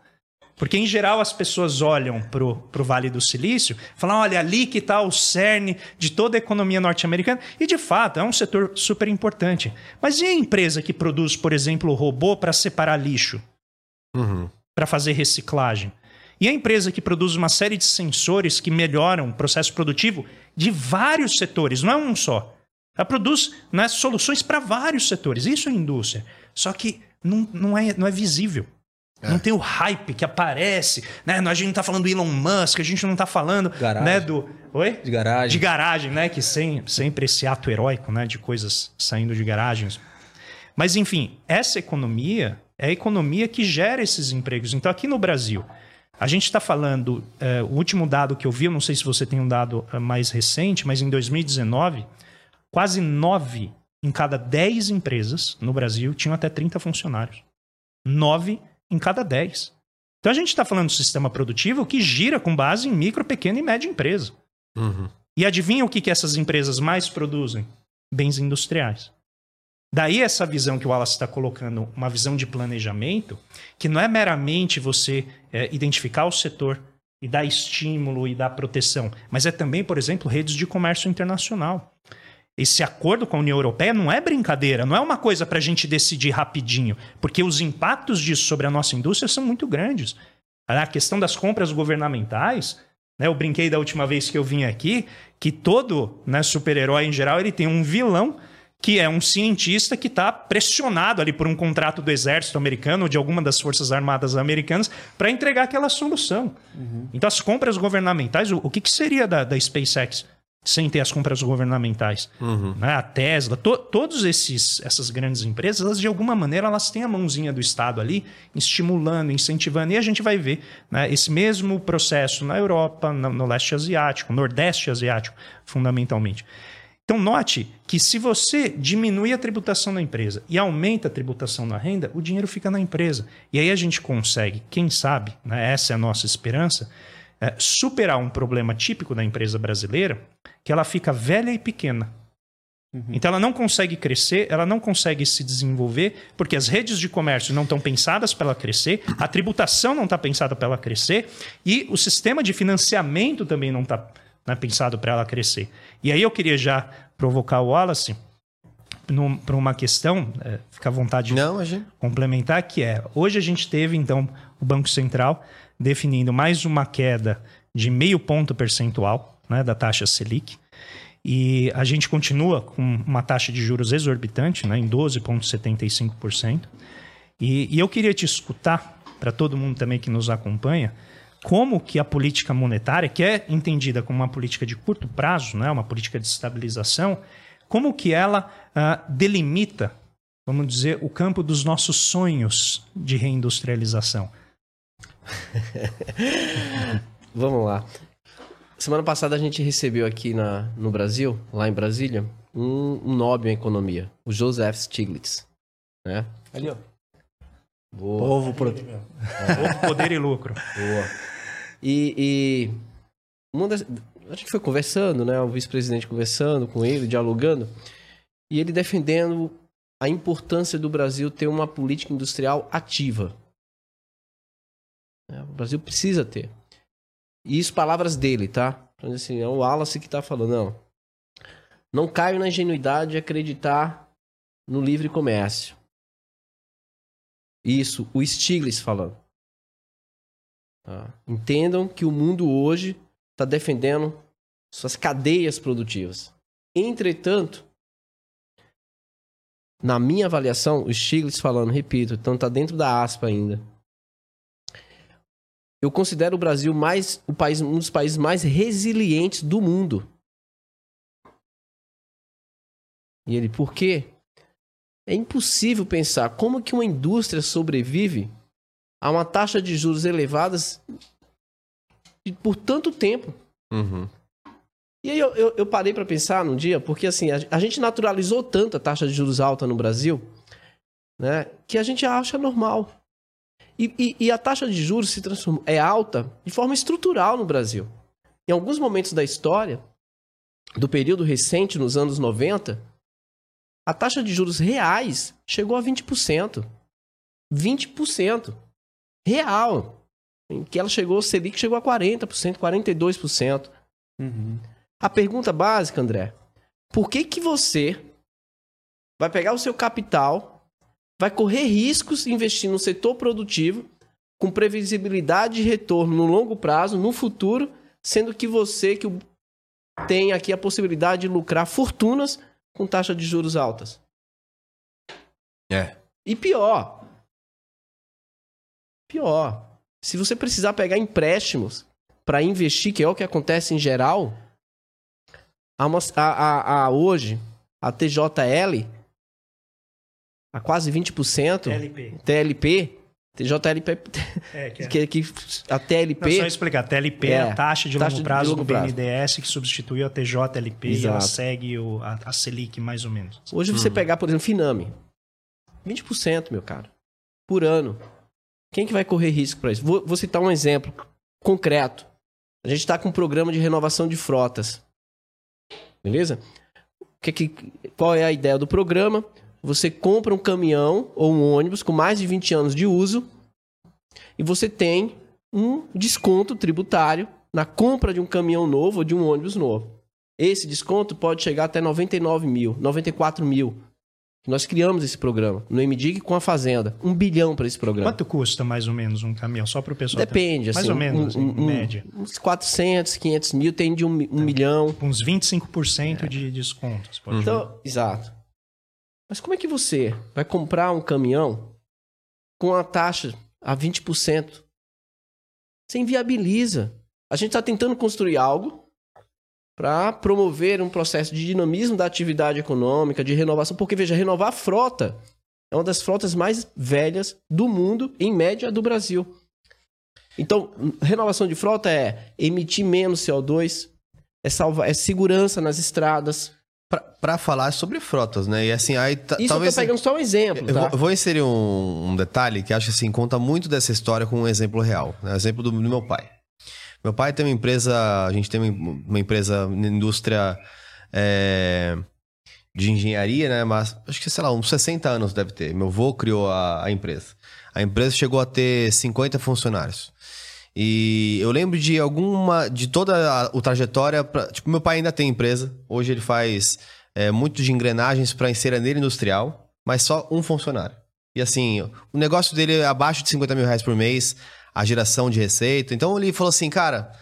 Porque, em geral, as pessoas olham para o Vale do Silício falam: olha, ali que está o cerne de toda a economia norte-americana. E, de fato, é um setor super importante. Mas e a empresa que produz, por exemplo, robô para separar lixo? Uhum. Para fazer reciclagem? E a empresa que produz uma série de sensores que melhoram o processo produtivo de vários setores, não é um só. Ela produz né, soluções para vários setores. Isso é indústria. Só que não, não, é, não é visível. Não tem o hype que aparece, né? A gente não tá falando do Elon Musk, a gente não tá falando, Garagem. né, do Oi? De garagem. De garagem, né, que sem, sempre esse ato heróico, né, de coisas saindo de garagens. Mas enfim, essa economia é a economia que gera esses empregos. Então aqui no Brasil, a gente está falando, é, o último dado que eu vi, eu não sei se você tem um dado é, mais recente, mas em 2019, quase nove em cada dez empresas no Brasil tinham até 30 funcionários. Nove em cada 10. Então a gente está falando do sistema produtivo que gira com base em micro, pequena e média empresa. Uhum. E adivinha o que, que essas empresas mais produzem? Bens industriais. Daí essa visão que o Wallace está colocando, uma visão de planejamento, que não é meramente você é, identificar o setor e dar estímulo e dar proteção, mas é também, por exemplo, redes de comércio internacional. Esse acordo com a União Europeia não é brincadeira, não é uma coisa para a gente decidir rapidinho, porque os impactos disso sobre a nossa indústria são muito grandes. A questão das compras governamentais, né, eu brinquei da última vez que eu vim aqui, que todo né, super-herói em geral ele tem um vilão que é um cientista que está pressionado ali por um contrato do exército americano ou de alguma das forças armadas americanas para entregar aquela solução. Uhum. Então, as compras governamentais, o, o que, que seria da, da SpaceX? Sem ter as compras governamentais. Uhum. Né? A Tesla, to, todos esses essas grandes empresas, elas de alguma maneira elas têm a mãozinha do Estado ali, estimulando, incentivando, e a gente vai ver né, esse mesmo processo na Europa, no, no leste asiático, nordeste asiático, fundamentalmente. Então, note que se você diminui a tributação da empresa e aumenta a tributação na renda, o dinheiro fica na empresa. E aí a gente consegue, quem sabe, né, essa é a nossa esperança, é, superar um problema típico da empresa brasileira, que ela fica velha e pequena. Uhum. Então ela não consegue crescer, ela não consegue se desenvolver, porque as redes de comércio não estão pensadas para ela crescer, a tributação não está pensada para ela crescer e o sistema de financiamento também não está né, pensado para ela crescer. E aí eu queria já provocar o Wallace para uma questão, é, fica à vontade de não, gente... complementar, que é, hoje a gente teve então o Banco Central definindo mais uma queda de meio ponto percentual né, da taxa Selic. E a gente continua com uma taxa de juros exorbitante, né, em 12,75%. E, e eu queria te escutar, para todo mundo também que nos acompanha, como que a política monetária, que é entendida como uma política de curto prazo, né, uma política de estabilização, como que ela uh, delimita, vamos dizer, o campo dos nossos sonhos de reindustrialização. Vamos lá. Semana passada a gente recebeu aqui na, no Brasil, lá em Brasília, um, um Nobel em economia, o Joseph Stiglitz. Né? Ali, ó. Boa. Povo, pro... Povo, poder e lucro. Boa. E, e uma das, a gente foi conversando, né? O vice-presidente conversando com ele, dialogando, e ele defendendo a importância do Brasil ter uma política industrial ativa. É, o Brasil precisa ter. E isso, palavras dele, tá? Então, assim, é o Wallace que tá falando, não. Não caio na ingenuidade de acreditar no livre comércio. Isso, o Stiglitz falando. Tá? Entendam que o mundo hoje está defendendo suas cadeias produtivas. Entretanto, na minha avaliação, o Stiglitz falando, repito, então está dentro da aspa ainda eu considero o Brasil mais o país, um dos países mais resilientes do mundo. E ele, por quê? É impossível pensar como que uma indústria sobrevive a uma taxa de juros elevadas por tanto tempo. Uhum. E aí eu, eu, eu parei para pensar num dia, porque assim, a, a, gente naturalizou tanto a taxa de juros alta no Brasil, né, que a gente acha normal. E, e, e a taxa de juros se transforma, é alta de forma estrutural no Brasil. Em alguns momentos da história, do período recente, nos anos 90, a taxa de juros reais chegou a 20%. 20%. Real. Em que ela chegou, Selic chegou a 40%, 42%. Uhum. A pergunta básica, André, por que que você vai pegar o seu capital vai correr riscos investindo no setor produtivo com previsibilidade de retorno no longo prazo, no futuro, sendo que você que tem aqui a possibilidade de lucrar fortunas com taxa de juros altas. É. E pior. Pior. Se você precisar pegar empréstimos para investir, que é o que acontece em geral, a, a, a, hoje, a TJL, a quase 20%, TLP. TLP, TJLP, É, que é. que, que a TLP... Não, só explicar. TLP é, É, a taxa de taxa longo de prazo longo do prazo. BNDES que substituiu a TJLP e ela Exato. segue o, a, a Selic mais ou menos. Hoje Hum. você pegar, por exemplo, Finame. 20%, meu cara. Por ano. Quem que vai correr risco para isso? Vou, vou citar um exemplo concreto. A gente está com um programa de renovação de frotas. Beleza? Que que, qual é a ideia do programa? Você compra um caminhão ou um ônibus com mais de 20 anos de uso e você tem um desconto tributário na compra de um caminhão novo ou de um ônibus novo. Esse desconto pode chegar até 99 mil, 94 mil. Nós criamos esse programa no MDIG com a Fazenda. Um bilhão para esse programa. Quanto custa mais ou menos um caminhão? Só para o pessoal. ter- Depende, Mais assim. ou menos, um- em um- média. Uns 400, 500 mil, tem de um, um milhão. Uns 25% de descontos. Pode Então, exato. Mas como é que você vai comprar um caminhão com a taxa a 20%? Você inviabiliza. A gente está tentando construir algo para promover um processo de dinamismo da atividade econômica, de renovação. Porque, veja, renovar a frota é uma das frotas mais velhas do mundo, em média, do Brasil. Então, renovação de frota é emitir menos CO2, é, salvar, é segurança nas estradas, Pra falar sobre frotas, né? E assim, aí isso talvez. eu tô pegando só um exemplo, Eu tá? vou, eu vou inserir um, um detalhe que acho que assim, conta muito dessa história com um exemplo real. Né? Exemplo do, do meu pai. Meu pai tem uma empresa, a gente tem uma, uma empresa na indústria é, de engenharia, né? Mas acho que, sei lá, uns 60 anos deve ter. Meu avô criou a, a empresa. A empresa chegou a ter 50 funcionários. E eu lembro de alguma. de toda a, a trajetória. pra- tipo, meu pai ainda tem empresa. Hoje ele faz é, muito de engrenagens para enceradeira industrial, mas só um funcionário. E assim, o negócio dele é abaixo de 50 mil reais por mês, a geração de receita. Então ele falou assim, cara.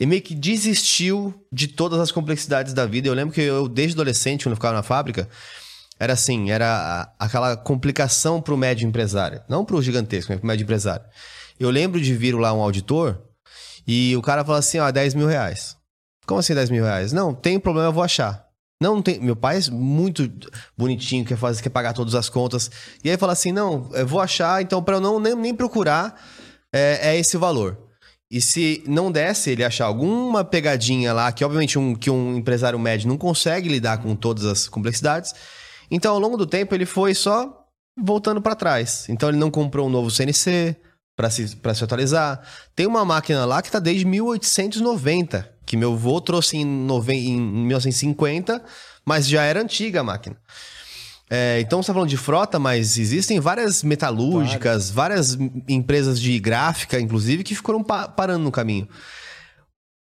Ele meio que desistiu de todas as complexidades da vida. Eu lembro que eu, desde adolescente, quando eu ficava na fábrica, era assim, era aquela complicação pro médio empresário. Não pro gigantesco, mas pro médio empresário. Eu lembro de vir lá um auditor e o cara falou assim, ó, 10 mil reais. Como assim 10 mil reais? Não, tem problema, eu vou achar. Não, tem. Meu pai é muito bonitinho, quer fazer, quer pagar todas as contas. E aí fala assim: não, eu vou achar, então para eu não nem, nem procurar, é, é esse valor. E se não desse ele achar alguma pegadinha lá, que obviamente um, que um empresário médio não consegue lidar com todas as complexidades, então ao longo do tempo ele foi só voltando para trás. Então ele não comprou um novo CNC para se, pra se atualizar. Tem uma máquina lá que tá desde 1890, que meu avô trouxe em, nove, em 1950, mas já era antiga a máquina. É, então você tá falando de frota, mas existem várias metalúrgicas, várias m- empresas de gráfica, inclusive, que foram pa- parando no caminho.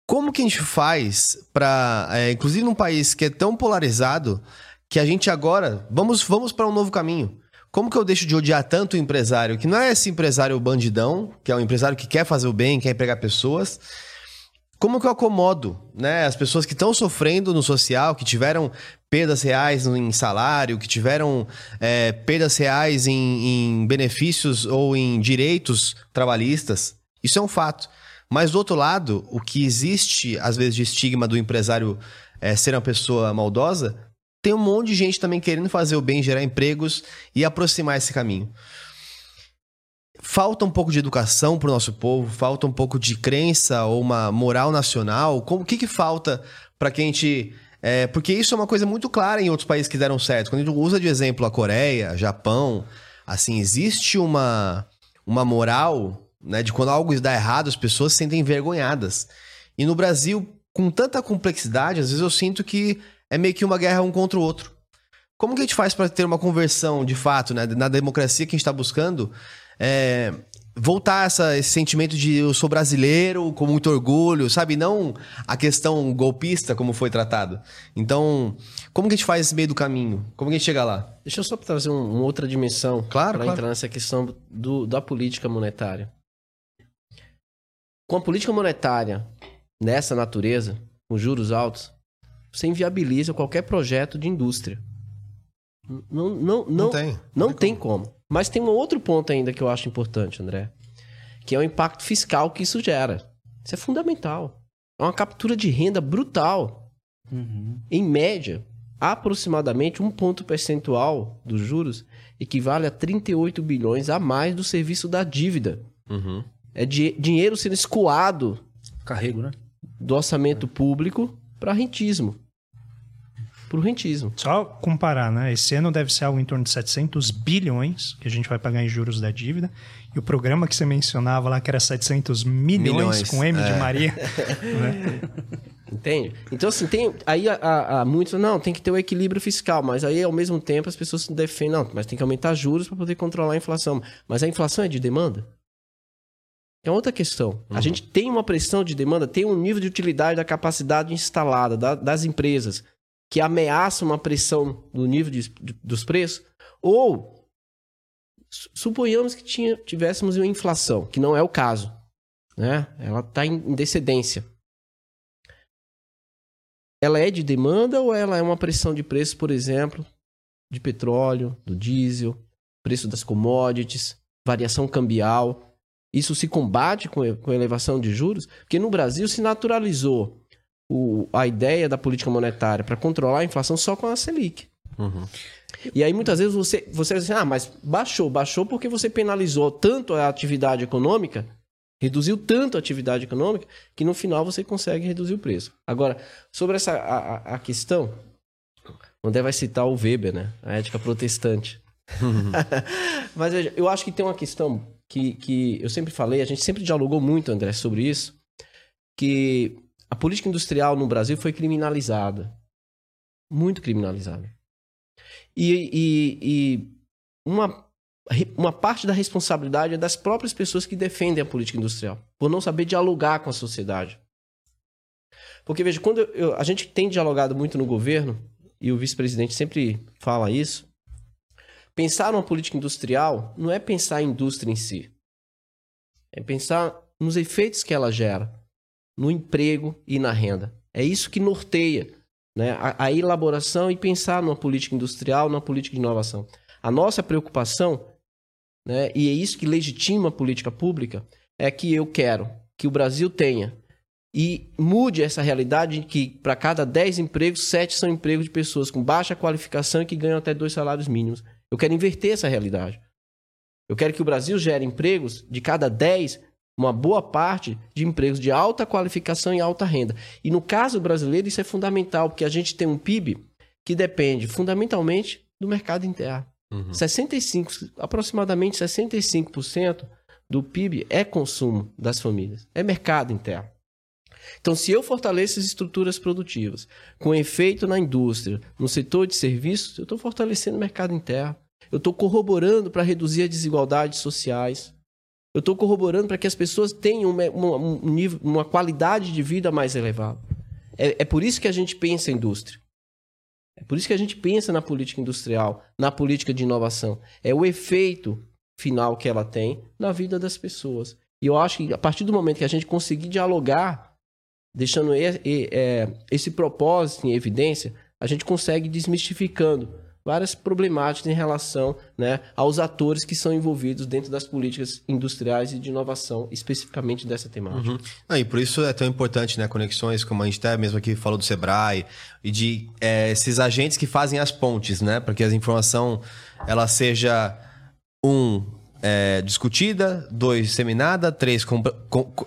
Como que a gente faz para, inclusive num país que é tão polarizado, que a gente agora vamos vamos para um novo caminho? Como que eu deixo de odiar tanto o empresário, que não é esse empresário bandidão, que é um empresário que quer fazer o bem, quer empregar pessoas? Como que eu acomodo, né? As pessoas que estão sofrendo no social, que tiveram perdas reais em salário, que tiveram é, perdas reais em, em benefícios ou em direitos trabalhistas. Isso é um fato. Mas do outro lado, o que existe, às vezes, de estigma do empresário é, ser uma pessoa maldosa, tem um monte de gente também querendo fazer o bem, gerar empregos e aproximar esse caminho. Falta um pouco de educação para o nosso povo, falta um pouco de crença ou uma moral nacional. Como, o que, que falta para que a gente. é, porque isso é uma coisa muito clara em outros países que deram certo. Quando a gente usa de exemplo a Coreia, Japão, assim, existe uma, uma moral né, de quando algo dá errado, as pessoas se sentem envergonhadas. E no Brasil, com tanta complexidade, às vezes eu sinto que é meio que uma guerra um contra o outro. Como que a gente faz para ter uma conversão de fato, né, na democracia que a gente está buscando? é, voltar essa, esse sentimento de eu sou brasileiro com muito orgulho, sabe? Não a questão golpista como foi tratado. Então, como que a gente faz esse meio do caminho? Como que a gente chega lá? Deixa eu só trazer um- uma outra dimensão Claro, para claro. entrar nessa questão do, da política monetária. Com a política monetária nessa natureza, com juros altos, você inviabiliza qualquer projeto de indústria. Não, não, não, não, tem. Não, tem como. Mas tem um outro ponto ainda que eu acho importante, André, que é o impacto fiscal que isso gera. Isso é fundamental. É uma captura de renda brutal. Em média, aproximadamente um ponto percentual dos juros equivale a 38 bilhões a mais do serviço da dívida. Uhum. É di- dinheiro sendo escoado Carrego, né? do orçamento público para rentismo. Para o rentismo. Só comparar, né? Esse ano deve ser algo em torno de 700 bilhões que a gente vai pagar em juros da dívida. E o programa que você mencionava lá, que era 700 milhões, Milhões, com M de é. Maria. né? Entende? Então, assim, tem. Aí a muitos. Não, tem que ter o equilíbrio fiscal. Mas aí, ao mesmo tempo, as pessoas se defendem. Não, mas tem que aumentar juros para poder controlar a inflação. Mas a inflação é de demanda? É outra questão. A gente tem uma pressão de demanda, tem um nível de utilidade da capacidade instalada da- das empresas que ameaça uma pressão do nível de- de- dos preços. Ou su- suponhamos que tinha, tivéssemos uma inflação, que não é o caso. Né? Ela está em, em decedência ela é de demanda ou ela é uma pressão de preço, por exemplo, de petróleo, do diesel, preço das commodities, variação cambial? Isso se combate com, com a elevação de juros? Porque no Brasil se naturalizou o- a ideia da política monetária para controlar a inflação só com a Selic. Uhum. E aí muitas vezes você, você diz assim, ah, mas baixou, baixou porque você penalizou tanto a atividade econômica, reduziu tanto a atividade econômica, que no final você consegue reduzir o preço. Agora, sobre essa a, a- a questão, o André vai citar o Weber, né? A ética protestante. mas veja, eu acho que tem uma questão que, que eu sempre falei, a gente sempre dialogou muito, André, sobre isso, que a política industrial no Brasil foi criminalizada. Muito criminalizada. E, e- e uma, uma parte da responsabilidade é das próprias pessoas que defendem a política industrial, por não saber dialogar com a sociedade. Porque, veja, quando eu- a gente tem dialogado muito no governo, e o vice-presidente sempre fala isso, pensar numa política industrial não é pensar em indústria em si. É pensar nos efeitos que ela gera, no emprego e na renda. É isso que norteia né, a, a elaboração e pensar numa política industrial, numa política de inovação. A nossa preocupação, né, e é isso que legitima a política pública, é que eu quero que o Brasil tenha e mude essa realidade de que para cada 10 empregos, 7 são empregos de pessoas com baixa qualificação e que ganham até dois salários mínimos. Eu quero inverter essa realidade. Eu quero que o Brasil gere empregos de cada 10, uma boa parte de empregos de alta qualificação e alta renda. E no caso brasileiro, isso é fundamental, porque a gente tem um PIB que depende fundamentalmente do mercado interno. 65, aproximadamente 65% do PIB é consumo das famílias, é mercado interno. Então, se eu fortaleço as estruturas produtivas, com efeito na indústria, no setor de serviços, eu estou fortalecendo o mercado interno. Eu estou corroborando para reduzir as desigualdades sociais. Eu estou corroborando para que as pessoas tenham uma, uma- um nível, uma qualidade de vida mais elevada. É, é por isso que a gente pensa em indústria. É por isso que a gente pensa na política industrial, na política de inovação. É o efeito final que ela tem na vida das pessoas. E eu acho que a partir do momento que a gente conseguir dialogar, deixando é, esse propósito em evidência, a gente consegue desmistificando várias problemáticas em relação né, aos atores que são envolvidos dentro das políticas industriais e de inovação, especificamente dessa temática. Não, e por isso é tão importante, né? Conexões, como a gente até mesmo aqui falou do Sebrae, e de é, esses agentes que fazem as pontes, né? Para que a informação ela seja, um, é, discutida, dois, disseminada, três, com-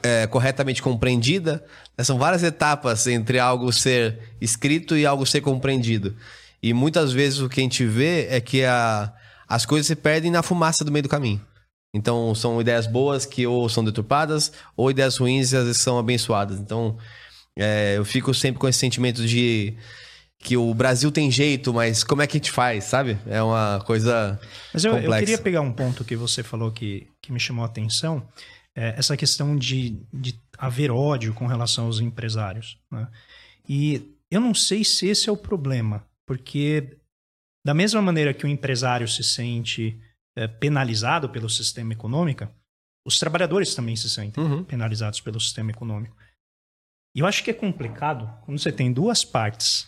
é, corretamente compreendida. São várias etapas entre algo ser escrito e algo ser compreendido. E muitas vezes o que a gente vê é que a, as coisas se perdem na fumaça do meio do caminho. Então, são ideias boas que ou são deturpadas, ou ideias ruins e às vezes são abençoadas. Então, é, eu fico sempre com esse sentimento de que o Brasil tem jeito, mas como é que a gente faz, sabe? É uma coisa Mas eu, eu complexa. queria pegar um ponto que você falou que, que me chamou a atenção, é essa questão de, de haver ódio com relação aos empresários. né? E eu não sei se esse é o problema, porque da mesma maneira que o empresário se sente é, penalizado pelo sistema econômico, os trabalhadores também se sentem Uhum. penalizados pelo sistema econômico. E eu acho que é complicado quando você tem duas partes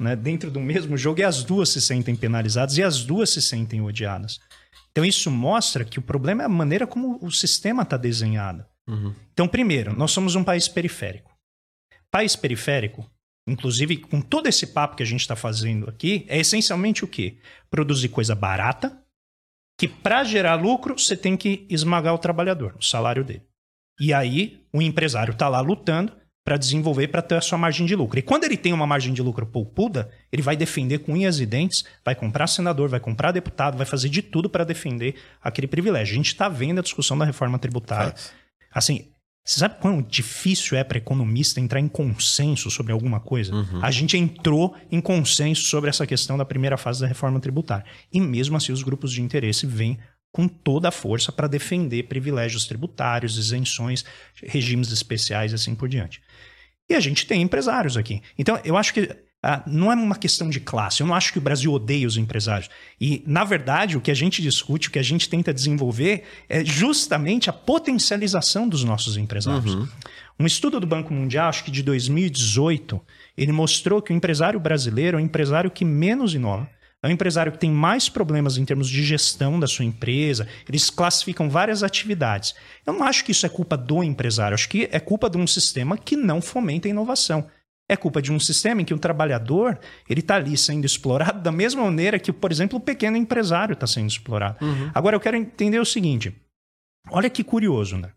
né, dentro do mesmo jogo e as duas se sentem penalizadas e as duas se sentem odiadas. Então isso mostra que o problema é a maneira como o sistema está desenhado. Uhum. Então, primeiro, nós somos um país periférico. País periférico, inclusive com todo esse papo que a gente está fazendo aqui, é essencialmente o quê? Produzir coisa barata, que para gerar lucro você tem que esmagar o trabalhador, o salário dele. E aí o empresário está lá lutando para desenvolver, para ter a sua margem de lucro. E quando ele tem uma margem de lucro poupuda, ele vai defender com unhas e dentes, vai comprar senador, vai comprar deputado, vai fazer de tudo para defender aquele privilégio. A gente está vendo a discussão da reforma tributária. Assim, você sabe quão difícil é para economista entrar em consenso sobre alguma coisa? A gente entrou em consenso sobre essa questão da primeira fase da reforma tributária. E mesmo assim, os grupos de interesse vêm com toda a força para defender privilégios tributários, isenções, regimes especiais e assim por diante. E a gente tem empresários aqui. Então, eu acho que ah, não é uma questão de classe. Eu não acho que o Brasil odeia os empresários. E, na verdade, o que a gente discute, o que a gente tenta desenvolver é justamente a potencialização dos nossos empresários. Um estudo do Banco Mundial, acho que de 2018, ele mostrou que o empresário brasileiro é o empresário que menos inova. É um empresário que tem mais problemas em termos de gestão da sua empresa. Eles classificam várias atividades. Eu não acho que isso é culpa do empresário. Acho que é culpa de um sistema que não fomenta a inovação. É culpa de um sistema em que o trabalhador ele está ali sendo explorado da mesma maneira que, por exemplo, o pequeno empresário está sendo explorado. Agora, eu quero entender o seguinte. Olha que curioso, né?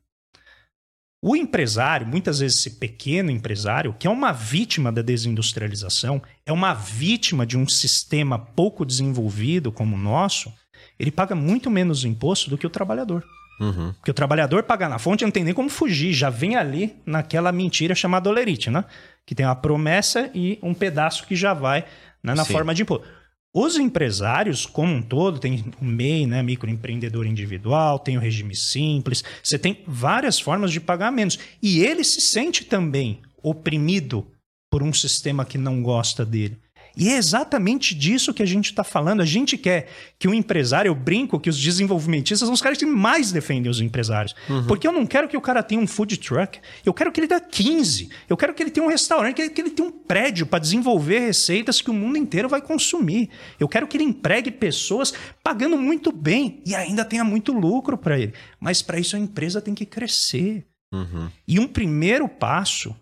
O empresário, muitas vezes esse pequeno empresário, que é uma vítima da desindustrialização, é uma vítima de um sistema pouco desenvolvido como o nosso, ele paga muito menos imposto do que o trabalhador. Uhum. Porque o trabalhador pagar na fonte não tem nem como fugir, já vem ali naquela mentira chamada olerite, né? Que tem uma promessa e um pedaço que já vai né, na Sim. forma de imposto. Os empresários, como um todo, tem o MEI, né, microempreendedor individual, tem o regime simples, você tem várias formas de pagar menos. E ele se sente também oprimido por um sistema que não gosta dele. E é exatamente disso que a gente está falando. A gente quer que o empresário, eu brinco que os desenvolvimentistas são os caras que mais defendem os empresários. Porque eu não quero que o cara tenha um food truck, eu quero que ele dê 15, eu quero que ele tenha um restaurante, que ele, que ele tenha um prédio para desenvolver receitas que o mundo inteiro vai consumir. Eu quero que ele empregue pessoas pagando muito bem e ainda tenha muito lucro para ele. Mas para isso a empresa tem que crescer. Uhum. E um primeiro passo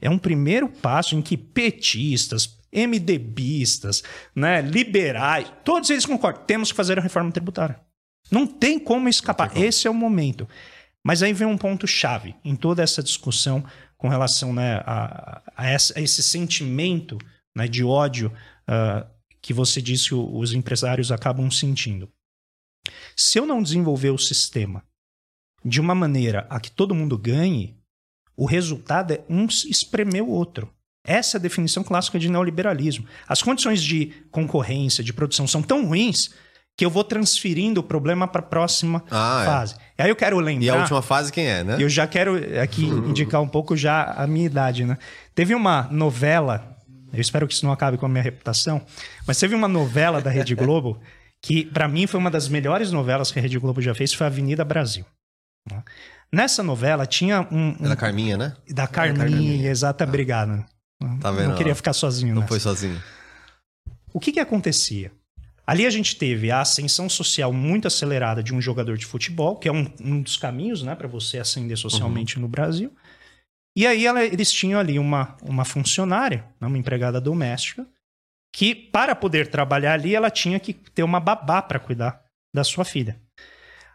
é um primeiro passo em que petistas, MDBistas, né, liberais, todos eles concordam, temos que fazer a reforma tributária. Não tem como escapar. Esse é o momento. Mas aí vem um ponto chave em toda essa discussão com relação né, a, a essa- a esse sentimento né, de ódio ah, que você disse que os empresários acabam sentindo. Se eu não desenvolver o sistema de uma maneira a que todo mundo ganhe, o resultado é um espremer o outro. Essa é a definição clássica de neoliberalismo. As condições de concorrência, de produção são tão ruins que eu vou transferindo o problema para a próxima Ah, é. fase. Aí eu quero lembrar. E a última fase quem é, né? Eu já quero aqui indicar um pouco já a minha idade, né? Teve uma novela, eu espero que isso não acabe com a minha reputação, mas teve uma novela da Rede Globo que para mim foi uma das melhores novelas que a Rede Globo já fez, foi Avenida Brasil. né? Nessa novela tinha um, um- É da Carminha, né? da Carminha, Carminha. exata, obrigado. Tá vendo? Não queria ficar sozinho Não nessa. foi sozinho. O que que acontecia? Ali a gente teve a ascensão social muito acelerada de um jogador de futebol, que é um, um dos caminhos né, para você ascender socialmente no Brasil. E aí ela- eles tinham ali uma, uma funcionária, né, uma empregada doméstica, que para poder trabalhar ali ela tinha que ter uma babá para cuidar da sua filha.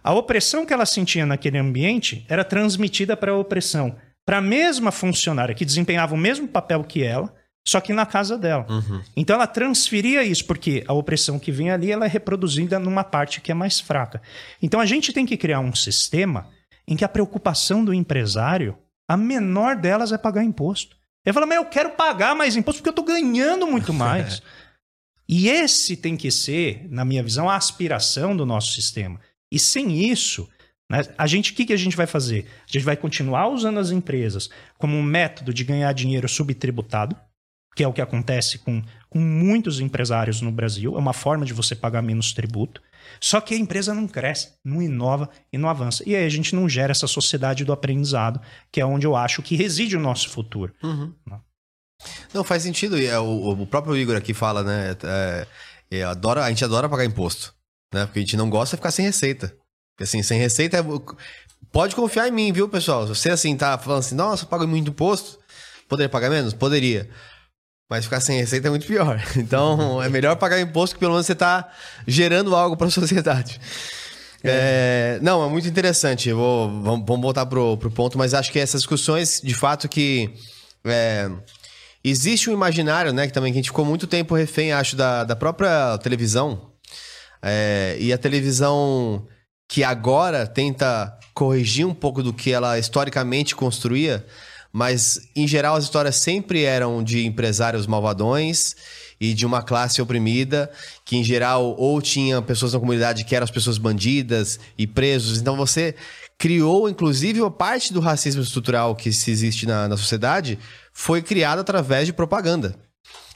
A opressão que ela sentia naquele ambiente era transmitida para a opressão para a mesma funcionária que desempenhava o mesmo papel que ela, só que na casa dela. Uhum. Então ela transferia isso, porque a opressão que vem ali ela é reproduzida numa parte que é mais fraca. Então a gente tem que criar um sistema em que a preocupação do empresário, a menor delas é pagar imposto. Ele fala, mas eu quero pagar mais imposto porque eu estou ganhando muito mais. e esse tem que ser, na minha visão, a aspiração do nosso sistema. E sem isso, né, a gente, o que, que a gente vai fazer? A gente vai continuar usando as empresas como um método de ganhar dinheiro subtributado, que é o que acontece com, com muitos empresários no Brasil. É uma forma de você pagar menos tributo. Só que a empresa não cresce, não inova e não avança. E aí a gente não gera essa sociedade do aprendizado, que é onde eu acho que reside o nosso futuro. Uhum. Não, faz sentido. É, o, o, próprio Igor aqui fala, né? É, é, adora, a gente adora pagar imposto, né? Porque a gente não gosta de ficar sem receita. Porque assim, sem receita é, Pode confiar em mim, viu, pessoal? Se você assim tá falando assim, nossa, eu pago muito imposto, poderia pagar menos? Poderia. Mas ficar sem receita é muito pior. Então, é melhor pagar imposto que pelo menos você está gerando algo para a sociedade. É. É, não, é muito interessante. Vou, vamos, vamos voltar pro, pro ponto, mas acho que essas discussões, de fato, que é, existe um imaginário, né? Que também que a gente ficou muito tempo refém, acho, da, da própria televisão. É, e a televisão que agora tenta corrigir um pouco do que ela historicamente construía, mas em geral as histórias sempre eram de empresários malvadões e de uma classe oprimida, que em geral ou tinha pessoas na comunidade que eram as pessoas bandidas e presos. Então você criou, inclusive, uma parte do racismo estrutural que se existe na, na sociedade foi criada através de propaganda.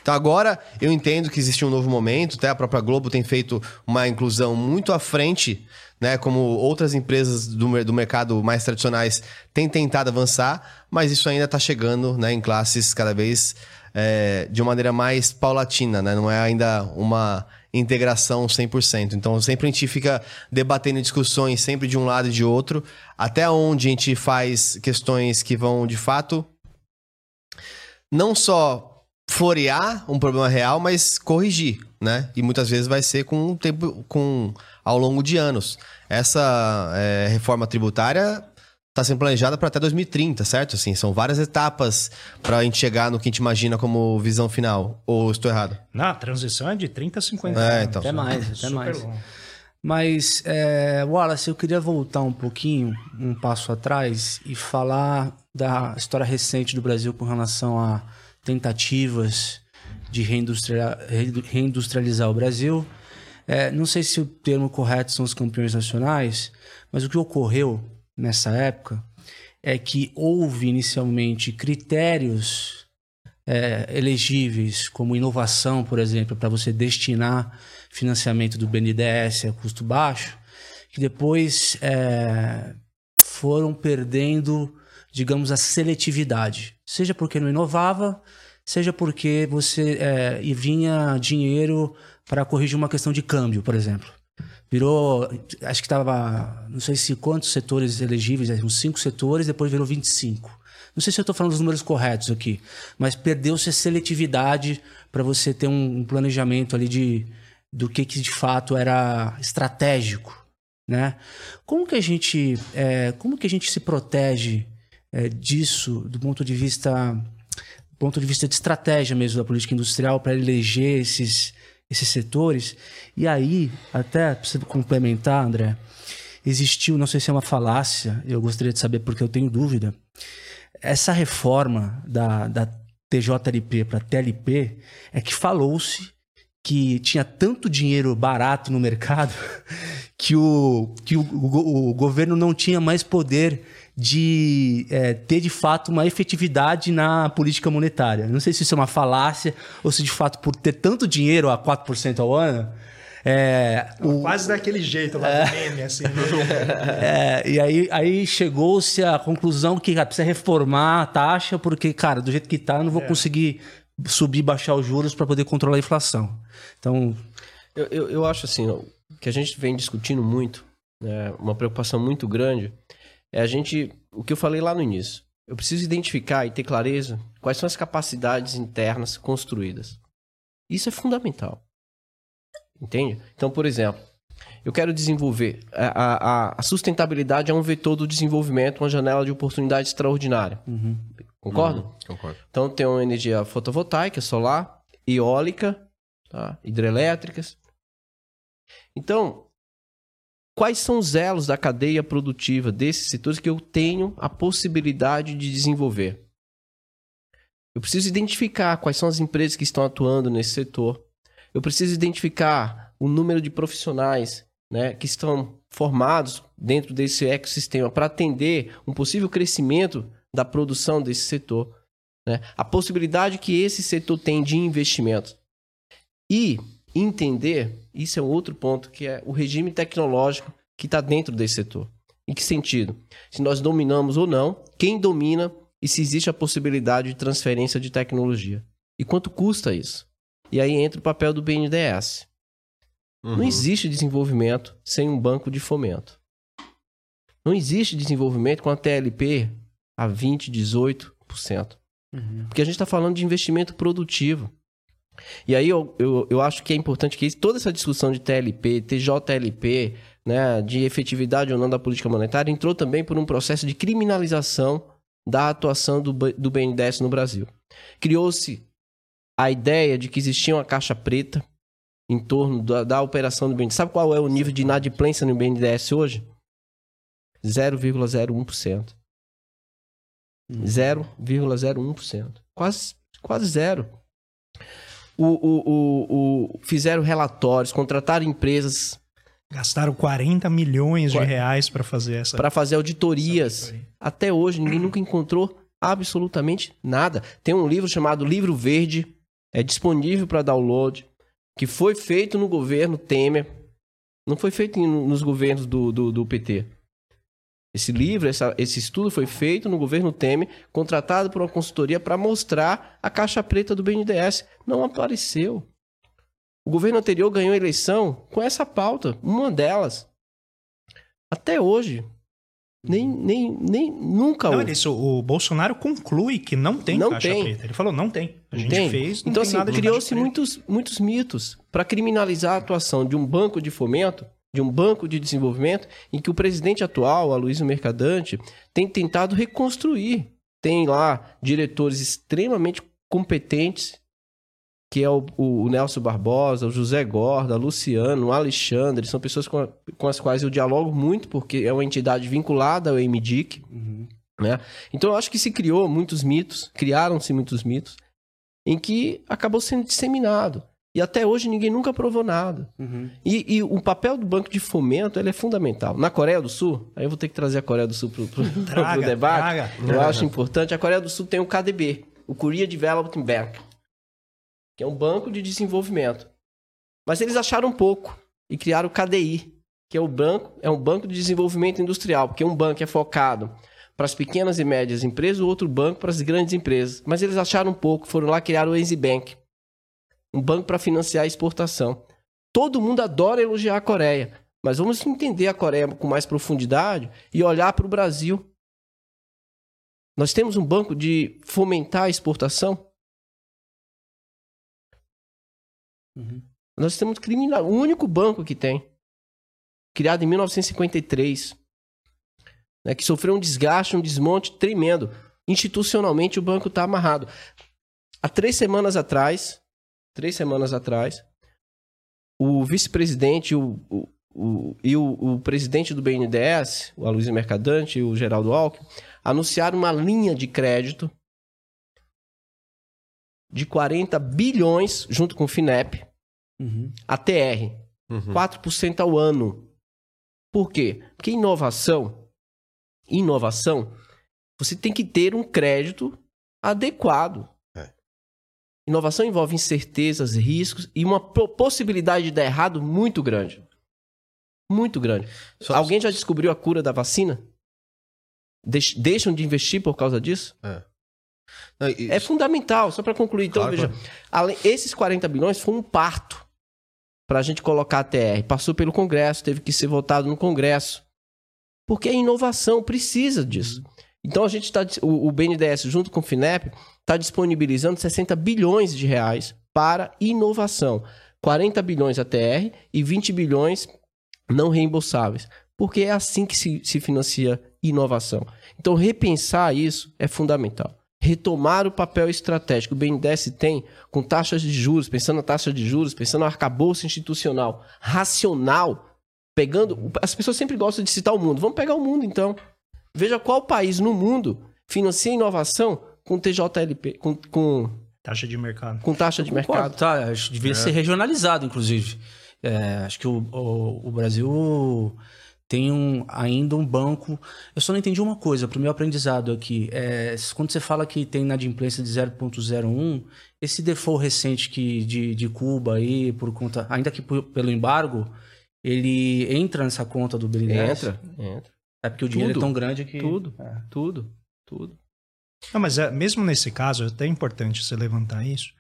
Então agora eu entendo que existe um novo momento, até a própria Globo tem feito uma inclusão muito à frente né? Como outras empresas do, do mercado mais tradicionais têm tentado avançar, mas isso ainda está chegando né, em classes cada vez é, de uma maneira mais paulatina, né? Não é ainda uma integração 100%. Então, sempre a gente fica debatendo discussões sempre de um lado e de outro, até onde a gente faz questões que vão, de fato, não só florear um problema real, mas corrigir, né? E muitas vezes vai ser com um tempo, com ao longo de anos. Essa é, reforma tributária está sendo planejada para até 2030, certo? Assim, são várias etapas para a gente chegar no que a gente imagina como visão final. Ou estou errado? Não, a transição é de 30 a 50 é, anos. Então. Até mais, até Super mais. Longo. Mas, é, Wallace, eu queria voltar um pouquinho, um passo atrás, e falar da história recente do Brasil com relação a tentativas de reindustrializar o Brasil. É, não sei se o termo correto são os campeões nacionais, mas o que ocorreu nessa época é que houve inicialmente critérios é, elegíveis, como inovação, por exemplo, para você destinar financiamento do BNDES a custo baixo, que depois é, foram perdendo, digamos, a seletividade. Seja porque não inovava, seja porque você é, vinha dinheiro para corrigir uma questão de câmbio, por exemplo. Virou, acho que estava, não sei se quantos setores elegíveis, uns cinco setores, depois virou 25. Não sei se eu estou falando dos números corretos aqui, mas perdeu-se a seletividade para você ter um planejamento ali de, do que, que de fato era estratégico, né? Como que a gente, é, como que a gente se protege é, disso do ponto de vista, ponto de vista de estratégia mesmo da política industrial para eleger esses esses setores. E aí, até para complementar, André, existiu, não sei se é uma falácia, eu gostaria de saber porque eu tenho dúvida. Essa reforma da, da TJLP para TLP é que falou-se que tinha tanto dinheiro barato no mercado que o, que o, o, o governo não tinha mais poder de é, ter de fato uma efetividade na política monetária. Não sei se isso é uma falácia ou se de fato por ter tanto dinheiro a 4% ao ano. É, o... Quase daquele jeito lá é... do meme, assim. é, e aí, aí chegou-se à conclusão que cara, precisa reformar a taxa, porque, cara, do jeito que tá, eu não vou é. conseguir subir baixar os juros para poder controlar a inflação. Então. Eu, eu, eu acho assim, que a gente vem discutindo muito, né, uma preocupação muito grande é a gente, o que eu falei lá no início. Eu preciso identificar e ter clareza quais são as capacidades internas construídas. Isso é fundamental. Entende? Então, por exemplo, eu quero desenvolver. A, a, a sustentabilidade é um vetor do desenvolvimento, uma janela de oportunidade extraordinária. Uhum. Concordo? Uhum. Concordo. Então, tem uma energia fotovoltaica, solar, eólica, tá? hidrelétricas. Então, quais são os elos da cadeia produtiva desses setores que eu tenho a possibilidade de desenvolver. Eu preciso identificar quais são as empresas que estão atuando nesse setor. Eu preciso identificar o número de profissionais né, que estão formados dentro desse ecossistema para atender um possível crescimento da produção desse setor. Né? A possibilidade que esse setor tem de investimento. E entender, isso é um outro ponto, que é o regime tecnológico que está dentro desse setor. Em que sentido? Se nós dominamos ou não, quem domina e se existe a possibilidade de transferência de tecnologia. E quanto custa isso? E aí entra o papel do BNDES. Uhum. Não existe desenvolvimento sem um banco de fomento. Não existe desenvolvimento com a TLP a 20%, 18%. Uhum. Porque a gente está falando de investimento produtivo. E aí eu, eu, eu acho que é importante que toda essa discussão de TLP, TJLP, né, de efetividade ou não da política monetária, entrou também por um processo de criminalização da atuação do, do BNDES no Brasil. Criou-se a ideia de que existia uma caixa preta em torno da, da operação do BNDES. Sabe qual é o nível de inadimplência no BNDES hoje? 0,01%. 0,01%. Quase, quase zero. O, o, o, fizeram relatórios, contrataram empresas Gastaram 40 milhões de reais para fazer essa. para fazer auditorias. auditoria. Até hoje, ninguém nunca encontrou absolutamente nada. Tem um livro chamado Livro Verde, é disponível para download, que foi feito no governo Temer, não foi feito nos governos do, do, do PT. Esse livro, essa- esse estudo foi feito no governo Temer, contratado por uma consultoria para mostrar a caixa preta do BNDES. Não apareceu. O governo anterior ganhou a eleição com essa pauta, uma delas. Até hoje, nem, nem, nem nunca Não, ele- o Bolsonaro conclui que não tem Não caixa tem. preta. Ele falou, não tem. A gente Entende? fez, não então, tem assim, nada de criou-se muitos, muitos mitos para criminalizar a atuação de um banco de fomento, de um banco de desenvolvimento, em que o presidente atual, Aloysio Mercadante, tem tentado reconstruir. Tem lá diretores extremamente competentes, que é o, o Nelson Barbosa, o José Gorda, o Luciano, o Alexandre, são pessoas com, a- com as quais eu dialogo muito, porque é uma entidade vinculada ao MDIC, né? Então eu acho que se criou muitos mitos, criaram-se muitos mitos, em que acabou sendo disseminado. E até hoje ninguém nunca provou nada. Uhum. E, e o papel do banco de fomento ele é fundamental. Na Coreia do Sul, aí eu vou ter que trazer a Coreia do Sul para o debate. traga. Eu acho importante. A Coreia do Sul tem o KDB, o Korea Development Bank, que é um banco de desenvolvimento. Mas eles acharam pouco e criaram o KDI, que é o banco, é um banco de desenvolvimento industrial, porque um banco é focado para as pequenas e médias empresas, o outro banco para as grandes empresas. Mas eles acharam pouco, foram lá criar o Enzy Bank, um banco para financiar a exportação. Todo mundo adora elogiar a Coreia, mas vamos entender a Coreia com mais profundidade e olhar para o Brasil. Nós temos um banco de fomentar a exportação. Uhum. Nós temos criminal, o único banco que tem, criado em 1953, né, que sofreu um desgaste, um desmonte tremendo. Institucionalmente, o banco está amarrado. Há três semanas atrás, três semanas atrás, o vice-presidente o, o, o- e o, o presidente do BNDES, o Aloysio Mercadante e o Geraldo Alckmin, anunciaram uma linha de crédito de 40 bilhões, junto com o FINEP, Uhum. ATR, Uhum. 4% ao ano. Por quê? Porque inovação, inovação, você tem que ter um crédito adequado. É. Inovação envolve incertezas, riscos e uma po- possibilidade de dar errado muito grande. Muito grande. Só- Alguém já descobriu a cura da vacina? Deix- deixam de investir por causa disso? Não, e- É fundamental, só para concluir. Então, Claro, veja, além- esses 40 bilhões foi um parto para a gente colocar a TR. Passou pelo Congresso, teve que ser votado no Congresso. Porque a inovação precisa disso. Então a gente está. O, o BNDES, junto com o FINEP, está disponibilizando 60 bilhões de reais para inovação. 40 bilhões a TR e 20 bilhões não reembolsáveis. Porque é assim que se, se financia inovação. Então, repensar isso é fundamental. Retomar o papel estratégico o BNDES tem com taxas de juros, pensando na taxa de juros, pensando no arcabouço institucional, racional, pegando. As pessoas sempre gostam de citar o mundo. Vamos pegar o mundo, então. Veja qual país no mundo financia inovação com TJLP, com, com, Taxa de mercado. com taxa de Concordo, mercado. Tá, acho que devia ser regionalizado, inclusive. É, acho que o, o, o Brasil tem um, ainda um banco. Eu só não entendi uma coisa, para o meu aprendizado aqui. É, quando você fala que tem inadimplência de 0,01, esse default recente que, de, de Cuba aí, por conta. Ainda que por, pelo embargo, ele entra nessa conta do BNDES? Entra, entra. É porque o dinheiro Tudo. é tão grande que. Tudo, É. tudo, tudo. Não, mas é, mesmo nesse caso, é até importante você levantar isso,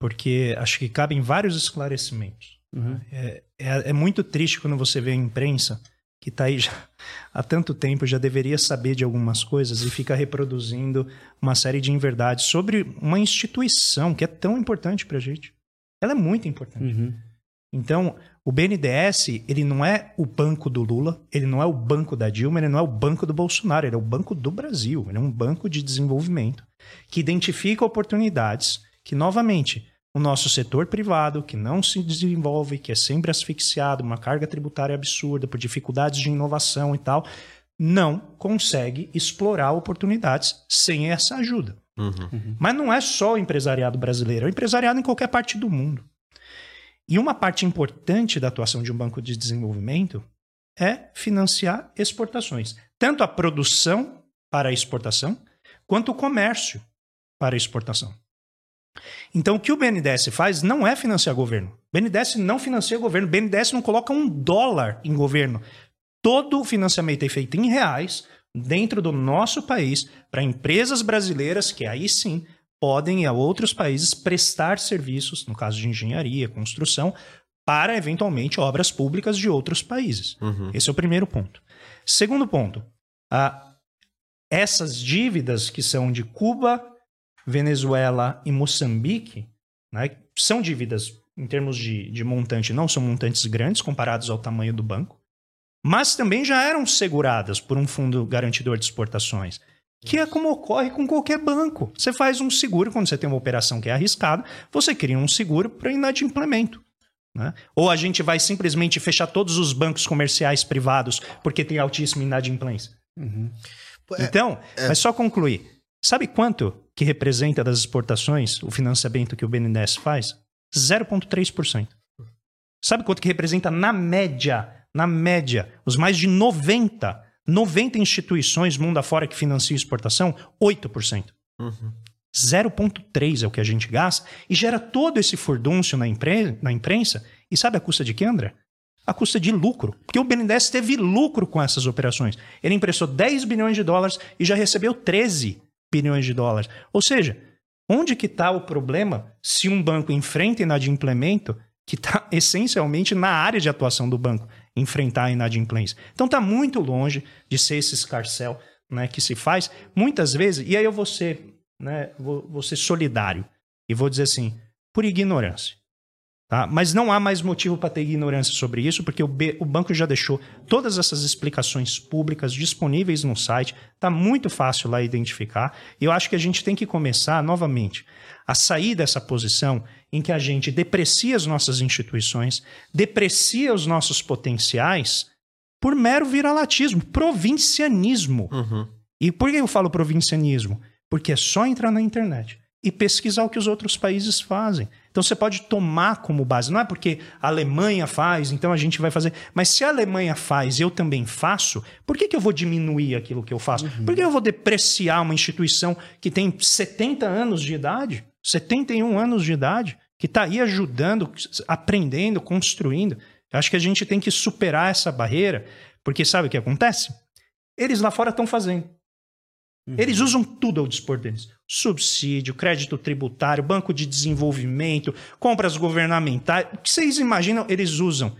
porque acho que cabem vários esclarecimentos. Uhum. É, é, é muito triste quando você vê a imprensa que está aí já há tanto tempo, já deveria saber de algumas coisas e fica reproduzindo uma série de inverdades sobre uma instituição que é tão importante para a gente. Ela é muito importante. Uhum. Então, o BNDES, ele não é o banco do Lula, ele não é o banco da Dilma, ele não é o banco do Bolsonaro, ele é o banco do Brasil, ele é um banco de desenvolvimento que identifica oportunidades que, novamente, o nosso setor privado, que não se desenvolve, que é sempre asfixiado, uma carga tributária absurda, por dificuldades de inovação e tal, não consegue explorar oportunidades sem essa ajuda. Mas não é só o empresariado brasileiro, é o empresariado em qualquer parte do mundo. E uma parte importante da atuação de um banco de desenvolvimento é financiar exportações. Tanto a produção para a exportação, quanto o comércio para a exportação. Então, o que o BNDES faz não é financiar governo. O BNDES não financia governo. O BNDES não coloca um dólar em governo. Todo o financiamento é feito em reais, dentro do nosso país, para empresas brasileiras que aí sim podem a outros países prestar serviços, no caso de engenharia, construção, para eventualmente obras públicas de outros países. Esse é o primeiro ponto. Segundo ponto, ah, essas dívidas que são de Cuba, Venezuela e Moçambique, né, são dívidas em termos de, de montante, não são montantes grandes comparados ao tamanho do banco, mas também já eram seguradas por um fundo garantidor de exportações, que é como ocorre com qualquer banco. Você faz um seguro quando você tem uma operação que é arriscada, você cria um seguro para inadimplemento. Né? Ou a gente vai simplesmente fechar todos os bancos comerciais privados porque tem altíssima inadimplência. É, Então, mas só concluir. Sabe quanto que representa das exportações o financiamento que o BNDES faz? 0,3%. Sabe quanto que representa na média, na média, os mais de 90, 90 instituições mundo afora que financiam exportação? 8%. 0,3 é o que a gente gasta e gera todo esse furdúncio na, impre- na imprensa. E sabe a custa de quê, André? A custa de lucro. Porque o BNDES teve lucro com essas operações. Ele emprestou 10 bilhões de dólares e já recebeu 13 bilhões de dólares. Ou seja, onde que está o problema se um banco enfrenta inadimplemento que está essencialmente na área de atuação do banco, enfrentar a inadimplência. Então está muito longe de ser esse escarcel né, que se faz. Muitas vezes, e aí eu vou ser, né, vou, vou ser solidário e vou dizer assim, por ignorância. Tá? Mas não há mais motivo para ter ignorância sobre isso, porque o, B- o banco já deixou todas essas explicações públicas disponíveis no site. Está muito fácil lá identificar. E eu acho que a gente tem que começar novamente a sair dessa posição em que a gente deprecia as nossas instituições, deprecia os nossos potenciais por mero viralatismo, provincianismo. E por que eu falo provincianismo? Porque é só entrar na internet e pesquisar o que os outros países fazem. Então você pode tomar como base. Não é porque a Alemanha faz, então a gente vai fazer. Mas se a Alemanha faz e eu também faço, por que, que eu vou diminuir aquilo que eu faço? Por que eu vou depreciar uma instituição que tem 70 anos de idade, 71 anos de idade, que está aí ajudando, aprendendo, construindo? Eu acho que a gente tem que superar essa barreira, porque sabe o que acontece? Eles lá fora estão fazendo. Eles usam tudo ao dispor deles. Subsídio, crédito tributário, banco de desenvolvimento, compras governamentais. O que vocês imaginam, eles usam.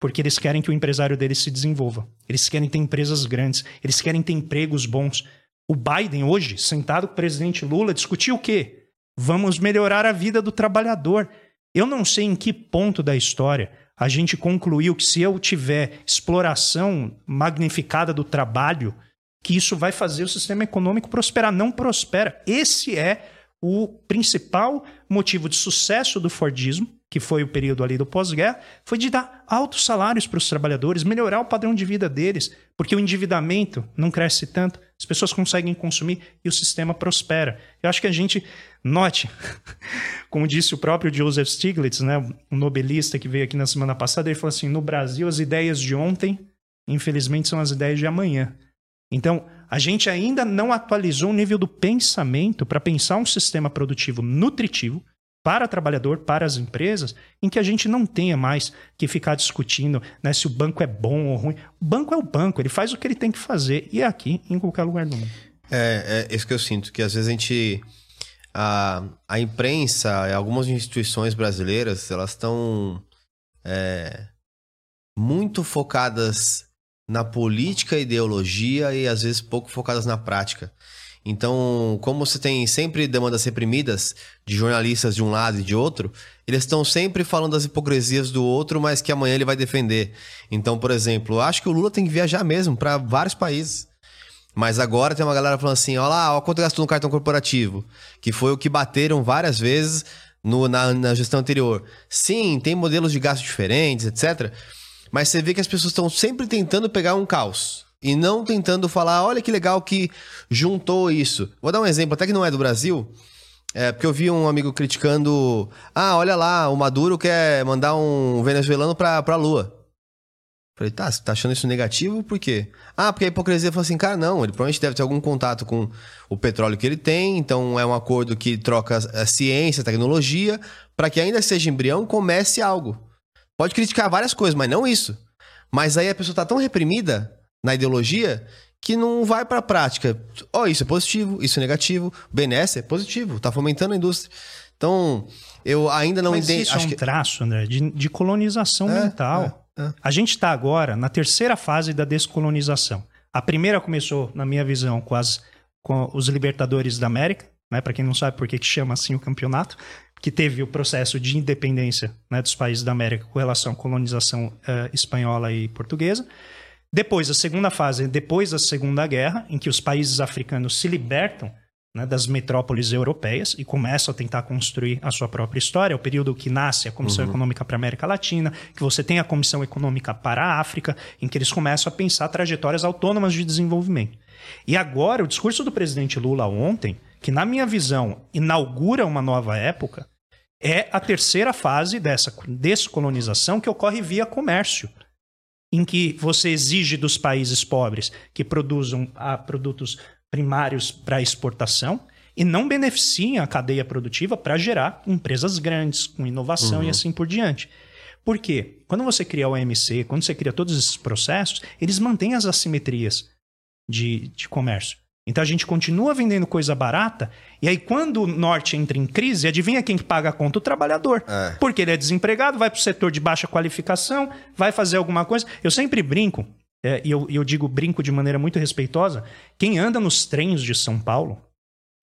Porque eles querem que o empresário deles se desenvolva. Eles querem ter empresas grandes. Eles querem ter empregos bons. O Biden, hoje, sentado com o presidente Lula, discutiu o quê? Vamos melhorar a vida do trabalhador. Eu não sei em que ponto da história a gente concluiu que se eu tiver exploração magnificada do trabalho, que isso vai fazer o sistema econômico prosperar. Não prospera. Esse é o principal motivo de sucesso do Fordismo, que foi o período ali do pós-guerra, foi de dar altos salários para os trabalhadores, melhorar o padrão de vida deles, porque o endividamento não cresce tanto, as pessoas conseguem consumir e o sistema prospera. Eu acho que a gente note, como disse o próprio Joseph Stiglitz, né, um nobelista que veio aqui na semana passada, ele falou assim: no Brasil as ideias de ontem infelizmente, são as ideias de amanhã. Então, a gente ainda não atualizou o nível do pensamento para pensar um sistema produtivo nutritivo para o trabalhador, para as empresas, em que a gente não tenha mais que ficar discutindo né, se o banco é bom ou ruim. O banco é o banco, ele faz o que ele tem que fazer e é aqui em qualquer lugar do mundo. É, é isso que eu sinto, que às vezes a gente. A, a imprensa, algumas instituições brasileiras, elas estão é, muito focadas na política ideologia e às vezes pouco focadas na prática. Então, como você tem sempre demandas reprimidas de jornalistas de um lado e de outro, eles estão sempre falando das hipocrisias do outro, mas que amanhã ele vai defender. Então, por exemplo, acho que o Lula tem que viajar mesmo para vários países. Mas agora tem uma galera falando assim: olha lá, olha quanto gastou no cartão corporativo, que foi o que bateram várias vezes no, na, na gestão anterior. Sim, tem modelos de gasto diferentes, etc. Mas você vê que as pessoas estão sempre tentando pegar um caos. E não tentando falar, olha que legal que juntou isso. Vou dar um exemplo, até que não é do Brasil. É, porque eu vi um amigo criticando. Ah, olha lá, o Maduro quer mandar um venezuelano pra, pra Lua. Falei, tá, você tá achando isso negativo? Por quê? Ah, porque a hipocrisia falou assim, cara, não, ele provavelmente deve ter algum contato com o petróleo que ele tem, então é um acordo que troca a ciência, a tecnologia, para que ainda seja embrião, comece algo. Pode criticar várias coisas, mas não isso. Mas aí a pessoa tá tão reprimida na ideologia que não vai para a prática. Ó, oh, isso é positivo, isso é negativo. O BNS é positivo, está fomentando a indústria. Então, eu ainda não entendo. Isso é um que... traço, André, de, de colonização é, mental. É, é. A gente está agora na terceira fase da descolonização. A primeira começou, na minha visão, com, as, com os libertadores da América, né? Para quem não sabe por que chama assim o campeonato, que teve o processo de independência né, dos países da América com relação à colonização uh, espanhola e portuguesa. Depois, a segunda fase, depois da Segunda Guerra, em que os países africanos se libertam né, das metrópoles europeias e começam a tentar construir a sua própria história. É o período que nasce a Comissão uhum. Econômica para a América Latina, que você tem a Comissão Econômica para a África, em que eles começam a pensar trajetórias autônomas de desenvolvimento. E agora, o discurso do presidente Lula ontem, que na minha visão inaugura uma nova época, é a terceira fase dessa descolonização que ocorre via comércio em que você exige dos países pobres que produzam ah, produtos primários para exportação e não beneficiem a cadeia produtiva para gerar empresas grandes, com inovação uhum. e assim por diante. Por quê? Quando você cria o OMC, quando você cria todos esses processos, eles mantêm as assimetrias de, de comércio. Então a gente continua vendendo coisa barata, e aí quando o norte entra em crise, adivinha quem que paga a conta? O trabalhador. É. Porque ele é desempregado, vai para o setor de baixa qualificação, vai fazer alguma coisa. Eu sempre brinco, é, e eu, eu digo brinco de maneira muito respeitosa, quem anda nos trens de São Paulo,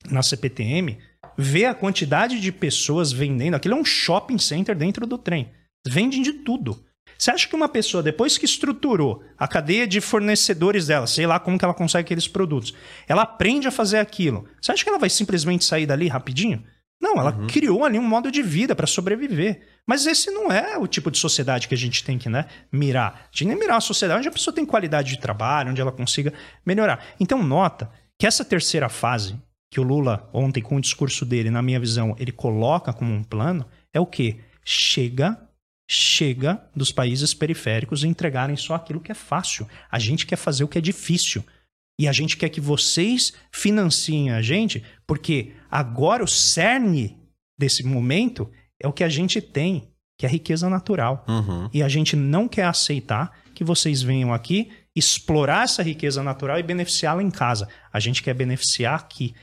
na CPTM, vê a quantidade de pessoas vendendo. Aquilo é um shopping center dentro do trem. Vendem de tudo. Você acha que uma pessoa, depois que estruturou a cadeia de fornecedores dela, sei lá como que ela consegue aqueles produtos, ela aprende a fazer aquilo, você acha que ela vai simplesmente sair dali rapidinho? Não, ela uhum. criou ali um modo de vida para sobreviver. Mas esse não é o tipo de sociedade que a gente tem que né, mirar. A gente tem que mirar uma sociedade onde a pessoa tem qualidade de trabalho, onde ela consiga melhorar. Então, nota que essa terceira fase, que o Lula, ontem, com o discurso dele, na minha visão, ele coloca como um plano, é o quê? Chega chega dos países periféricos entregarem só aquilo que é fácil. A gente quer fazer o que é difícil. E a gente quer que vocês financiem a gente, porque agora o cerne desse momento é o que a gente tem, que é a riqueza natural. Uhum. E a gente não quer aceitar que vocês venham aqui explorar essa riqueza natural e beneficiá-la em casa. A gente quer beneficiar aqui.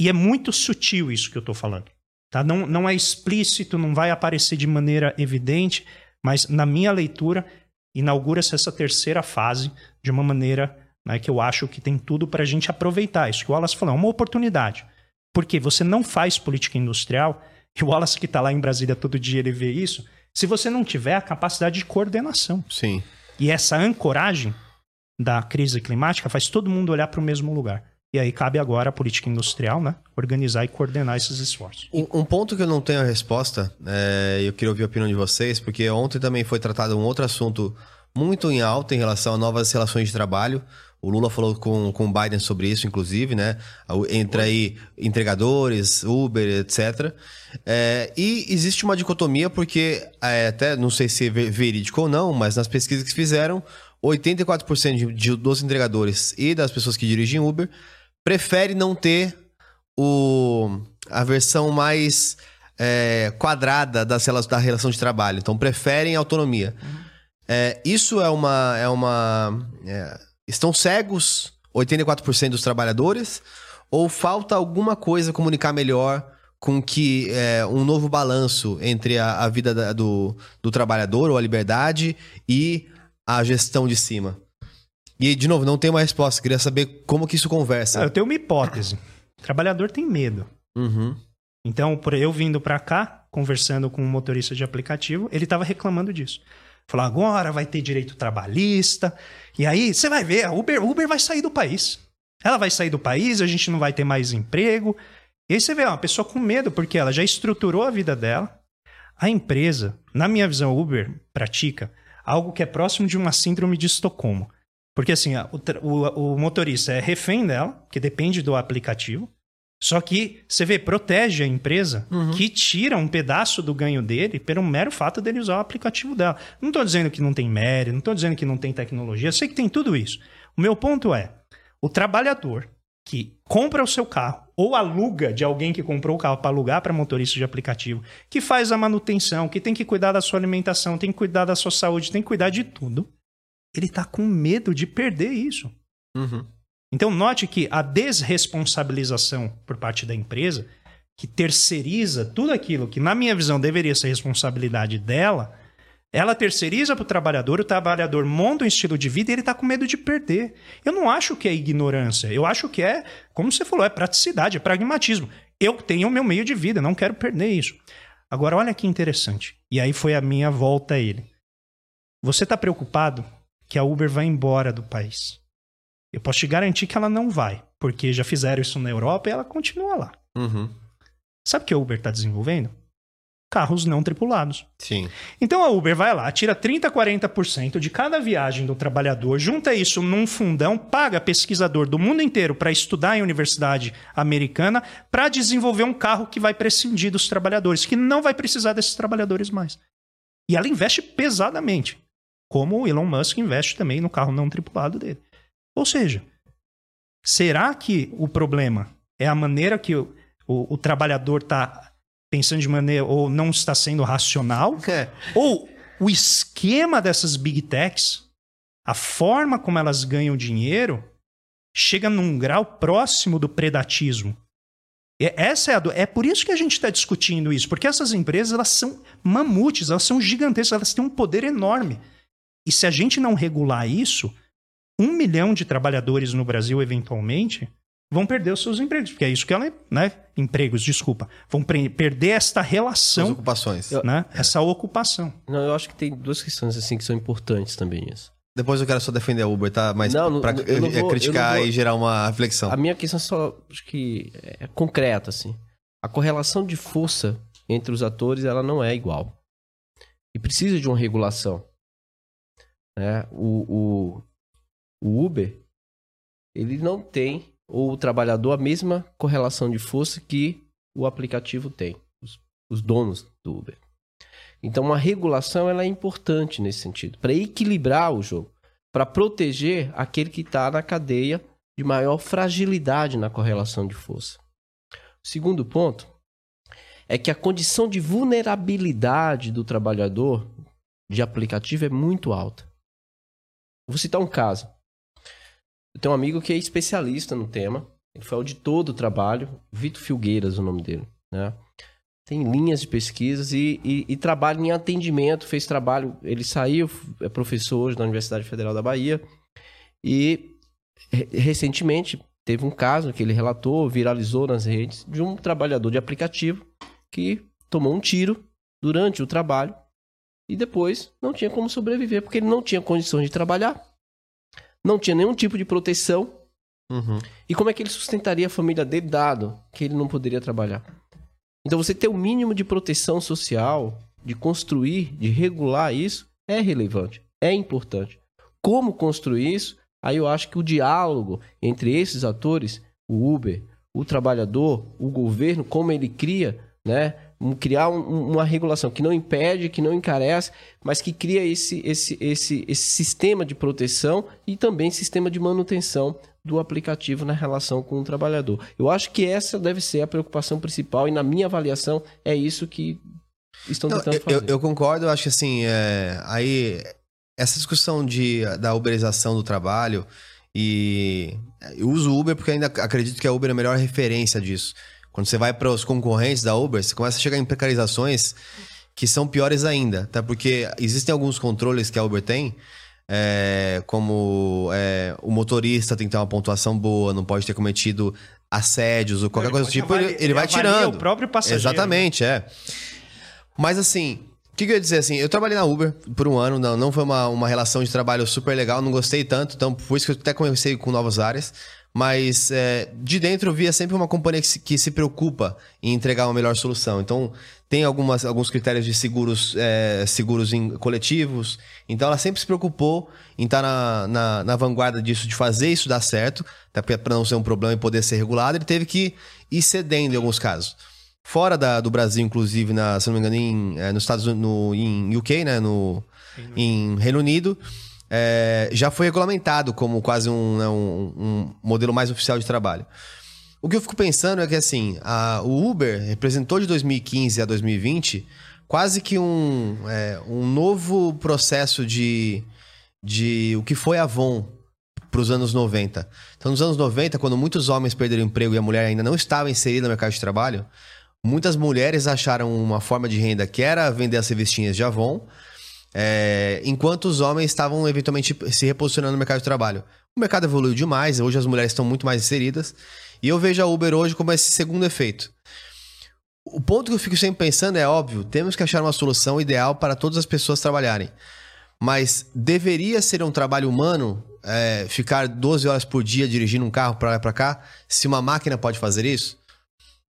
E é muito sutil isso que eu estou falando. Tá? Não, não é explícito, não vai aparecer de maneira evidente, mas na minha leitura, inaugura-se essa terceira fase de uma maneira né, que eu acho que tem tudo para a gente aproveitar. Isso que o Wallace falou, é uma oportunidade. Porque você não faz política industrial, e o Wallace que está lá em Brasília todo dia, ele vê isso, se você não tiver a capacidade de coordenação. Sim. E essa ancoragem da crise climática faz todo mundo olhar para o mesmo lugar. E aí cabe agora a política industrial, né? Organizar e coordenar esses esforços. Um, um ponto que eu não tenho a resposta, é, eu queria ouvir a opinião de vocês, porque ontem também foi tratado um outro assunto muito em alta em relação a novas relações de trabalho. O Lula falou com, com o Biden sobre isso, inclusive, né? Entre aí entregadores, Uber, etc. É, e existe uma dicotomia, porque é, até não sei se é verídico ou não, mas nas pesquisas que fizeram, 84% de, de, dos entregadores e das pessoas que dirigem Uber prefere não ter o, a versão mais é, quadrada das, da relação de trabalho. Então, preferem autonomia. Uhum. É, isso é uma. É uma é, estão cegos 84% dos trabalhadores? Ou falta alguma coisa comunicar melhor com que é, um novo balanço entre a, a vida da, do, do trabalhador ou a liberdade e a gestão de cima? E, de novo, não tem uma resposta. Queria saber como que isso conversa. eu tenho uma hipótese. O trabalhador tem medo. Uhum. Então, por eu vindo para cá, conversando com um motorista de aplicativo, ele estava reclamando disso. Falou, agora vai ter direito trabalhista. E aí, você vai ver, a Uber, Uber vai sair do país. Ela vai sair do país, a gente não vai ter mais emprego. E aí você vê, uma pessoa com medo, porque ela já estruturou a vida dela. A empresa, na minha visão, Uber pratica algo que é próximo de uma síndrome de Estocolmo. Porque assim, o, o, o motorista é refém dela, que depende do aplicativo. Só que você vê, protege a empresa uhum. que tira um pedaço do ganho dele pelo mero fato dele usar o aplicativo dela. Não estou dizendo que não tem mérito, não estou dizendo que não tem tecnologia, eu sei que tem tudo isso. O meu ponto é: o trabalhador que compra o seu carro ou aluga de alguém que comprou o carro para alugar para motorista de aplicativo, que faz a manutenção, que tem que cuidar da sua alimentação, tem que cuidar da sua saúde, tem que cuidar de tudo, ele está com medo de perder isso. Uhum. Então, note que a desresponsabilização por parte da empresa, que terceiriza tudo aquilo que, na minha visão, deveria ser responsabilidade dela, ela terceiriza para o trabalhador, o trabalhador monta um estilo de vida e ele está com medo de perder. Eu não acho que é ignorância, eu acho que é, como você falou, é praticidade, é pragmatismo. Eu tenho o meu meio de vida, não quero perder isso. Agora, olha que interessante. E aí foi a minha volta a ele. Você está preocupado que a Uber vai embora do país? Eu posso te garantir que ela não vai, porque já fizeram isso na Europa e ela continua lá. Uhum. Sabe o que a Uber está desenvolvendo? Carros não tripulados. Sim. Então a Uber vai lá, tira 30%, 40% de cada viagem do trabalhador, junta isso num fundão, paga pesquisador do mundo inteiro para estudar em universidade americana para desenvolver um carro que vai prescindir dos trabalhadores, que não vai precisar desses trabalhadores mais. E ela investe pesadamente, como o Elon Musk investe também no carro não tripulado dele. Ou seja, será que o problema é a maneira que o, o, o trabalhador está pensando de maneira ou não está sendo racional? É. Ou o esquema dessas big techs, a forma como elas ganham dinheiro, chega num grau próximo do predatismo? Essa é, a do... é por isso que a gente está discutindo isso, porque essas empresas elas são mamutes, elas são gigantescas, elas têm um poder enorme. E se a gente não regular isso, um milhão de trabalhadores no Brasil, eventualmente, vão perder os seus empregos. Porque é isso que ela. Né? Empregos, desculpa. Vão perder esta relação. As ocupações. Né? É. Essa ocupação. Não, eu acho que tem duas questões assim que são importantes também. Isso. Depois eu quero só defender a Uber, tá? Mas não, pra não vou, criticar vou... e gerar uma reflexão. A minha questão é só, acho que é concreta, assim. A correlação de força entre os atores, ela não é igual. E precisa de uma regulação. Né? O, o, o Uber, ele não tem, ou o trabalhador, a mesma correlação de força que o aplicativo tem, os, os donos do Uber. Então, uma regulação ela é importante nesse sentido, para equilibrar o jogo, para proteger aquele que está na cadeia de maior fragilidade na correlação de força. O segundo ponto é que a condição de vulnerabilidade do trabalhador de aplicativo é muito alta. Vou citar um caso. Eu tenho um amigo que é especialista no tema. Ele foi auditor do trabalho. Vitor Filgueiras, o nome dele. Né? Tem linhas de pesquisas e, e, e trabalha em atendimento. Fez trabalho. Ele saiu, é professor hoje da Universidade Federal da Bahia. E recentemente teve um caso que ele relatou, viralizou nas redes, de um trabalhador de aplicativo que tomou um tiro durante o trabalho e depois não tinha como sobreviver porque ele não tinha condições de trabalhar não tinha nenhum tipo de proteção. Uhum. E como é que ele sustentaria a família dele, dado que ele não poderia trabalhar? Então, você ter o mínimo de proteção social, de construir, de regular isso, é relevante, é importante. Como construir isso? Aí eu acho que o diálogo entre esses atores, o Uber, o trabalhador, o governo, como ele cria, né, Um- Criar um- uma regulação que não impede, que não encarece, mas que cria esse, esse, esse, esse sistema de proteção e também sistema de manutenção do aplicativo na relação com o trabalhador. Eu acho que essa deve ser a preocupação principal e na minha avaliação é isso que estão Não, tentando eu, fazer. eu- eu concordo, eu acho que assim, é, aí essa discussão de, da uberização do trabalho e eu uso o Uber porque ainda acredito que a Uber é a melhor referência disso. Quando você vai para os concorrentes da Uber, você começa a chegar em precarizações que são piores ainda, até porque existem alguns controles que a Uber tem, é, como é, o motorista tem que ter uma pontuação boa, não pode ter cometido assédios ou qualquer Ele coisa do tipo, ele, ele vai tirando. o próprio passageiro, né? Exatamente, é. Mas assim, o que, que eu ia dizer assim? Eu trabalhei na Uber por um ano, não, não foi uma, uma relação de trabalho super legal, não gostei tanto, então por isso que eu até comecei com novas áreas. Mas é, de dentro eu via sempre uma companhia que se, que se preocupa em entregar uma melhor solução. Então, tem algumas, alguns critérios de seguros, é, seguros em coletivos. Então, ela sempre se preocupou em estar na, na, na vanguarda disso, de fazer isso dar certo, até para não ser um problema e poder ser regulado. Ele teve que ir cedendo em alguns casos fora da- do Brasil, inclusive, na, se não me engano, em, eh, nos Estados Unidos, no, em UK, né? No, em Reino Unido, eh, já foi regulamentado como quase um, né, um- um modelo mais oficial de trabalho. O que eu fico pensando é que, assim, a- o Uber representou de 2015 a 2020 quase que um, eh, um novo processo de, de o que foi Avon para os anos 90. Então, nos anos 90, quando muitos homens perderam emprego e a mulher ainda não estava inserida no mercado de trabalho, muitas mulheres acharam uma forma de renda que era vender as revistinhas de Avon, é, enquanto os homens estavam eventualmente se reposicionando no mercado de trabalho. O mercado evoluiu demais, hoje as mulheres estão muito mais inseridas, e eu vejo a Uber hoje como esse segundo efeito. O ponto que eu fico sempre pensando é óbvio, temos que achar uma solução ideal para todas as pessoas trabalharem. Mas deveria ser um trabalho humano é, ficar 12 horas por dia dirigindo um carro para lá e para cá, se uma máquina pode fazer isso?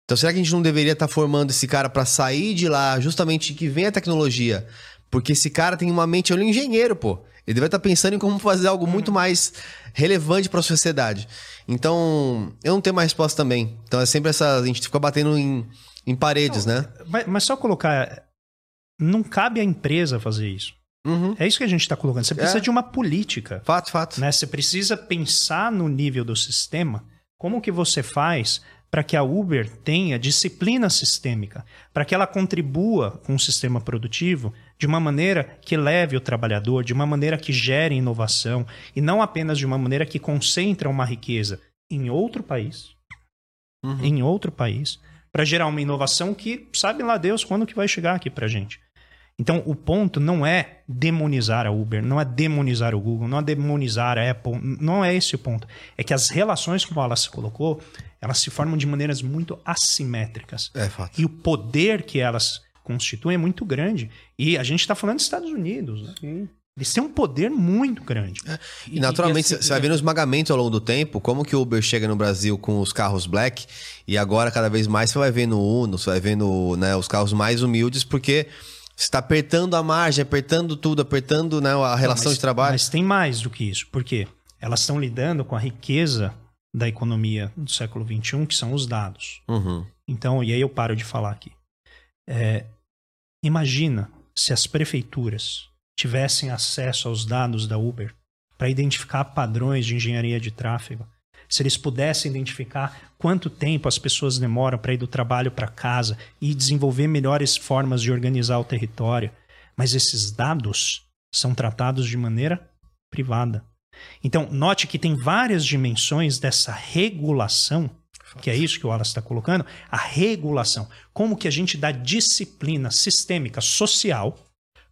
Então será que a gente não deveria estar formando esse cara para sair de lá, justamente que vem a tecnologia? Porque esse cara tem uma mente, ele é um engenheiro, pô. Ele deve estar pensando em como fazer algo muito mais relevante para a sociedade. Então, eu não tenho uma resposta também. Então é sempre essa. A gente fica batendo em, em paredes, né? Mas, mas só colocar. Não cabe à empresa fazer isso. Uhum. É isso que a gente está colocando. Você precisa É. de uma política. Fato, fato. né? Você precisa pensar no nível do sistema, como que você faz para que a Uber tenha disciplina sistêmica, para que ela contribua com o sistema produtivo de uma maneira que leve o trabalhador, de uma maneira que gere inovação e não apenas de uma maneira que concentra uma riqueza em outro país, Uhum. em outro país, para gerar uma inovação que sabe lá Deus quando que vai chegar aqui para gente. Então, o ponto não é demonizar a Uber, não é demonizar o Google, não é demonizar a Apple, não é esse o ponto. É que as relações, como ela se colocou, elas se formam de maneiras muito assimétricas. É fato. E o poder que elas constituem é muito grande. E a gente está falando dos Estados Unidos. Né? Eles têm um poder muito grande. E naturalmente, e assim, você vai vendo os esmagamento ao longo do tempo, como que o Uber chega no Brasil com os carros black, e agora cada vez mais você vai ver no Uno, você vai ver no, né, os carros mais humildes, porque você está apertando a margem, apertando tudo, apertando né, a relação Mas- de trabalho. Mas tem mais do que isso. Por quê? Elas estão lidando com a riqueza da economia do século XXI, que são os dados. Uhum. Então, e aí eu paro de falar aqui. É, imagina se as prefeituras tivessem acesso aos dados da Uber para identificar padrões de engenharia de tráfego. Se eles pudessem identificar quanto tempo as pessoas demoram para ir do trabalho para casa e desenvolver melhores formas de organizar o território. Mas esses dados são tratados de maneira privada. Então, note que tem várias dimensões dessa regulação, que é isso que o Wallace está colocando, a regulação. Como que a gente dá disciplina sistêmica, social,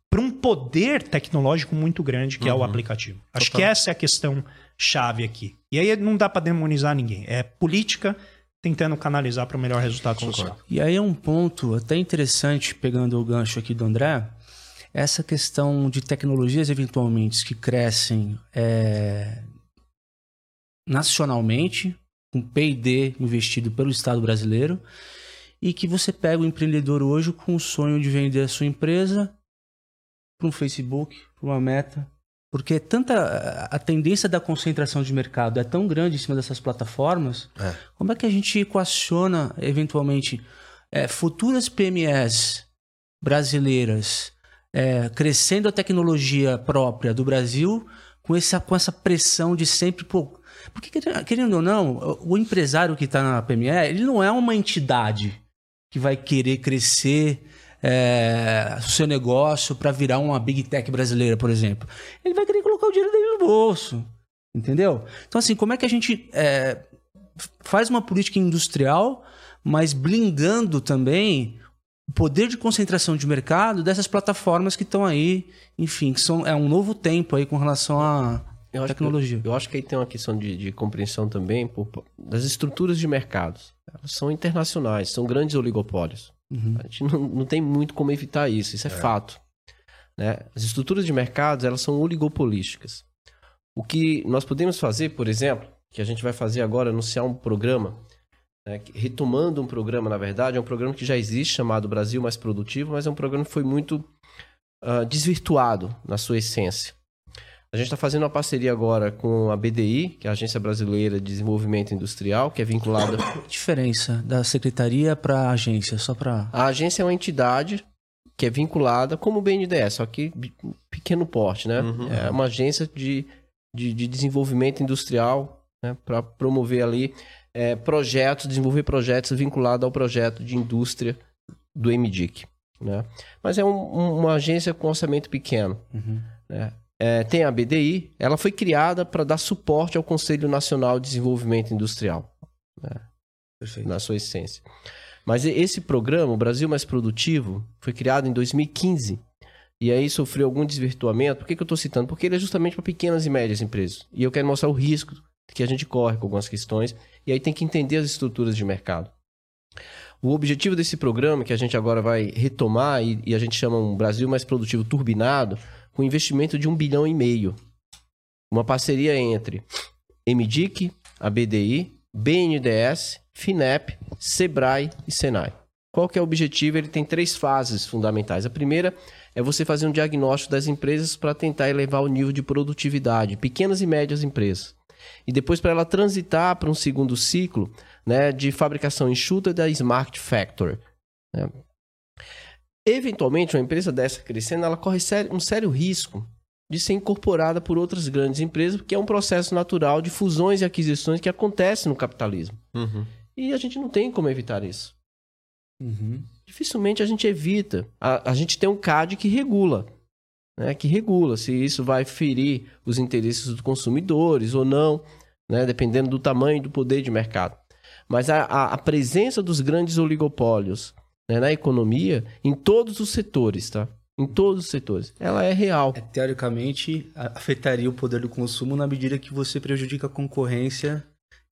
para um poder tecnológico muito grande que é o aplicativo. Acho que essa é a questão chave aqui. E aí não dá para demonizar ninguém. É política tentando canalizar para o melhor resultado social. E aí é um ponto até interessante, pegando o gancho aqui do André, essa questão de tecnologias eventualmente que crescem é, nacionalmente, com P&D investido pelo Estado brasileiro, e que você pega o empreendedor hoje com o sonho de vender a sua empresa para um Facebook, para uma meta, porque tanta a tendência da concentração de mercado é tão grande em cima dessas plataformas, É. como é que a gente equaciona eventualmente é, futuras PMEs brasileiras é, crescendo a tecnologia própria do Brasil com essa, com essa pressão de sempre. Pô, porque, querendo ou não, o empresário que está na PME, ele não é uma entidade que vai querer crescer é, o seu negócio para virar uma big tech brasileira, por exemplo. Ele vai querer colocar o dinheiro dele no bolso. Entendeu? Então, assim, como é que a gente é, faz uma política industrial, mas blindando também o poder de concentração de mercado dessas plataformas que estão aí, enfim, que são, é um novo tempo aí com relação à eu tecnologia. Que, eu acho que aí tem uma questão de, de compreensão também por, das estruturas de mercados. Elas são internacionais, são grandes oligopólios. Uhum. A gente não, não tem muito como evitar isso, isso é, é. fato. Né? As estruturas de mercados, elas são oligopolísticas. O que nós podemos fazer, por exemplo, que a gente vai fazer agora, anunciar um programa né, retomando um programa, na verdade, é um programa que já existe, chamado Brasil Mais Produtivo, mas é um programa que foi muito uh, desvirtuado na sua essência. A gente está fazendo uma parceria agora com a BDI, que é a Agência Brasileira de Desenvolvimento Industrial, que é vinculada. A diferença da secretaria para a agência, só para. A agência é uma entidade que é vinculada como o BNDES, só que pequeno porte, né? Uhum. É uma agência de, de, de desenvolvimento industrial né? para promover ali é, projetos, desenvolver projetos vinculados ao projeto de indústria do MDIC. Né? Mas é um, um, uma agência com orçamento pequeno. Uhum. Né? É, tem a BDI, ela foi criada para dar suporte ao Conselho Nacional de Desenvolvimento Industrial, né? na sua essência. Mas esse programa, o Brasil Mais Produtivo, foi criado em 2015 e aí sofreu algum desvirtuamento. Por que, que eu estou citando? Porque ele é justamente para pequenas e médias empresas. E eu quero mostrar o risco que a gente corre com algumas questões, e aí tem que entender as estruturas de mercado. O objetivo desse programa, que a gente agora vai retomar, e, e a gente chama um Brasil Mais Produtivo Turbinado, com investimento de um bilhão e meio. Uma parceria entre MDIC, a BDI, BNDES, FINEP, SEBRAE e SENAI. Qual que é o objetivo? Ele tem três fases fundamentais. A primeira é você fazer um diagnóstico das empresas para tentar elevar o nível de produtividade, pequenas e médias empresas e depois para ela transitar para um segundo ciclo né, de fabricação enxuta da Smart Factory. Né? Eventualmente, uma empresa dessa crescendo, ela corre um sério risco de ser incorporada por outras grandes empresas, porque é um processo natural de fusões e aquisições que acontece no capitalismo. Uhum. E a gente não tem como evitar isso. Uhum. Dificilmente a gente evita. A, a gente tem um CAD que regula né, que regula se isso vai ferir os interesses dos consumidores ou não, né, dependendo do tamanho e do poder de mercado. Mas a, a, a presença dos grandes oligopólios né, na economia, em todos os setores, tá? Em todos os setores. Ela é real. É, teoricamente, afetaria o poder do consumo na medida que você prejudica a concorrência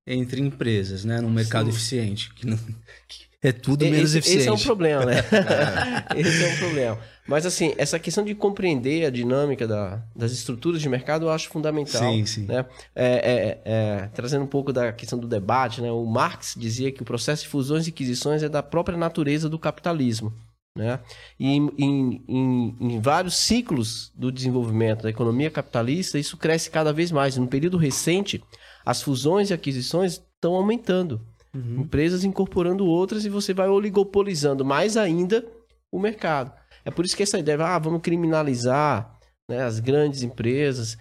entre empresas, né? Num mercado Sim. eficiente. Que, não, que é tudo menos esse, eficiente. Esse é um problema, né? esse é um problema. Mas assim, essa questão de compreender a dinâmica da, das estruturas de mercado eu acho fundamental. Sim, sim. Né? É, é, é, trazendo um pouco da questão do debate, né? o Marx dizia que o processo de fusões e aquisições é da própria natureza do capitalismo. Né? E em, em, em, em vários ciclos do desenvolvimento da economia capitalista, isso cresce cada vez mais. No período recente, as fusões e aquisições estão aumentando. Uhum. Empresas incorporando outras e você vai oligopolizando mais ainda o mercado. É por isso que essa ideia, ah, vamos criminalizar né, as grandes empresas,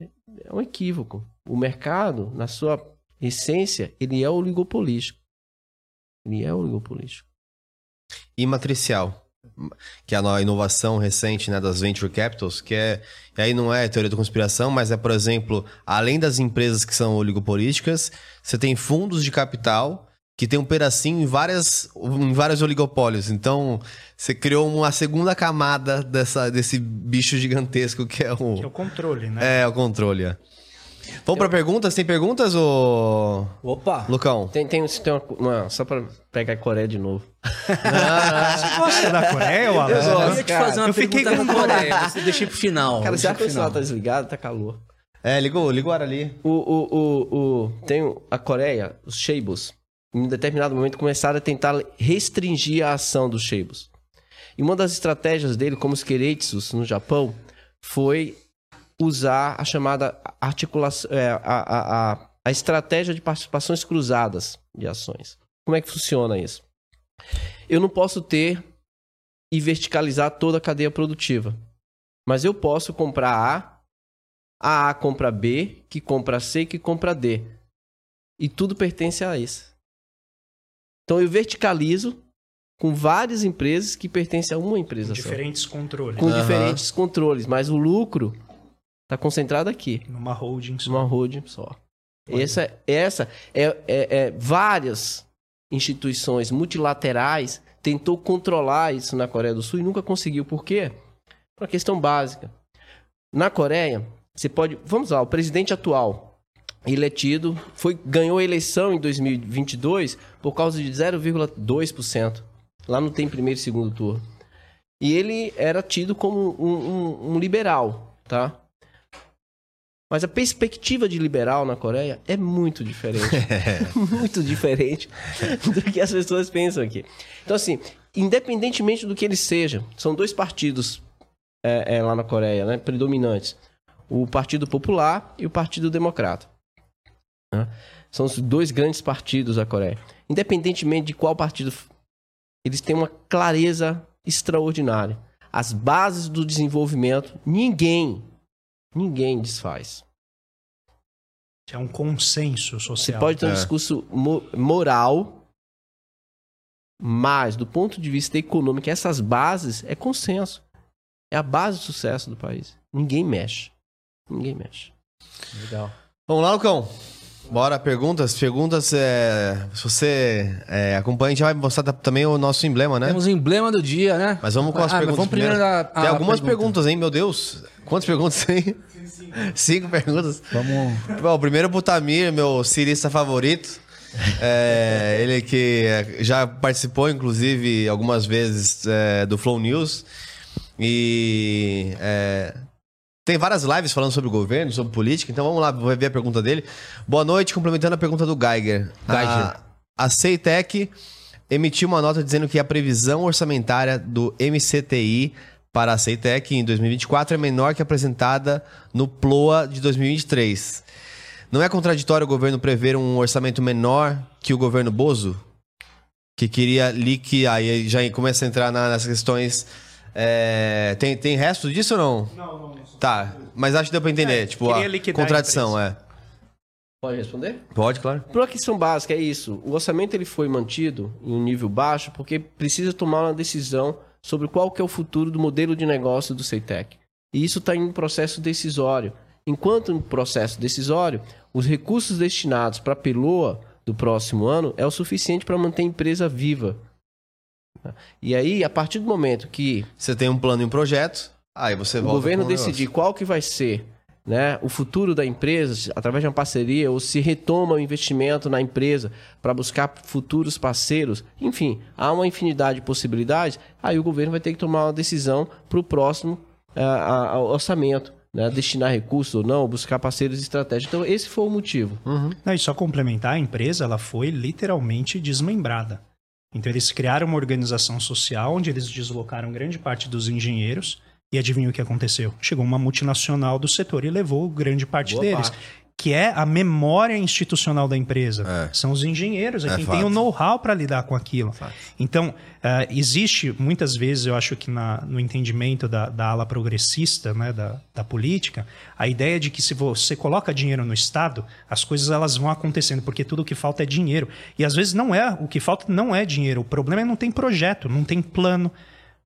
é um equívoco. O mercado, na sua essência, ele é oligopolístico. Ele é oligopolístico. E matricial, que é a inovação recente né, das venture capitals, que é. E aí não é teoria da conspiração, mas é, por exemplo, além das empresas que são oligopolísticas, você tem fundos de capital que tem um pedacinho em várias em vários oligopólios. Então, você criou uma segunda camada dessa, desse bicho gigantesco que é o que é o controle, né? É, o controle. É. Vamos para perguntas? Tem perguntas, ou Opa! Lucão? Tem, tem, tem uma, uma Só para pegar a Coreia de novo. Você gosta da Coreia, ou Eu, eu ia te fazer uma eu fiquei com Coreia, você deixei pro final. Cara, já que o sinal tá desligado, tá calor. É, ligou, ligou ali. O, o, o, o, tem a Coreia, os Sheibos em determinado momento, começaram a tentar restringir a ação dos Sheibos. E uma das estratégias dele, como os Keretsus no Japão, foi usar a chamada articulação, é, a, a, a, a estratégia de participações cruzadas de ações. Como é que funciona isso? Eu não posso ter e verticalizar toda a cadeia produtiva. Mas eu posso comprar A, a A compra B, que compra C, que compra D. E tudo pertence a esse. Então eu verticalizo com várias empresas que pertencem a uma empresa Com só. diferentes controles. Com Aham. diferentes controles, mas o lucro está concentrado aqui, Numa holding só. numa holding só. Essa, essa é, é- é várias instituições multilaterais tentou controlar isso na Coreia do Sul e nunca conseguiu. Por quê? Por uma questão básica. Na Coreia, você pode. Vamos lá, o presidente atual, ele é tido, foi, ganhou a eleição em 2022 por causa de 0,2%. Lá não tem primeiro e segundo turno. E ele era tido como um, um- um liberal, tá? Mas a perspectiva de liberal na Coreia é muito diferente. muito diferente do que as pessoas pensam aqui. Então, assim, independentemente do que ele seja, são dois partidos é, é, lá na Coreia, né, predominantes: o Partido Popular e o Partido Democrata. né? São os dois grandes partidos da Coreia. Independentemente de qual partido, eles têm uma clareza extraordinária. As bases do desenvolvimento, ninguém, ninguém desfaz. É um consenso Você social. pode ter um É. discurso mo- moral, mas do ponto de vista econômico, essas bases é consenso. É a base do sucesso do país. Ninguém mexe. Ninguém mexe. Legal. Vamos lá, Lucão. Bora, perguntas. Perguntas, é, se você é, acompanha, a gente vai mostrar ta- também o nosso emblema, né? Temos o emblema do dia, né? Mas vamos com as Ah, perguntas Vamos primeiro primeiro. da. Tem algumas pergunta. perguntas, hein? Meu Deus. Quantas perguntas tem? Cinco perguntas. Vamos. Bom, primeiro pro Tamir, meu cirista favorito. É, ele que já participou, inclusive, algumas vezes é, do Flow News. E é, tem várias lives falando sobre o governo, sobre política. Então vamos lá, vou ver a pergunta dele. Boa noite, complementando a pergunta do Geiger. Geiger. A, a Ceitec emitiu uma nota dizendo que a previsão orçamentária do MCTI para a Ceitec em 2024 é menor que a apresentada no PLOA de 2023. Não é contraditório o governo prever um orçamento menor que o governo Bozo? Que queria liquidar. Aí já começa a entrar na- nas questões. é, tem, tem resto disso ou não? Não, não. Tá, mas acho que deu pra entender. É, tipo, a contradição, é. Pode responder? Pode, claro. Por uma questão básica, é isso. O orçamento ele foi mantido em um nível baixo porque precisa tomar uma decisão sobre qual que é o futuro do modelo de negócio do Ceitec. E isso está em um processo decisório. Enquanto no processo decisório, os recursos destinados para a Peloa do próximo ano é o suficiente para manter a empresa viva. E aí, a partir do momento que Você tem um plano e um projeto, aí você o volta governo com o negócio. decidir qual que vai ser né, o futuro da empresa através de uma parceria ou se retoma o investimento na empresa para buscar futuros parceiros, enfim, há uma infinidade de possibilidades. Aí o governo vai ter que tomar uma decisão para o próximo ah, ah, orçamento, né, destinar recursos ou não, buscar parceiros estratégicos. Então esse foi o motivo. Não, e só complementar, a empresa ela foi literalmente desmembrada. Então eles criaram uma organização social onde eles deslocaram grande parte dos engenheiros e adivinha o que aconteceu? Chegou uma multinacional do setor e levou grande parte Boa deles. parte. Que é a memória institucional da empresa. É. São os engenheiros, é, É quem fato. tem o know-how para lidar com aquilo. Então, ah, existe muitas vezes, eu acho que na- no entendimento da, da ala progressista, né, da, da política, a ideia de que se você coloca dinheiro no Estado, as coisas elas vão acontecendo, porque tudo o que falta é dinheiro. E às vezes não é, o que falta não é dinheiro, o problema é não tem projeto, não tem plano,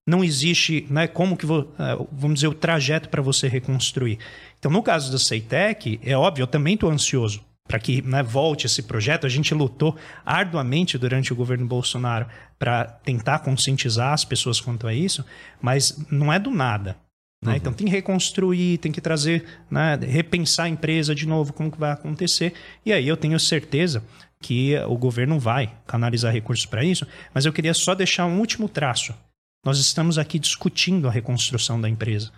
não existe, né, como que, eh, vamos dizer, o trajeto para você reconstruir. Então, no caso da Ceitec, é óbvio, eu também estou ansioso para que né, volte esse projeto. A gente lutou arduamente durante o governo Bolsonaro para tentar conscientizar as pessoas quanto a isso, mas não é do nada. né? Então tem que reconstruir, tem que trazer, né, repensar a empresa de novo, como que vai acontecer. E aí eu tenho certeza que o governo vai canalizar recursos para isso, mas eu queria só deixar um último traço. Nós estamos aqui discutindo a reconstrução da empresa.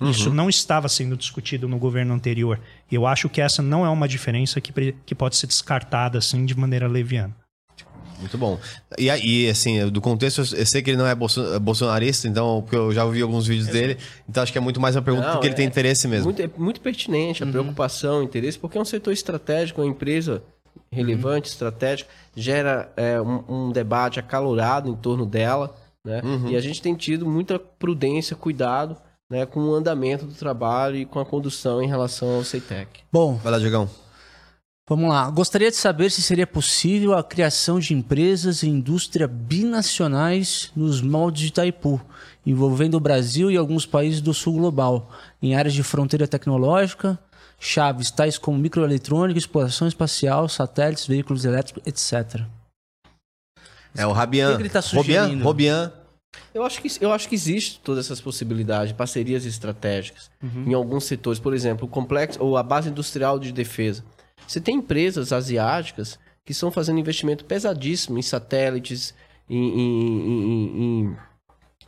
Isso não estava sendo discutido no governo anterior. E eu acho que essa não é uma diferença que, que pode ser descartada assim de maneira leviana. Muito bom. E aí, assim, do contexto, eu sei que ele não é bolso- bolsonarista, então, porque eu já ouvi alguns vídeos dele, então acho que é muito mais uma pergunta Não, porque ele é- tem interesse mesmo. Muito, é muito pertinente a preocupação, o interesse, porque é um setor estratégico, uma empresa relevante, estratégica, gera é, um, um debate acalorado em torno dela, né? E a gente tem tido muita prudência, cuidado, né, com o andamento do trabalho e com a condução em relação ao CEITEC. Bom, Vai lá, Diegão. vamos lá. Gostaria de saber se seria possível a criação de empresas e indústria binacionais nos moldes de Itaipu, envolvendo o Brasil e alguns países do sul global, em áreas de fronteira tecnológica, chaves tais como microeletrônica, exploração espacial, satélites, veículos elétricos, etc. É o Rabian. O que ele tá sugerindo? Robian. Eu acho que, eu acho que existe todas essas possibilidades, parcerias estratégicas em alguns setores. Por exemplo, o complexo ou a base industrial de defesa. Você tem empresas asiáticas que estão fazendo investimento pesadíssimo em satélites, em, em- em- em,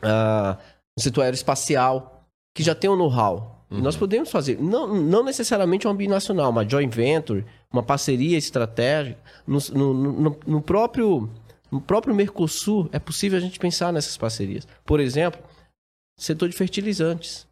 ah, no setor aeroespacial, que já tem o know-how. E nós podemos fazer, não, não necessariamente uma binacional, uma joint venture, uma parceria estratégica. No, no- no- no próprio, no próprio Mercosul é possível a gente pensar nessas parcerias. Por exemplo, setor de fertilizantes.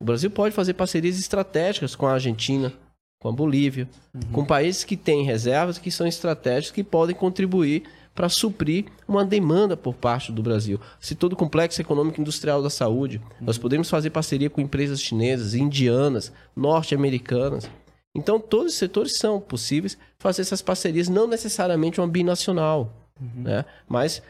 O Brasil pode fazer parcerias estratégicas com a Argentina, com a Bolívia, com países que têm reservas que são estratégicos que podem contribuir para suprir uma demanda por parte do Brasil. Se todo o complexo econômico e industrial da saúde, nós podemos fazer parceria com empresas chinesas, indianas, norte-americanas. Então, todos os setores são possíveis fazer essas parcerias, não necessariamente uma binacional, né? mas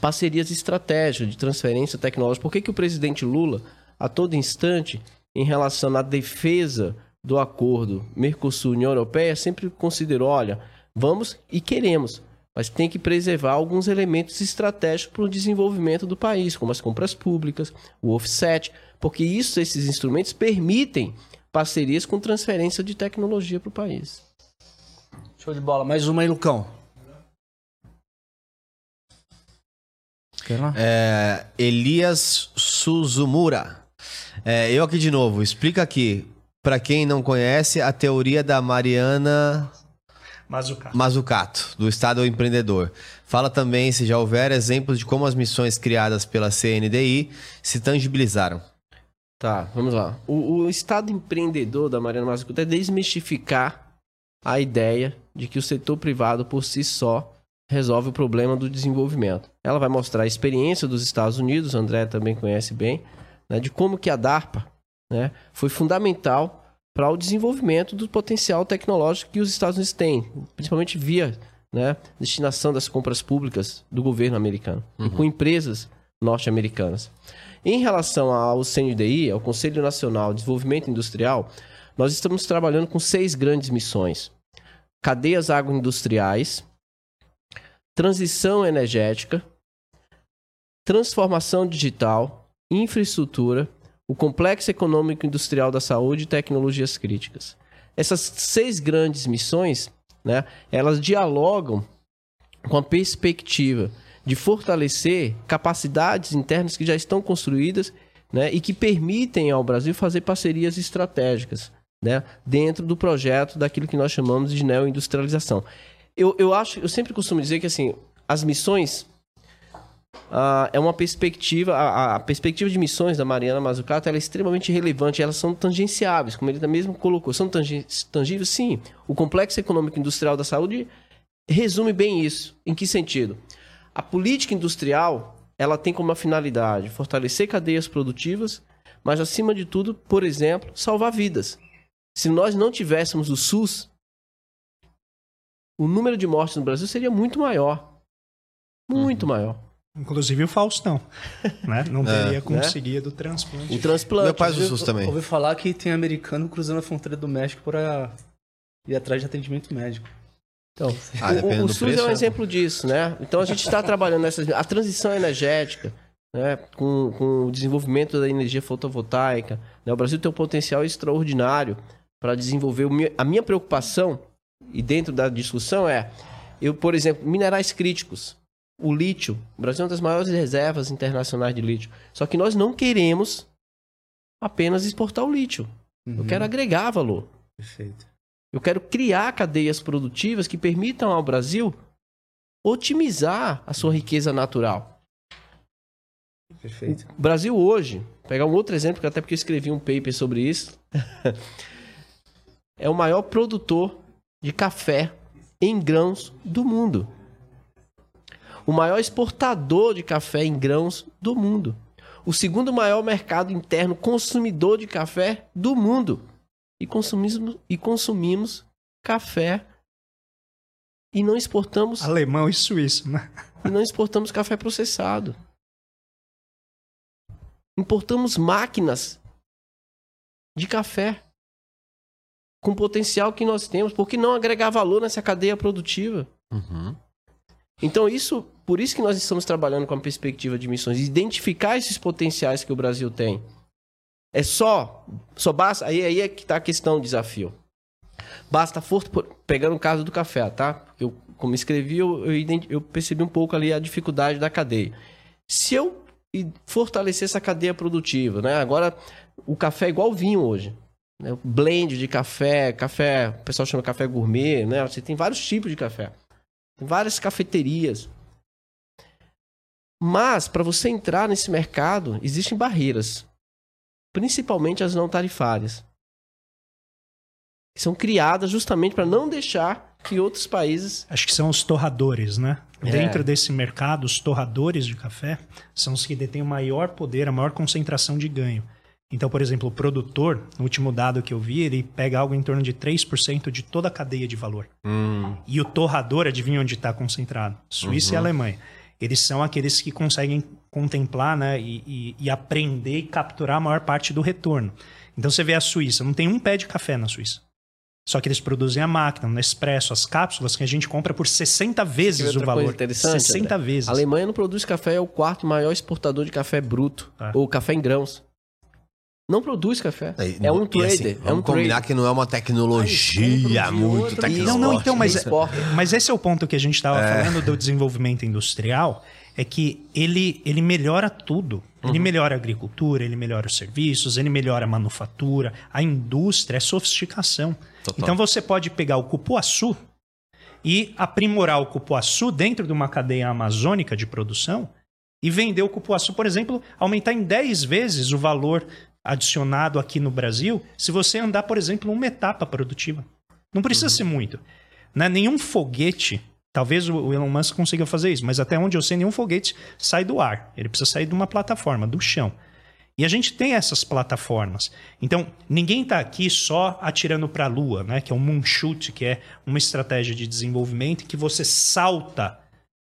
parcerias estratégicas de transferência tecnológica. Por que, que o presidente Lula, a todo instante, em relação à defesa do acordo Mercosul-União Europeia, sempre considerou, olha, vamos e queremos, mas tem que preservar alguns elementos estratégicos para o desenvolvimento do país, como as compras públicas, o offset, porque isso, esses instrumentos permitem parcerias com transferência de tecnologia para o país. Show de bola. Mais uma aí, Lucão. É, Elias Suzumura. É, eu aqui de novo. Explica aqui, pra quem não conhece, a teoria da Mariana Mas o cara. Mazzucato, do Estado Empreendedor. Fala também se já houver exemplos de como as missões criadas pela CNDI se tangibilizaram. Tá, vamos lá. O, o Estado empreendedor da Mariana Mazzucato é desmistificar a ideia de que o setor privado por si só resolve o problema do desenvolvimento. Ela vai mostrar a experiência dos Estados Unidos, o André também conhece bem, né, de como que a DARPA né, foi fundamental para o desenvolvimento do potencial tecnológico que os Estados Unidos têm, principalmente via né, destinação das compras públicas do governo americano e com empresas norte-americanas. Em relação ao CNDI, ao Conselho Nacional de Desenvolvimento Industrial, nós estamos trabalhando com seis grandes missões: cadeias agroindustriais, transição energética, transformação digital, infraestrutura, o complexo econômico industrial da saúde e tecnologias críticas. Essas seis grandes missões, né, elas dialogam com a perspectiva de fortalecer capacidades internas que já estão construídas né, e que permitem ao Brasil fazer parcerias estratégicas né, dentro do projeto daquilo que nós chamamos de neoindustrialização. Eu, eu acho, eu sempre costumo dizer que assim, as missões ah, é uma perspectiva, a, a perspectiva de missões da Mariana Mazzucato é extremamente relevante, elas são tangenciáveis, como ele mesmo colocou. São tangíveis? Sim. O complexo econômico industrial da saúde resume bem isso. Em que sentido? A política industrial, ela tem como finalidade fortalecer cadeias produtivas, mas acima de tudo, por exemplo, salvar vidas. Se nós não tivéssemos o SUS, o número de mortes no Brasil seria muito maior. Muito maior. Inclusive o Faustão. Né? Não É. teria conseguido o transplante. O transplante. Meu pai do SUS também. Ouvi falar que tem americano cruzando a fronteira do México para ir atrás de atendimento médico. Então, Ah, o- o, SUS preço, é um né? exemplo disso, né? Então a gente está trabalhando nessa a transição energética, né? Com, com o desenvolvimento da energia fotovoltaica. né? O Brasil tem um potencial extraordinário para desenvolver. o mi- A minha preocupação e dentro da discussão é, eu por exemplo, minerais críticos, o lítio. O Brasil é uma das maiores reservas internacionais de lítio. Só que nós não queremos apenas exportar o lítio. Eu quero agregar valor. Perfeito. Eu quero criar cadeias produtivas que permitam ao Brasil otimizar a sua riqueza natural. Perfeito. O Brasil hoje, pegar um outro exemplo, que até porque eu escrevi um paper sobre isso, é o maior produtor de café em grãos do mundo. O maior exportador de café em grãos do mundo. O segundo maior mercado interno consumidor de café do mundo. E consumimos, e consumimos café e não exportamos Alemão e suíço, né? e não exportamos café processado. Importamos máquinas de café com o potencial que nós temos, por que não agregar valor nessa cadeia produtiva? Então isso, por isso que nós estamos trabalhando com a perspectiva de missões, identificar esses potenciais que o Brasil tem. É só, só basta, aí, aí é que está a questão, o desafio. Basta, pegando o caso do café, tá? Eu, como escrevi, eu, eu, eu percebi um pouco ali a dificuldade da cadeia. Se eu fortalecer essa cadeia produtiva, né? Agora, o café é igual vinho hoje. Né? Blend de café, café, o pessoal chama café gourmet, né? Você tem vários tipos de café. Várias cafeterias. Mas, para você entrar nesse mercado, existem barreiras. Principalmente as não tarifárias. Que são criadas justamente para não deixar que outros países. Acho que são os torradores, né? É. Dentro desse mercado, os torradores de café são os que detêm o maior poder, a maior concentração de ganho. Então, por exemplo, o produtor, no último dado que eu vi, ele pega algo em torno de 3% de toda a cadeia de valor. E o torrador, adivinha onde está concentrado? Suíça e Alemanha. Eles são aqueles que conseguem contemplar né, e, e- e aprender e capturar a maior parte do retorno. Então você vê a Suíça, não tem um pé de café na Suíça. Só que eles produzem a máquina, no Nespresso, as cápsulas que a gente compra por 60 vezes o valor. coisa interessante, 60 André? vezes. A Alemanha não produz café, é o quarto maior exportador de café bruto. Tá. Ou café em grãos. Não produz café. Aí, é um e trader. assim, é vamos um combinar trader. que não é uma tecnologia muito tecnológica. Não, não, então, mas, exporta. mas esse é o ponto que a gente estava É. falando do desenvolvimento industrial, é que ele, ele melhora tudo. Uhum. Ele melhora a agricultura, ele melhora os serviços, ele melhora a manufatura, a indústria, é sofisticação. Total. Então você pode pegar o cupuaçu e aprimorar o cupuaçu dentro de uma cadeia amazônica de produção e vender o cupuaçu, por exemplo, aumentar em 10 vezes o valor adicionado aqui no Brasil, se você andar, por exemplo, uma etapa produtiva. Não precisa ser muito. Né? Nenhum foguete, talvez o Elon Musk consiga fazer isso, mas até onde eu sei, nenhum foguete sai do ar. Ele precisa sair de uma plataforma, do chão. E a gente tem essas plataformas. Então, ninguém está aqui só atirando para a lua, né? que é um moonshot, que é uma estratégia de desenvolvimento que você salta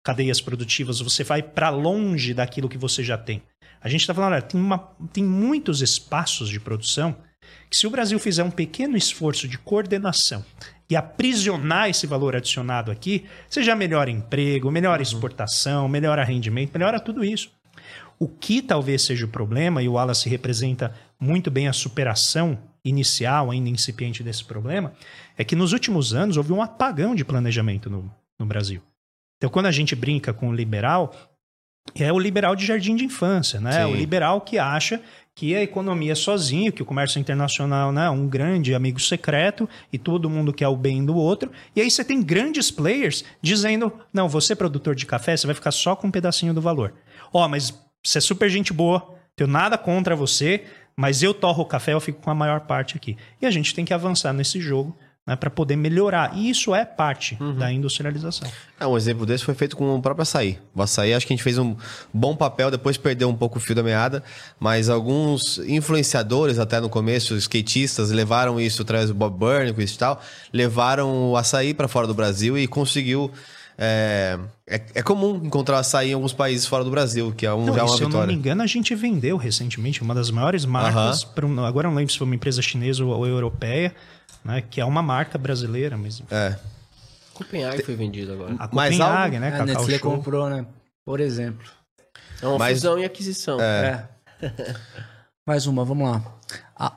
cadeias produtivas, você vai para longe daquilo que você já tem. A gente está falando, olha, tem, uma, tem muitos espaços de produção que se o Brasil fizer um pequeno esforço de coordenação e aprisionar esse valor adicionado aqui, você já melhora emprego, melhora exportação, melhora rendimento, melhora tudo isso. O que talvez seja o problema, e o Wallace representa muito bem a superação inicial, ainda incipiente desse problema, é que nos últimos anos houve um apagão de planejamento no, no Brasil. Então, quando a gente brinca com o liberal, é o liberal de jardim de infância, né? Sim. O liberal que acha que a economia sozinho, que o comércio internacional né, é um grande amigo secreto e todo mundo quer o bem do outro. E aí você tem grandes players dizendo: não, você produtor de café, você vai ficar só com um pedacinho do valor. Ó, mas você é super gente boa, tenho nada contra você, mas eu torro o café, eu fico com a maior parte aqui. E a gente tem que avançar nesse jogo né, para poder melhorar. E isso é parte da industrialização. É, um exemplo desse foi feito com o próprio açaí. O açaí, acho que a gente fez um bom papel, depois perdeu um pouco o fio da meada, mas alguns influenciadores, até no começo, skatistas, levaram isso através do Bob Burn, com isso e tal, levaram o açaí para fora do Brasil e conseguiu. É, é, é comum encontrar açaí em alguns países fora do Brasil, que é um, Não, já é uma se eu não me vitória. engano, a gente vendeu recentemente uma das maiores marcas, um- agora não lembro se foi uma empresa chinesa ou europeia, né, que é uma marca brasileira, mas É. Copenhague foi vendido agora. a Copenhague, algo- né, a Cacau Nestlé Show. comprou, né? Por exemplo. É uma Mas- fusão e aquisição. É. Mais uma, vamos lá. Ah,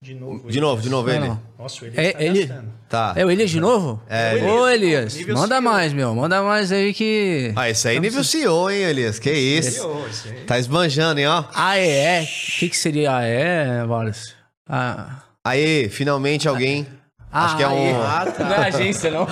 De novo. De novo, de novo, ele. Nossa, ele É, tá ele- gastando. Tá. é o Elias de novo? É, Ô, Elias, Nível manda CEO. mais, meu. Manda mais aí que. Ah, esse aí é nível CEO, hein, Elias? Que isso? Ô, esse aí. Tá esbanjando, hein, ó. AEE. O que, que seria AEE, Wallace? Ah, Aí, finalmente alguém. Acho que é um. Ah, tá. Não é agência, não.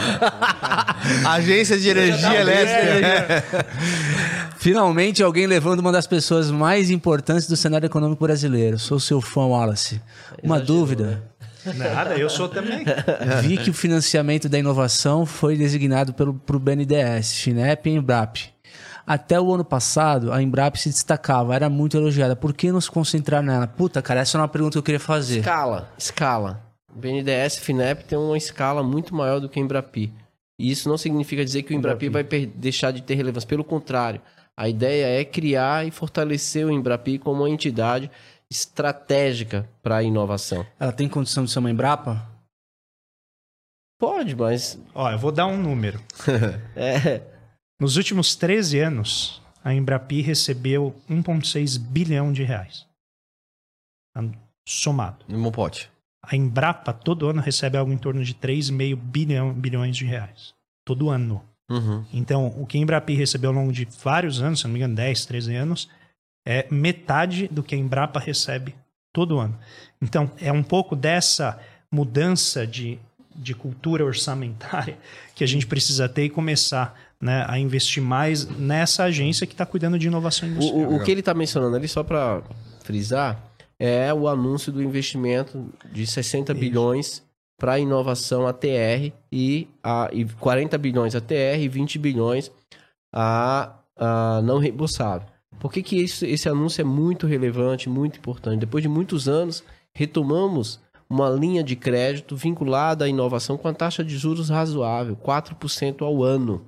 Agência de energia elétrica. Finalmente alguém levando uma das pessoas mais importantes do cenário econômico brasileiro. Sou seu fã, Wallace. Uma Exagerou, dúvida. Nada, eu sou também. Vi que o financiamento da inovação foi designado pelo pro BNDES, FINEP e Embrap. Até o ano passado, a Embrap se destacava, era muito elogiada. Por que não se concentrar nela? Puta, cara, essa é uma pergunta que eu queria fazer. Escala, escala. BNDES, FINEP tem uma escala muito maior do que o Embrapi. E isso não significa dizer que o Embrapi, vai deixar de ter relevância. Pelo contrário, a ideia é criar e fortalecer o Embrapi como uma entidade estratégica para a inovação. Ela tem condição de ser uma Embrapa? Pode, mas. Ó, eu vou dar um número. é. Nos últimos 13 anos, a Embrapi recebeu 1,6 bilhão de reais. Somado. No meu pote. A Embrapa todo ano recebe algo em torno de 3,5 bilhão, bilhões de reais. Todo ano. Uhum. Então, o que a Embrapi recebeu ao longo de vários anos, se não me engano, 10, 13 anos, é metade do que a Embrapa recebe todo ano. Então, é um pouco dessa mudança de, de cultura orçamentária que a gente precisa ter e começar né, a investir mais nessa agência que está cuidando de inovação industrial. O, o que ele está mencionando ali, só para frisar, é o anúncio do investimento de 60 Isso. bilhões para inovação ATR e, a, e 40 bilhões ATR e 20 bilhões a, a não reembolsável. Por que, que esse, esse anúncio é muito relevante, muito importante? Depois de muitos anos, retomamos uma linha de crédito vinculada à inovação com a taxa de juros razoável, 4% ao ano.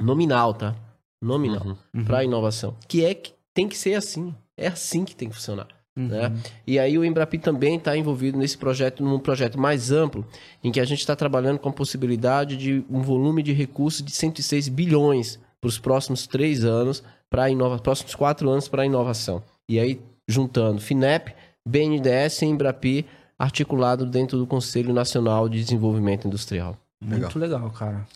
Nominal, tá? Nominal. Uhum, uhum. Para a inovação. Que é que tem que ser assim. É assim que tem que funcionar. Uhum. Né? E aí o Embrapi também está envolvido nesse projeto, num projeto mais amplo, em que a gente está trabalhando com a possibilidade de um volume de recursos de 106 bilhões para os próximos três anos, para inova próximos quatro anos para a inovação. E aí, juntando FINEP, BNDES e Embrapi, articulado dentro do Conselho Nacional de Desenvolvimento Industrial. Muito legal, legal cara.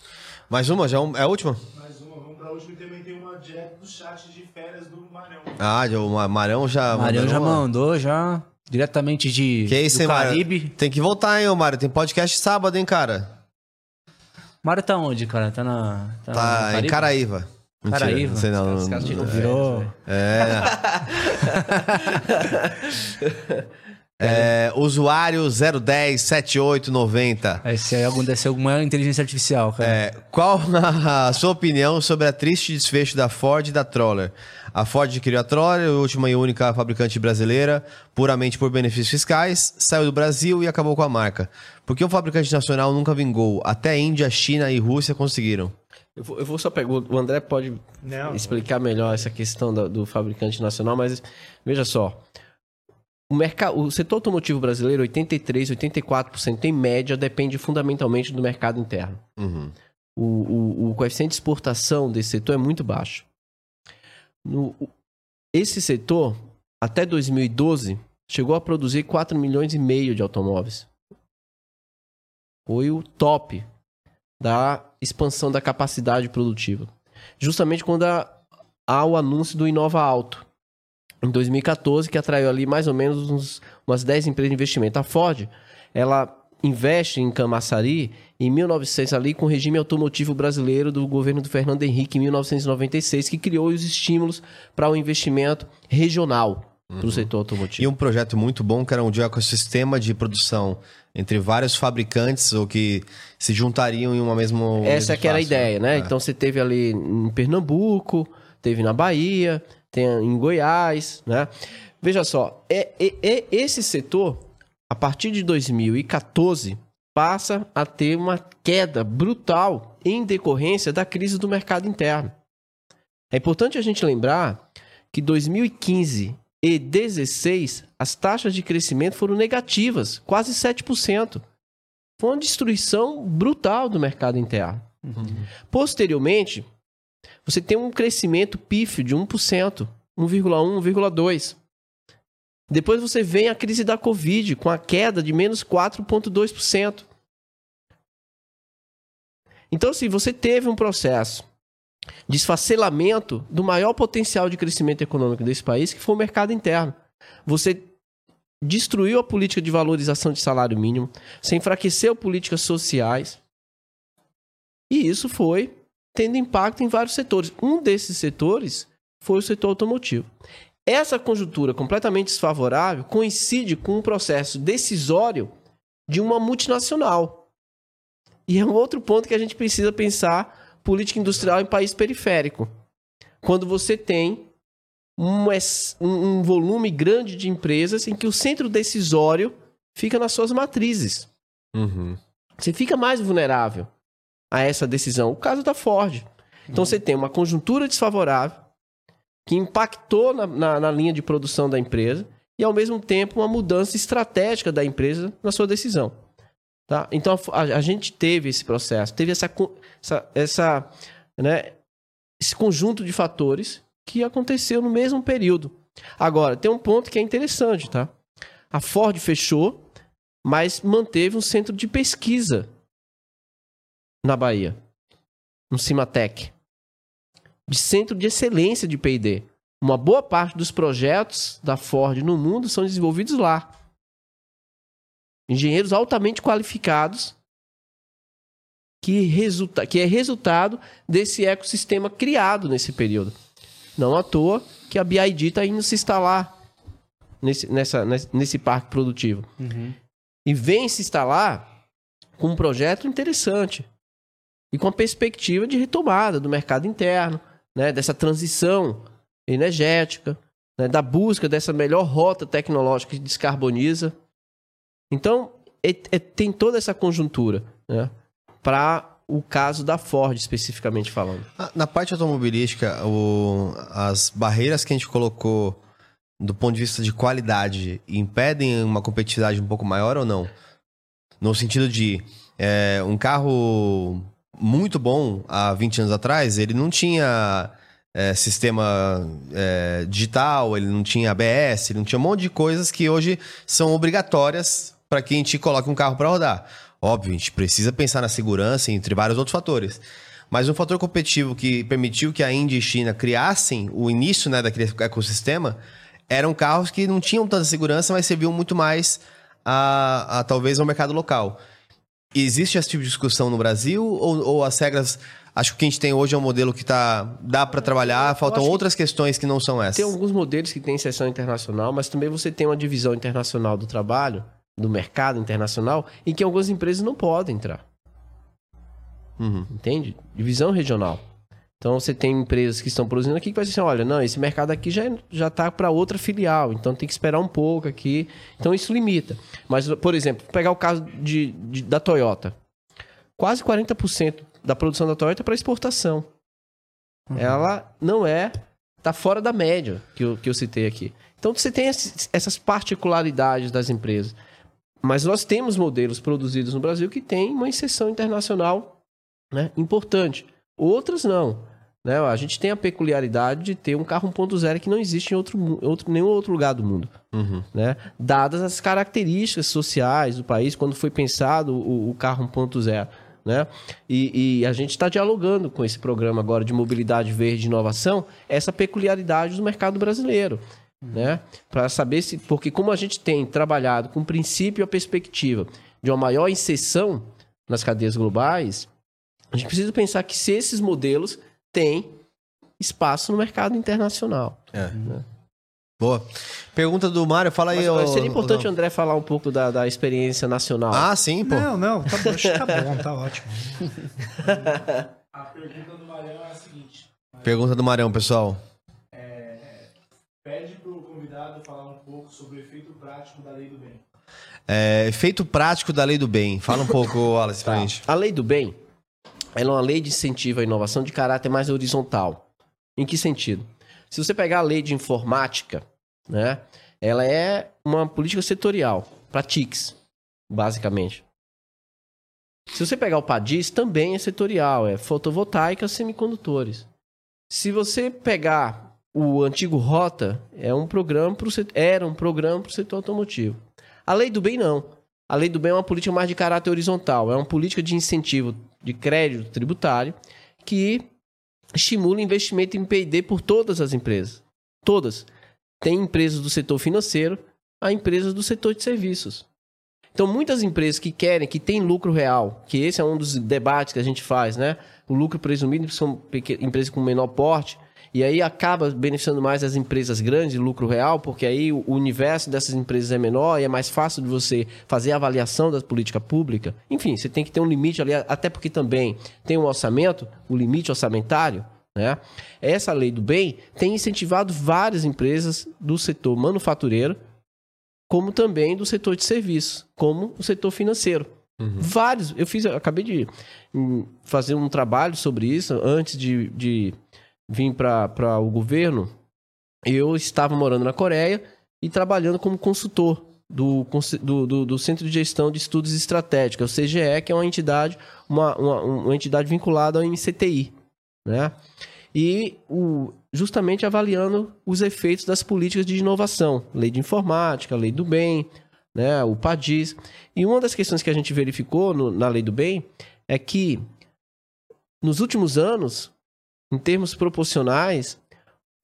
Mais uma? Já é a última? Mais uma, vamos para a última e também tem uma direto do chat de férias do Marão. Ah, o Marão já Marão já mandou, já. Diretamente de que isso, do Caribe. Mário? Tem que voltar, hein, Mário? Tem podcast sábado, hein, cara? Mário tá onde, cara? Tá na. Tá, tá em Caraíva. Mentira, Caraíva. Não sei não. Os caras não, virou. É. É, usuário 0107890. Esse aí ser alguma inteligência artificial, cara. É, qual a sua opinião sobre a triste desfecho da Ford e da Troller? A Ford criou a Troller, última e única fabricante brasileira, puramente por benefícios fiscais, saiu do Brasil e acabou com a marca. Por que o fabricante nacional nunca vingou? Até Índia, China e Rússia conseguiram. Eu vou, eu vou só pegar. O André pode Não, explicar melhor essa questão do, do fabricante nacional, mas veja só o, mercado, o setor automotivo brasileiro, 83, 84% em média, depende fundamentalmente do mercado interno. Uhum. O, o, o, coeficiente de exportação desse setor é muito baixo. No, esse setor, até 2012, chegou a produzir 4 milhões e meio de automóveis. Foi o top da expansão da capacidade produtiva. Justamente quando há, há o anúncio do Inova Auto em 2014, que atraiu ali mais ou menos uns, umas 10 empresas de investimento. A Ford, ela investe em Camaçari em 1900 ali com o regime automotivo brasileiro do governo do Fernando Henrique em 1996, que criou os estímulos para o investimento regional uhum. para o setor automotivo. E um projeto muito bom que era um ecossistema de produção entre vários fabricantes ou que se juntariam em uma mesma Essa que era a ideia, né? É. Então você teve ali em Pernambuco, teve na Bahia, tem em Goiás, né? Veja só, é, é, é, esse setor, a partir de 2014, passa a ter uma queda brutal em decorrência da crise do mercado interno. É importante a gente lembrar que 2015 e 2016 as taxas de crescimento foram negativas, quase 7%. Foi uma destruição brutal do mercado interno. Uhum. Posteriormente, você tem um crescimento pífio de 1%, 1,1, 1,2. Depois você vem a crise da Covid, com a queda de menos 4,2%. Então, assim, você teve um processo de esfacelamento do maior potencial de crescimento econômico desse país, que foi o mercado interno. Você destruiu a política de valorização de salário mínimo, você enfraqueceu políticas sociais. E isso foi tendo impacto em vários setores. Um desses setores foi o setor automotivo. Essa conjuntura completamente desfavorável coincide com um processo decisório de uma multinacional. E é um outro ponto que a gente precisa pensar política industrial em país periférico. Quando você tem um, um volume grande de empresas em que o centro decisório fica nas suas matrizes. Uhum. Você fica mais vulnerável a essa decisão. O caso da Ford. Então você tem uma conjuntura desfavorável que impactou na, na- na linha de produção da empresa e, ao mesmo tempo, uma mudança estratégica da empresa na sua decisão. Tá? Então a, a- gente teve esse processo, teve essa, essa, essa, né, esse conjunto de fatores que aconteceu no mesmo período. Agora, tem um ponto que é interessante, tá? A Ford fechou, mas manteve um centro de pesquisa na Bahia, no Cimatec, de centro de excelência de P&D. Uma boa parte dos projetos da Ford no mundo são desenvolvidos lá. Engenheiros altamente qualificados que, resulta, que é resultado desse ecossistema criado nesse período. Não à toa que a BID está indo se instalar nesse, nessa, nesse, nesse parque produtivo. E vem se instalar com um projeto interessante e com a perspectiva de retomada do mercado interno, né, dessa transição energética, né, da busca dessa melhor rota tecnológica que descarboniza. Então, é- é- tem toda essa conjuntura né, para o caso da Ford, especificamente falando. Na parte automobilística, o- as barreiras que a gente colocou do ponto de vista de qualidade impedem uma competitividade um pouco maior ou não? No sentido de é, um carro muito bom há 20 anos atrás, ele não tinha é, sistema é, digital, ele não tinha ABS, ele não tinha um monte de coisas que hoje são obrigatórias para que a gente coloque um carro para rodar. Óbvio, a gente precisa pensar na segurança, entre vários outros fatores. Mas um fator competitivo que permitiu que a Índia e China criassem o início né, daquele ecossistema eram carros que não tinham tanta segurança, mas serviam muito mais a, a talvez ao mercado local. Existe esse tipo de discussão no Brasil ou, ou as regras? Acho que o que a gente tem hoje é um modelo que tá, dá para trabalhar, faltam acho que outras questões que não são essas. Tem alguns modelos que têm seção internacional, mas também você tem uma divisão internacional do trabalho, do mercado internacional, em que algumas empresas não podem entrar. Uhum. Entende? Divisão regional. Então você tem empresas que estão produzindo aqui que vai dizer assim, olha, não, esse mercado aqui já, já tá para outra filial, então tem que esperar um pouco aqui. Então isso limita. Mas, por exemplo, pegar o caso de, de- da Toyota. Quase 40% da produção da Toyota é para exportação. Ela não é, tá fora da média que eu, que eu citei aqui. Então você tem essas particularidades das empresas. Mas nós temos modelos produzidos no Brasil que têm uma inserção internacional né, importante. Outras não. Né? A gente tem a peculiaridade de ter um carro 1.0 que não existe em outro, outro, nenhum outro lugar do mundo. Uhum. Né? Dadas as características sociais do país quando foi pensado o, o carro 1.0. Né? E, e a gente está dialogando com esse programa agora de mobilidade verde e inovação, essa peculiaridade do mercado brasileiro. Né? Para saber se. Porque, como a gente tem trabalhado com o princípio e a perspectiva de uma maior inserção nas cadeias globais, a gente precisa pensar que se esses modelos têm espaço no mercado internacional. É. Boa. Pergunta do Mário, fala aí. Mas, ô- seria importante, ô- André, falar um pouco da, da experiência nacional. Ah, sim, pô. Não, não, tá bom, acho que tá bom, tá ótimo. A pergunta do Marião é a seguinte: Pergunta do Marão, pessoal. pede pro convidado falar um pouco sobre o efeito prático da lei do bem. É, efeito prático da lei do bem. Fala um pouco, Wallace, pra Tá. gente. A lei do bem ela é uma lei de incentivo à inovação de caráter mais horizontal. Em que sentido? Se você pegar a lei de informática, né, ela é uma política setorial para TICs, basicamente. Se você pegar o PADIS, também é setorial, é fotovoltaica, semicondutores. Se você pegar o antigo Rota, é um programa pro, set- era um programa para o setor automotivo. A lei do bem não. A lei do bem é uma política mais de caráter horizontal, é uma política de incentivo de crédito tributário que estimula investimento em P&D por todas as empresas. Todas. Tem empresas do setor financeiro a empresas do setor de serviços. Então, muitas empresas que querem, que têm lucro real, que esse é um dos debates que a gente faz, né? O lucro presumido são empresas com menor porte E aí acaba beneficiando mais as empresas grandes de lucro real, porque aí o universo dessas empresas é menor e é mais fácil de você fazer a avaliação da política pública. Enfim, você tem que ter um limite ali, até porque também tem um orçamento, o limite orçamentário. Né? Essa lei do bem tem incentivado várias empresas do setor manufatureiro, como também do setor de serviços, como o setor financeiro. Vários. Eu fiz, eu acabei de hum, fazer um trabalho sobre isso antes de, de vir para o governo. Eu estava morando na Coreia e trabalhando como consultor do, do, do Centro de Gestão de Estudos Estratégicos, o CGE, que é uma entidade, uma, uma, uma entidade vinculada ao MCTI. Né? E o, justamente avaliando os efeitos das políticas de inovação, lei de informática, lei do bem, né, o PADIS. E uma das questões que a gente verificou no- na lei do bem é que nos últimos anos, em termos proporcionais,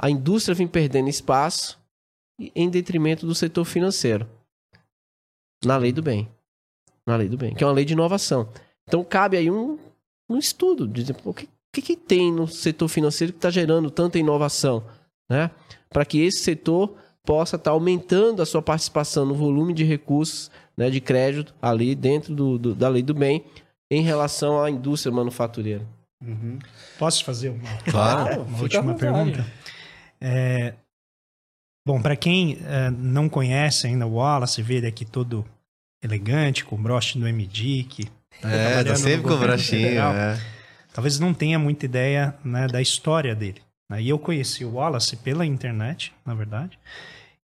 a indústria vem perdendo espaço em detrimento do setor financeiro. Na lei do bem. Na lei do bem, que é uma lei de inovação. Então cabe aí um, um estudo, de o que, que, que tem no setor financeiro que está gerando tanta inovação, né? Para que esse setor possa estar aumentando a sua participação no volume de recursos né, de crédito ali dentro do, do- da lei do bem em relação à indústria manufatureira. Posso fazer uma, Claro, uma última pergunta? É, bom, para quem é, não conhece ainda o Wallace, vê ele aqui todo elegante, com o broche do MDIC. É, tá no sempre com brochinho, é. talvez não tenha muita ideia né, da história dele. né? E eu conheci o Wallace pela internet, na verdade.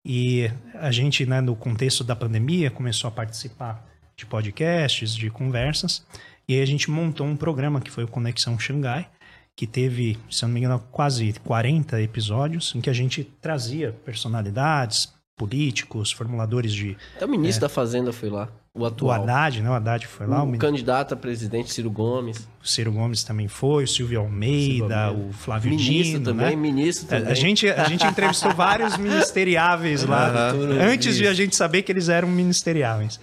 E a gente, né, no contexto da pandemia, começou a participar de podcasts, de conversas. E aí a gente montou um programa que foi o Conexão Xangai, que teve, se eu não me engano, quase 40 episódios, em que a gente trazia personalidades, políticos, formuladores de. Até o ministro da Fazenda foi lá, o O atual. Haddad, né? O Haddad foi lá, o, o candidato a presidente Ciro Gomes. Ciro Gomes também foi, o Silvio Almeida, Silvio o Flávio Ministro Dino, também, né? ministro A- também. A gente, a gente entrevistou vários ministeriáveis lá, antes de a gente saber que eles eram ministeriáveis.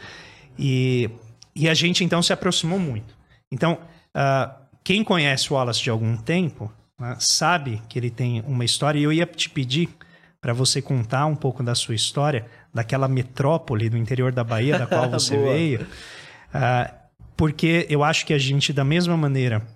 E, e a gente, então, se aproximou muito. Então, ah, quem conhece o Wallace de algum tempo né, sabe que ele tem uma história. E eu ia te pedir para você contar um pouco da sua história, daquela metrópole do interior da Bahia, da qual você veio. Ah, porque eu acho que a gente, da mesma maneira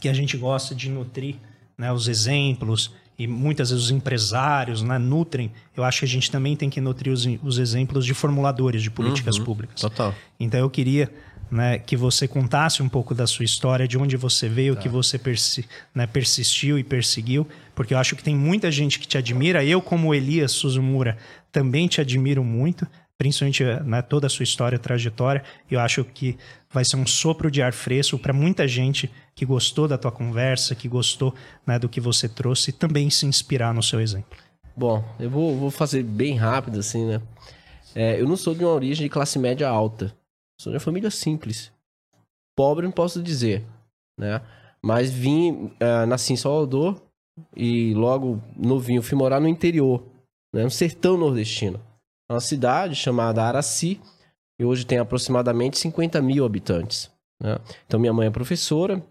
que a gente gosta de nutrir né, os exemplos e muitas vezes os empresários né, nutrem, eu acho que a gente também tem que nutrir os, os exemplos de formuladores de políticas públicas. Total. Então eu queria né, que você contasse um pouco da sua história, de onde você veio, que você persi- né, persistiu e perseguiu, porque eu acho que tem muita gente que te admira. Eu, como Elias Suzumura, também te admiro muito, principalmente né, toda a sua história, trajetória. Eu acho que vai ser um sopro de ar fresco para muita gente que gostou da tua conversa, que gostou né, do que você trouxe também se inspirar no seu exemplo. Bom, eu vou, vou fazer bem rápido, assim, né? É, eu não sou de uma origem de classe média alta. Sou de uma família simples. Pobre não posso dizer, né? Mas vim, eh, nasci em Salvador e logo novinho fui morar no interior, né? no sertão nordestino. É uma cidade chamada Araci e hoje tem aproximadamente 50 mil habitantes. né? Então minha mãe é professora,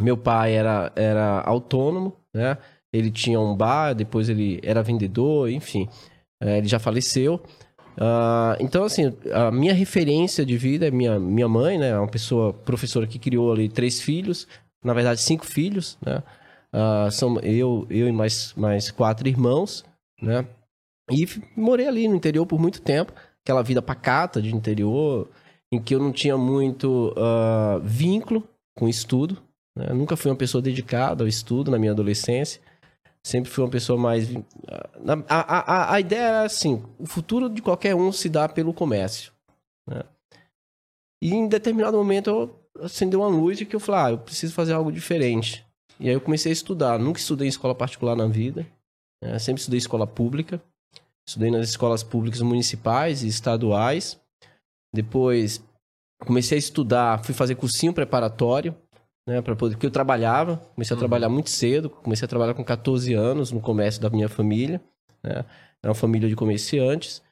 meu pai era, era autônomo, né? Ele tinha um bar, depois ele era vendedor, enfim. É, ele já faleceu. Ah, então, assim, a minha referência de vida é minha, minha mãe, né? Uma pessoa, professora que criou ali três filhos, na verdade, cinco filhos, né? Ah, são eu, eu e mais, mais quatro irmãos, né? E morei ali no interior por muito tempo, aquela vida pacata de interior, em que eu não tinha muito ah, vínculo com estudo, né? Eu nunca fui uma pessoa dedicada ao estudo na minha adolescência. Sempre fui uma pessoa mais. A, a, a, a ideia era assim: o futuro de qualquer um se dá pelo comércio. né? E em determinado momento eu acendeu uma luz e que eu falei: ah, eu preciso fazer algo diferente. E aí eu comecei a estudar. Nunca estudei em escola particular na vida. né? Sempre estudei em escola pública. Estudei nas escolas públicas municipais e estaduais. Depois comecei a estudar, fui fazer cursinho preparatório né, para poder, porque eu trabalhava, comecei a trabalhar muito cedo, comecei a trabalhar com 14 anos no comércio da minha família, né, era uma família de comerciantes,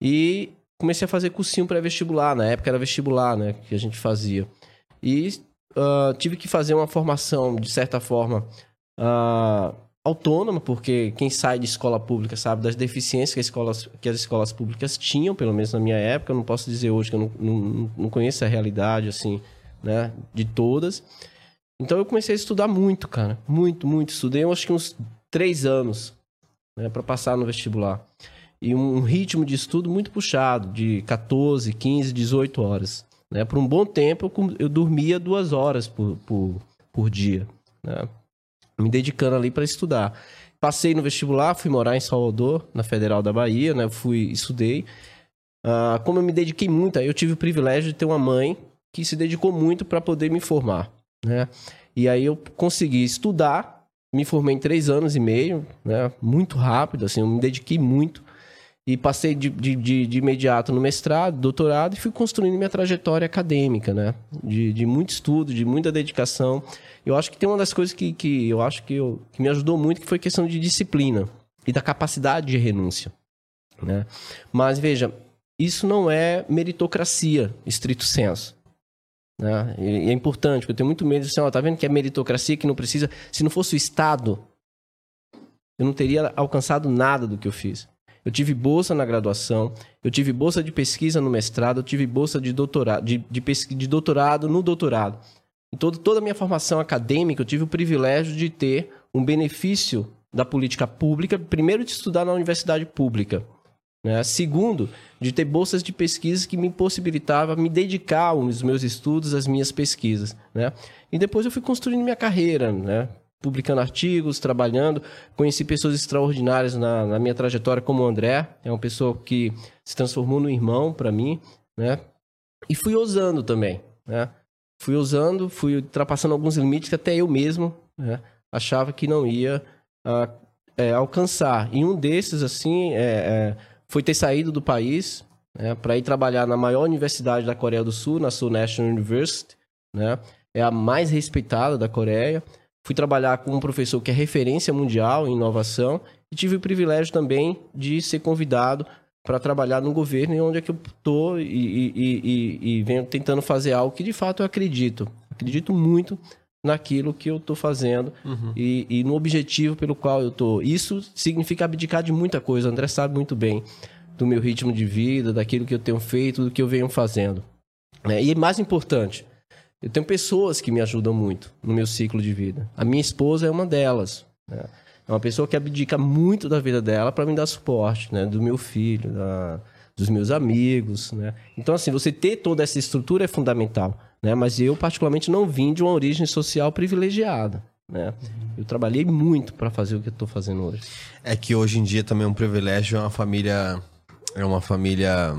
e comecei a fazer cursinho pré-vestibular, na época era vestibular, né, que a gente fazia. E ah, tive que fazer uma formação, de certa forma, ah, autônoma, porque quem sai de escola pública sabe das deficiências que as escolas, que as escolas públicas tinham, pelo menos na minha época. Eu não posso dizer hoje que eu não, não, não conheço a realidade, assim, né, de todas. Então eu comecei a estudar muito, cara. Muito, muito. Estudei, acho que uns três anos, né, para passar no vestibular. E um ritmo de estudo muito puxado, de 14, 15, 18 horas. Né? Por um bom tempo, eu, eu dormia duas horas por, por, por dia. Né? me dedicando ali para estudar. Passei no vestibular, fui morar em Salvador, na Federal da Bahia, né? Fui, estudei. Ah, como eu me dediquei muito, aí eu tive o privilégio de ter uma mãe que se dedicou muito para poder me formar, né? E aí eu consegui estudar, me formei em três anos e meio, né? Muito rápido, assim, eu me dediquei muito. E passei de, de, de, de imediato no mestrado, doutorado, e fui construindo minha trajetória acadêmica, né? De, de muito estudo, de muita dedicação. Eu acho que tem uma das coisas que, que eu acho que, eu, que me ajudou muito, que foi questão de disciplina e da capacidade de renúncia. Né? Mas veja, isso não é meritocracia, estrito senso. Né? E é importante, porque eu tenho muito medo de assim, ó, tá vendo que é meritocracia que não precisa. Se não fosse o Estado, eu não teria alcançado nada do que eu fiz. Eu tive bolsa na graduação, eu tive bolsa de pesquisa no mestrado, eu tive bolsa de doutorado, de, de, de doutorado no doutorado. Em todo, toda a minha formação acadêmica, eu tive o privilégio de ter um benefício da política pública, primeiro, de estudar na universidade pública. Né? Segundo, de ter bolsas de pesquisa que me possibilitava me dedicar aos meus estudos, às minhas pesquisas. Né? E depois eu fui construindo minha carreira, né? publicando artigos, trabalhando. Conheci pessoas extraordinárias na, na, minha trajetória, como o André, é uma pessoa que se transformou no irmão para mim. Né? E fui ousando também. Né? fui usando, fui ultrapassando alguns limites que até eu mesmo né, achava que não ia uh, é, alcançar. E um desses, assim, é, é, foi ter saído do país né, para ir trabalhar na maior universidade da Coreia do Sul, na Seoul National University, né? É a mais respeitada da Coreia. Fui trabalhar com um professor que é referência mundial em inovação e tive o privilégio também de ser convidado para trabalhar no governo onde é que eu estou e, e, e, e, venho tentando fazer algo que de fato eu acredito. Acredito muito naquilo que eu estou fazendo uhum. e, no objetivo pelo qual eu estou. Isso significa abdicar de muita coisa. O André sabe muito bem do meu ritmo de vida, daquilo que eu tenho feito, do que eu venho fazendo. É, e mais importante, eu tenho pessoas que me ajudam muito no meu ciclo de vida. A minha esposa é uma delas. Né? É uma pessoa que abdica muito da vida dela para me dar suporte, né? Do meu filho, da, dos meus amigos, né? Então, assim, você ter toda essa estrutura é fundamental, né? Mas eu, particularmente, não vim de uma origem social privilegiada, né? Eu trabalhei muito para fazer o que eu estou fazendo hoje. É que hoje em dia também é um privilégio, é uma família... É uma família...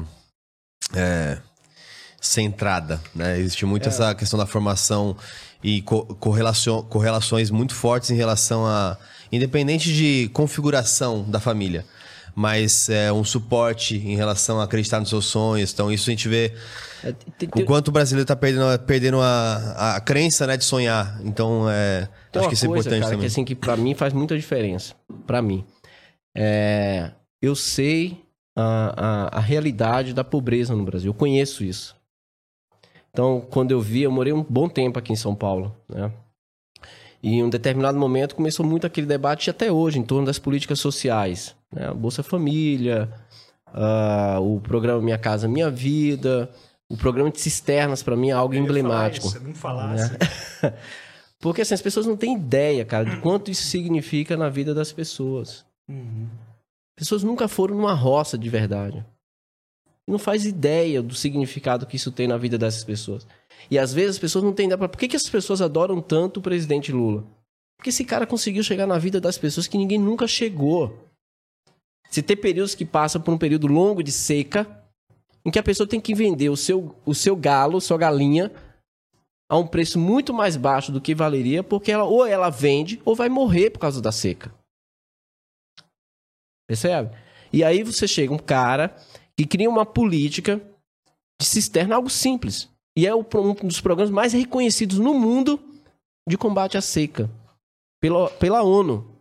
É, centrada, né? Existe muito é. essa questão da formação e correlações muito fortes em relação a independente de configuração da família, mas é um suporte em relação a acreditar nos seus sonhos. Então, isso a gente vê é, o quanto o brasileiro está perdendo, perdendo a, a crença né, de sonhar. Então, é, acho que isso é importante cara, também. Que, assim, que para mim faz muita diferença. Para mim. É, eu sei a, a, a realidade da pobreza no Brasil. Eu conheço isso. Então, quando eu vi, eu morei um bom tempo aqui em São Paulo, né? E em um determinado momento começou muito aquele debate até hoje em torno das políticas sociais. Né? A Bolsa Família, uh, o programa Minha Casa Minha Vida, o programa de cisternas para mim é algo emblemático. Isso, não falasse. Né? Porque assim, as pessoas não têm ideia, cara, de quanto isso significa na vida das pessoas. Uhum. Pessoas nunca foram numa roça de verdade. Não faz ideia do significado que isso tem na vida dessas pessoas. E às vezes as pessoas não têm ideia. Por que, que as pessoas adoram tanto o presidente Lula? Porque esse cara conseguiu chegar na vida das pessoas que ninguém nunca chegou. Se tem períodos que passam por um período longo de seca, em que a pessoa tem que vender o seu, o seu galo, sua galinha, a um preço muito mais baixo do que valeria, porque ela ou ela vende ou vai morrer por causa da seca. Percebe? E aí você chega um cara que cria uma política de cisterna, algo simples. E é um dos programas mais reconhecidos no mundo de combate à seca pela, pela ONU.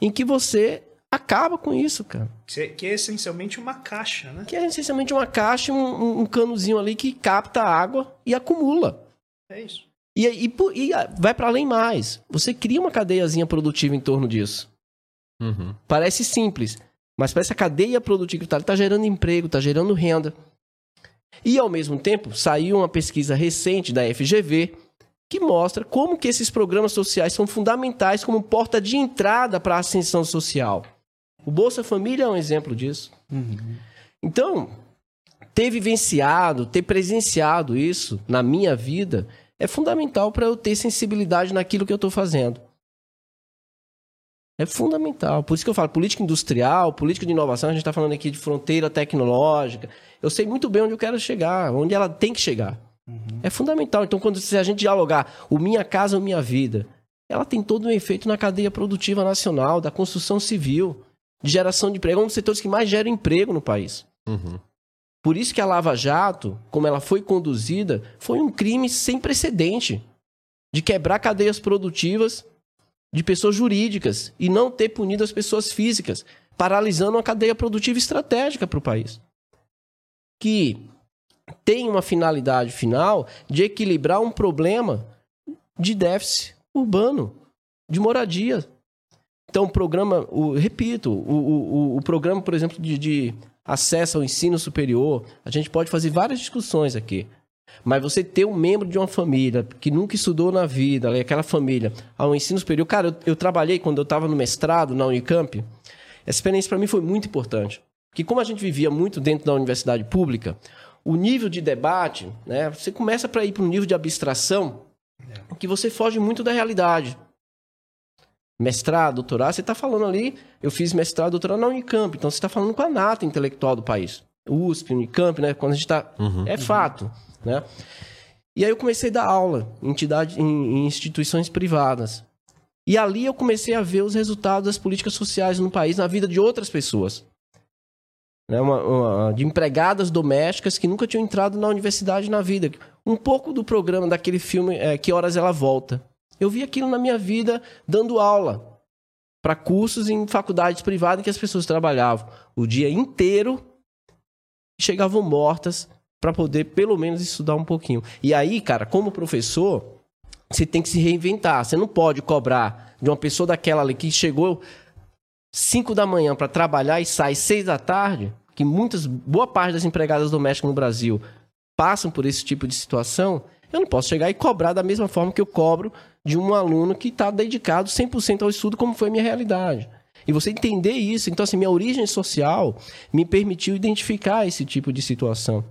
Em que você acaba com isso, cara. Que é essencialmente uma caixa, né? Que é essencialmente uma caixa, um, um canozinho ali que capta água e acumula. É isso. E, e, e ah, vai para além mais. Você cria uma cadeiazinha produtiva em torno disso. Uhum. Parece simples, mas para essa cadeia produtiva está tá gerando emprego, está gerando renda. E ao mesmo tempo, saiu uma pesquisa recente da FGV que mostra como que esses programas sociais são fundamentais como porta de entrada para a ascensão social. O Bolsa Família é um exemplo disso. Então, ter vivenciado, ter presenciado isso na minha vida é fundamental para eu ter sensibilidade naquilo que eu estou fazendo. É fundamental. Por isso que eu falo política industrial, política de inovação, a gente está falando aqui de fronteira tecnológica. Eu sei muito bem onde eu quero chegar, onde ela tem que chegar. É fundamental. Então, quando se a gente dialogar o minha casa, o minha vida, ela tem todo um efeito na cadeia produtiva nacional, da construção civil, de geração de emprego, é um dos setores que mais gera emprego no país. Uhum. Por isso que a Lava Jato, como ela foi conduzida, foi um crime sem precedente de quebrar cadeias produtivas de pessoas jurídicas e não ter punido as pessoas físicas, paralisando uma cadeia produtiva estratégica para o país. Que tem uma finalidade final de equilibrar um problema de déficit urbano, de moradia. Então, o programa, o, repito, o, o, o- programa, por exemplo, de, de acesso ao ensino superior, a gente pode fazer várias discussões aqui. Mas você ter um membro de uma família que nunca estudou na vida, aquela família, ao ensino superior. Cara, eu, eu trabalhei quando eu estava no mestrado na Unicamp. Essa experiência para mim foi muito importante. Porque como a gente vivia muito dentro da universidade pública, o nível de debate, né, você começa para ir para um nível de abstração que você foge muito da realidade. Mestrado, doutorado, você está falando ali, eu fiz mestrado, doutorado na Unicamp, então você está falando com a nata intelectual do país. USP, Unicamp, né? Quando a gente está. É fato, né? E aí eu comecei a dar aula em, entidade, em, em instituições privadas. E ali eu comecei a ver os resultados das políticas sociais no país, na vida de outras pessoas. Né, uma- uma- de empregadas domésticas que nunca tinham entrado na universidade na vida. Um pouco do programa daquele filme é, Que Horas Ela Volta. Eu vi aquilo na minha vida dando aula para cursos em faculdades privadas em que as pessoas trabalhavam o dia inteiro e chegavam mortas para poder pelo menos estudar um pouquinho. E aí, cara, como professor, você tem que se reinventar. Você não pode cobrar de uma pessoa daquela ali que chegou 5 da manhã para trabalhar e sai 6 da tarde, que muitas, boa parte das empregadas domésticas no Brasil passam por esse tipo de situação, eu não posso chegar e cobrar da mesma forma que eu cobro de um aluno que está dedicado 100% ao estudo, como foi a minha realidade. E você entender isso, então assim, minha origem social me permitiu identificar esse tipo de situação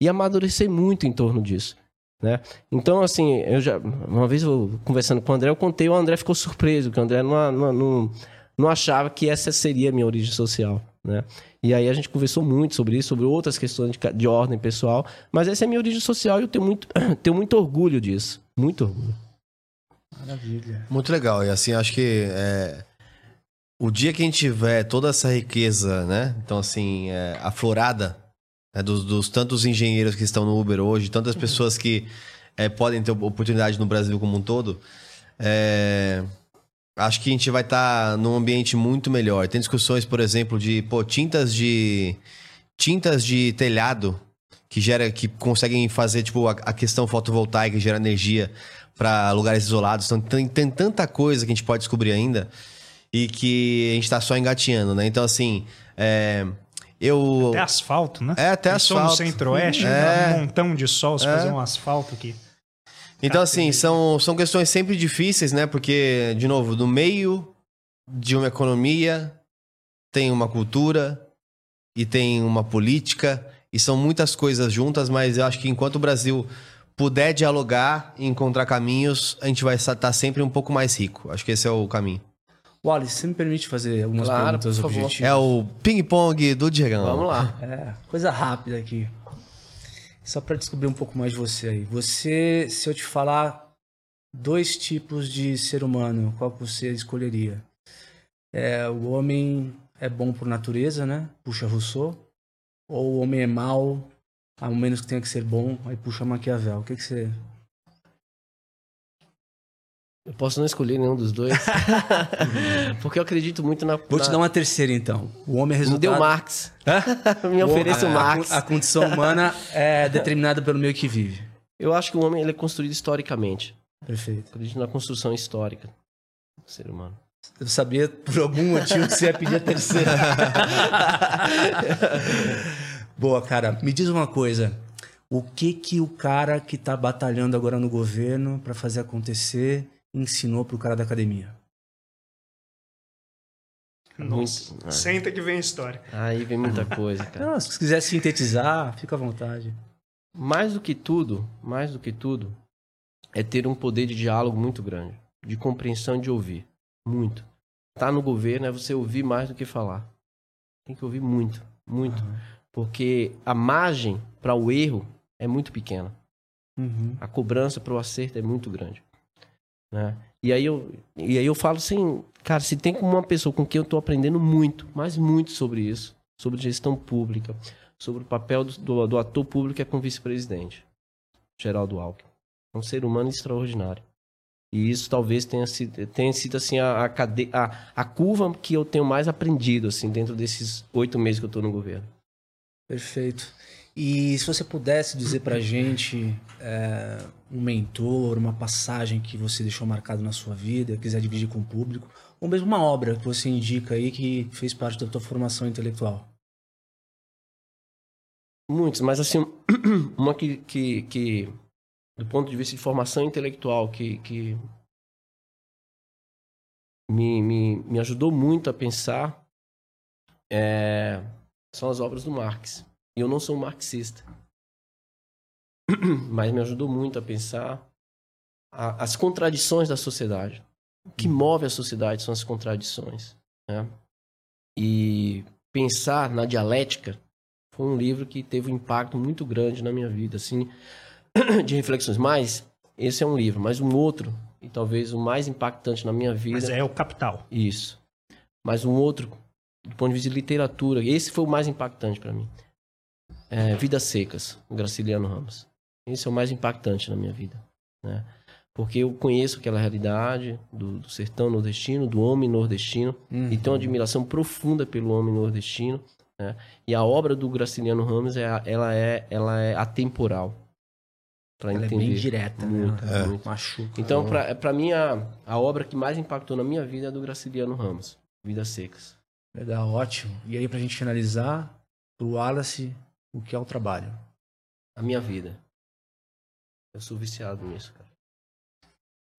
e amadurecer muito em torno disso. Né? Então, assim, eu já. Uma vez eu conversando com o André, eu contei, o André ficou surpreso, que o André não, não, não, não achava que essa seria a minha origem social. Né? E aí a gente conversou muito sobre isso, sobre outras questões de, de ordem pessoal, mas essa é a minha origem social e eu tenho muito, tenho muito orgulho disso. Muito orgulho. Maravilha. Muito legal. E assim, acho que é, o dia que a gente tiver toda essa riqueza, né? Então, assim, é, aflorada, né, dos, dos tantos engenheiros que estão no Uber hoje, tantas pessoas que é, podem ter oportunidade no Brasil como um todo, é, acho que a gente vai estar num ambiente muito melhor. Tem discussões, por exemplo, de pô, tintas de tintas de telhado que gera que conseguem fazer tipo a, a questão fotovoltaica que gera energia para lugares isolados. Então tem, tem tanta coisa que a gente pode descobrir ainda e que a gente tá só engatinhando, né? Então assim, é, eu Até asfalto, né? É, até Pensou no asfalto. centro-oeste, É. um montão de sol, se É. fazer um asfalto aqui. Então, assim, são, são questões sempre difíceis, né? Porque, de novo, no meio de uma economia tem uma cultura e tem uma política e são muitas coisas juntas, mas eu acho que enquanto o Brasil puder dialogar e encontrar caminhos, a gente vai estar sempre um pouco mais rico. Acho que esse é o caminho. Wallace, você me permite fazer algumas Claro, perguntas objetivas? É o ping-pong do Diegão. Vamos lá. É, coisa rápida aqui. Só para descobrir um pouco mais de você aí. Você, se eu te falar dois tipos de ser humano, qual você escolheria? É, o homem é bom por natureza, né? Puxa Rousseau. Ou o homem é mau, ao menos que tenha que ser bom, aí puxa Maquiavel. O que, que você. Eu posso não escolher nenhum dos dois. Porque eu acredito muito na. Vou te na... dar uma terceira então. O homem é Me resultado. deu Marx. Me ofereço a, Marx. A, a condição humana é determinada pelo meio que vive. Eu acho que o homem ele é construído historicamente. Perfeito. Acredito na construção histórica do ser humano. Eu sabia por algum motivo que você ia pedir a terceira. Boa, cara. Me diz uma coisa. O que que o cara que tá batalhando agora no governo para fazer acontecer ensinou pro cara da academia? Nossa, Muito- senta que vem a história. Aí vem muita coisa, cara. Não, se quiser sintetizar, fica à vontade. Mais do que tudo, mais do que tudo, é ter um poder de diálogo muito grande, de compreensão e de ouvir. Muito. Tá no governo é você ouvir mais do que falar. Tem que ouvir muito, muito. Porque a margem para o erro é muito pequena. Uhum. A cobrança para o acerto é muito grande. Né? E, aí eu, e aí eu falo assim, cara, se tem uma pessoa com quem eu estou aprendendo muito, mas muito sobre isso, sobre gestão pública, sobre o papel do, do, do ator público é com o vice-presidente, Geraldo Alckmin. É um ser humano extraordinário. E isso talvez tenha sido, tenha sido assim, a, a, cade- a, a curva que eu tenho mais aprendido assim, dentro desses oito meses que eu estou no governo. Perfeito. E se você pudesse dizer pra gente é, um mentor, uma passagem que você deixou marcado na sua vida, quiser dividir com o público, ou mesmo uma obra que você indica aí que fez parte da tua formação intelectual. Muitos, mas assim, uma que, que, que do ponto de vista de formação intelectual, que, que me, me, me ajudou muito a pensar é, são as obras do Marx. E eu não sou marxista. Mas me ajudou muito a pensar a- as contradições da sociedade. O que move a sociedade são as contradições. Né? E pensar na dialética foi um livro que teve um impacto muito grande na minha vida, assim, de reflexões. Mas esse é um livro, mas um outro, e talvez o mais impactante na minha vida. Mas é o capital. Isso. Mas um outro, do ponto de vista de literatura, esse foi o mais impactante para mim. É Vidas Secas, o Graciliano Ramos. Esse é o mais impactante na minha vida, né? Porque eu conheço aquela realidade do, do sertão nordestino, do homem nordestino, e tenho uma admiração profunda pelo homem nordestino. Né? E a obra do Graciliano Ramos é, ela é, ela é atemporal. Para Ela é entender. bem direta, Muito, né? muito. Machuca. Então, pra, pra mim, a, a obra que mais impactou na minha vida é a do Graciliano Ramos, Vidas Secas. Legal, ótimo. E aí, pra gente finalizar, pro Wallace, o que é o trabalho? A minha vida. Eu sou viciado nisso, cara.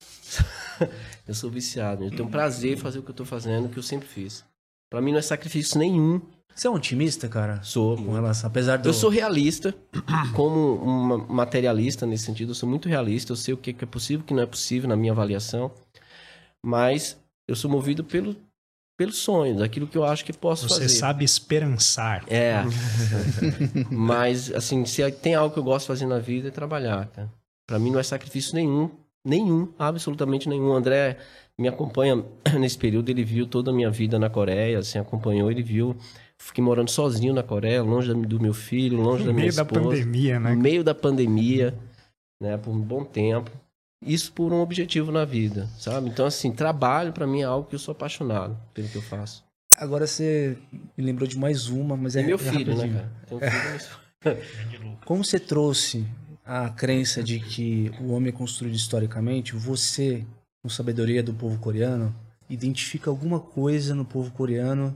eu sou viciado. Eu tenho prazer em fazer o que eu tô fazendo, o que eu sempre fiz. Pra mim não é sacrifício nenhum. Você é um otimista, cara? Sou. Com relação, apesar do... Eu sou realista, como um materialista nesse sentido. Eu sou muito realista. Eu sei o que que é possível, o que não é possível na minha avaliação. Mas eu sou movido pelo, pelo sonho, daquilo que eu acho que posso Você fazer. sabe esperançar. É. Mas, assim, se tem algo que eu gosto de fazer na vida é trabalhar, cara. Pra mim não é sacrifício nenhum. Nenhum, absolutamente nenhum. O André me acompanha nesse período, ele viu toda a minha vida na Coreia, assim, acompanhou, ele viu. Fiquei morando sozinho na Coreia, longe da- do meu filho, longe da No minha meio da esposa. pandemia, né? No meio da pandemia, né, por um bom tempo. Isso por um objetivo na vida, sabe? Então, assim, trabalho pra mim é algo que eu sou apaixonado pelo que eu faço. Agora você me lembrou de mais uma, mas é É meu é filho, né, rapidinho. cara? Tem um filho, Como você trouxe a crença de que o homem é construído historicamente, você, com sabedoria do povo coreano, identifica alguma coisa no povo coreano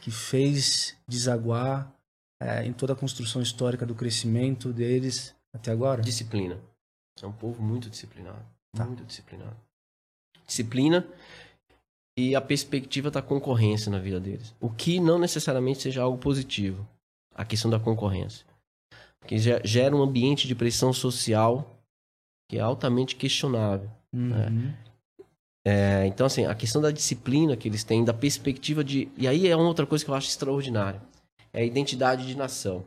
que fez desaguar é, em toda a construção histórica do crescimento deles até agora? Disciplina. É um povo muito disciplinado. Tá. Muito disciplinado. Disciplina e a perspectiva da concorrência na vida deles. O que não necessariamente seja algo positivo. A questão da concorrência. Porque ge- gera um ambiente de pressão social que é altamente questionável. Uhum. É, então, assim, a questão da disciplina que eles têm, da perspectiva de. E aí é uma outra coisa que eu acho extraordinária. É a identidade de nação.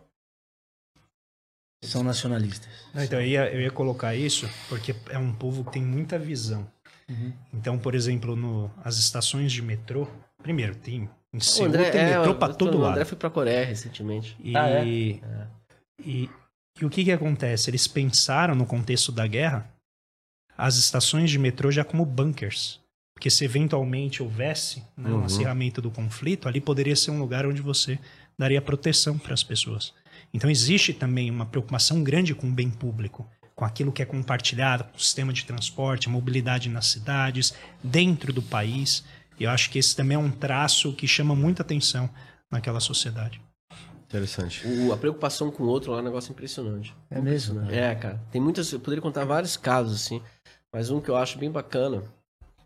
São nacionalistas. Não, então eu ia, eu ia colocar isso porque é um povo que tem muita visão. Uhum. Então, por exemplo, no, as estações de metrô, primeiro, tem em O Seul André, tem é, metrô pra tô- todo o lado. André foi pra Coreia recentemente. E, Ah, é? e, e o que que acontece? Eles pensaram no contexto da guerra as estações de metrô já como bunkers. Porque se eventualmente houvesse né, um Uhum. acirramento do conflito, ali poderia ser um lugar onde você daria proteção para as pessoas. Então existe também uma preocupação grande com o bem público, com aquilo que é compartilhado, com o sistema de transporte, a mobilidade nas cidades, dentro do país. E eu acho que esse também é um traço que chama muita atenção naquela sociedade. Interessante. O- a preocupação com o outro lá é um negócio impressionante. É mesmo? É, cara. Tem muitas. Eu poderia contar vários casos, assim. Mas um que eu acho bem bacana.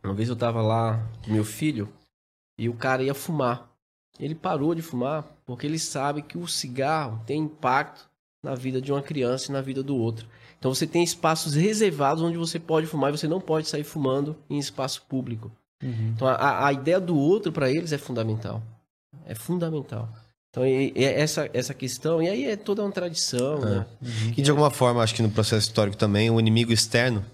Uma vez eu tava lá com meu filho e o cara ia fumar. Ele parou de fumar porque ele sabe que o cigarro tem impacto na vida de uma criança e na vida do outro. Então você tem espaços reservados onde você pode fumar e você não pode sair fumando em espaço público. Então a, a ideia do outro para eles é fundamental. É fundamental. Então e, e essa, essa questão, e aí é toda uma tradição, né? E de alguma forma, acho que no processo histórico também, o inimigo externo,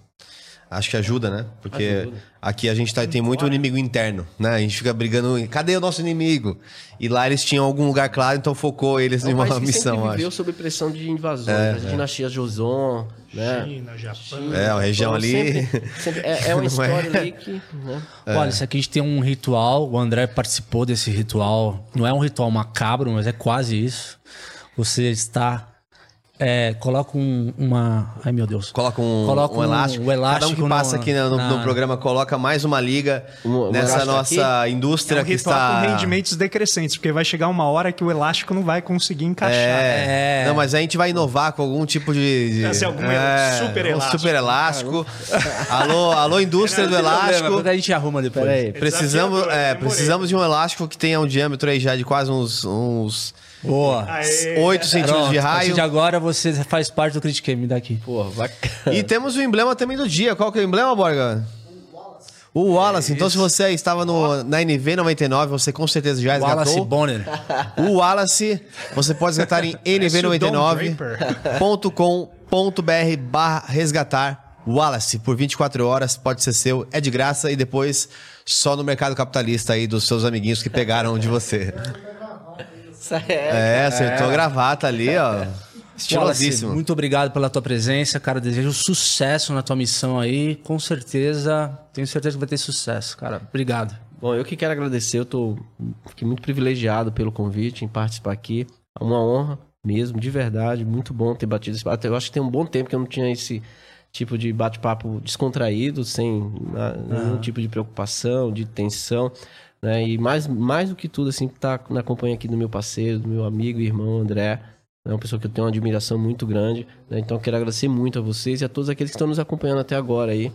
acho que ajuda, né? Porque Ajuda. aqui a gente tá, tem muito inimigo interno, né? A gente fica brigando, cadê o nosso inimigo? E lá eles tinham algum lugar claro, então focou eles É em um uma missão, sempre acho. viveu sob pressão de invasões, as dinastias Joseon, né? China, Japão. É, a região Então, ali. sempre- sempre- é, é uma é? história ali que. Né? Olha, isso aqui a gente tem um ritual, o André participou desse ritual. Não é um ritual macabro, mas é quase isso. Você está. É, coloca um- uma. Ai meu Deus. Coloca um, Coloca um um- elástico. um Cada um elástico que passa no- aqui no, no- na- no programa coloca mais uma liga Um- um nessa elástico nossa É indústria um que está. com rendimentos decrescentes, porque vai chegar uma hora que o elástico não vai conseguir encaixar. É. É. Não, mas a gente vai inovar com algum tipo de. de Vai ser algum é, super um elástico. super elástico. alô, alô, indústria do Problema, elástico. quando a gente arruma depois. Peraí. Precisamos, é, precisamos de um elástico que tenha um diâmetro aí já de quase uns, uns Boa. Aê. 8 centímetros Pronto, de a partir raio. de agora você faz parte do Critique Me daqui. Porra, bacana. E temos o emblema também do dia. Qual que é o emblema, Borga? O Wallace. Então, se você estava no, na NV99, você com certeza já Wallace resgatou. Bonner. O Wallace, você pode resgatar em nv99.com.br barra resgatar Wallace por 24 horas, pode ser seu, é de graça e depois só no mercado capitalista aí dos seus amiguinhos que pegaram de você. É, acertou a gravata ali, ó. Wallace, Estilosíssimo. muito obrigado pela tua presença, cara. Desejo sucesso na tua missão aí. Com certeza, tenho certeza que vai ter sucesso, cara. Obrigado. Bom, eu que quero agradecer, eu tô fiquei muito privilegiado pelo convite em participar aqui. É uma honra mesmo, de verdade, muito bom ter batido esse papo. Eu acho que tem um bom tempo que eu não tinha esse tipo de bate-papo descontraído, sem ah, nenhum tipo de preocupação, de tensão, né? E mais, mais do que tudo, assim, tá na companhia aqui do meu parceiro, do meu amigo e irmão André, é uma pessoa que eu tenho uma admiração muito grande, né? Então eu quero agradecer muito a vocês e a todos aqueles que estão nos acompanhando até agora aí.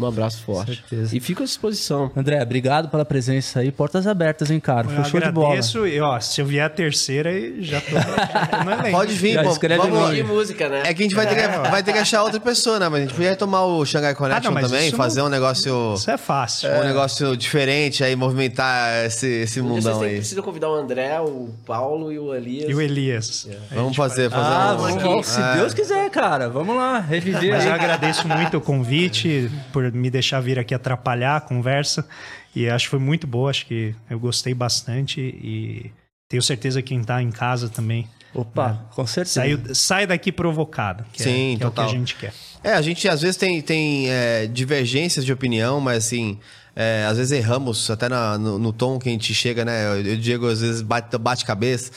Um abraço forte. certeza. E fico à disposição. André, obrigado pela presença aí. Portas abertas, hein, cara. Eu Foi show de bola. agradeço e, ó, se eu vier a terceira, aí já tô, já tô. Pode vir, Já pô. escreve Vamos-. De música, né? É que a gente vai ter, que, É, ó. vai ter que achar outra pessoa, né? Mas a gente podia retomar o Shanghai Connection mas também, isso fazer não- um negócio. Isso é fácil. Um negócio diferente aí, movimentar esse, esse Vocês mundão têm- aí. precisam convidar o André, o Paulo e o Elias. E o Elias. Vamos fazer, fazer Ah, um... vamos, vamos, se É. Deus quiser, cara. Vamos lá, reviver Mas eu agradeço muito o convite, por me deixar vir aqui atrapalhar a conversa. E acho que foi muito boa, acho que eu gostei bastante. E tenho certeza que quem tá em casa também Opa, com certeza. saiu, sai daqui provocado. Que, Sim, é, que é o que total. a gente quer. É, a gente às vezes tem, tem é, divergências de opinião, mas assim, é, às vezes erramos até na- no, no tom que a gente chega, né? Eu, eu Diego às vezes bate, bate cabeça,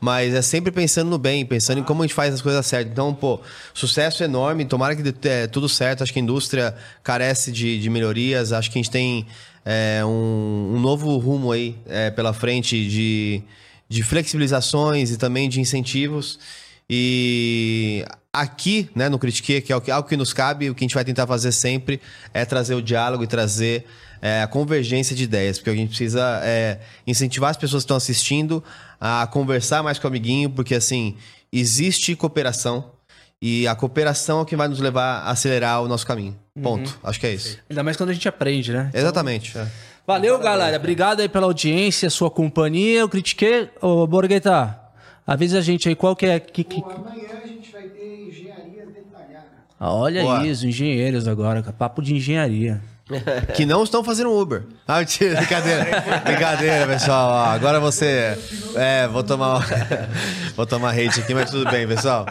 mas é sempre pensando no bem, pensando em como a gente faz as coisas certas. Então, pô, sucesso enorme, tomara que dê é, tudo certo. Acho que a indústria carece de, de melhorias, acho que a gente tem é, um, um novo rumo aí é, pela frente de, de flexibilizações e também de incentivos. E aqui, né, no Critique, que é o que- algo que nos cabe, o que a gente vai tentar fazer sempre é trazer o diálogo e trazer é, a convergência de ideias, porque a gente precisa é, incentivar as pessoas que estão assistindo a conversar mais com o amiguinho, porque assim, existe cooperação e a cooperação é o que vai nos levar a acelerar o nosso caminho. Ponto. Acho que é isso. Ainda mais quando a gente aprende, né? Exatamente. é. Valeu, galera. Obrigado aí pela audiência, sua companhia. Eu critiquei. Ô, Borgueta, avisa a gente aí qual que é. Que, que... Amanhã a gente vai ter engenharia detalhada. Ah, Olha Boa. isso, engenheiros agora, papo de engenharia. Que não estão fazendo Uber. Ah, mentira, brincadeira. brincadeira, pessoal. Ó, agora você. É, vou tomar. vou tomar hate aqui, mas tudo bem, pessoal.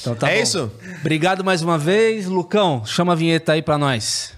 Então tá é bom. isso? Obrigado mais uma vez. Lucão, chama a vinheta aí pra nós.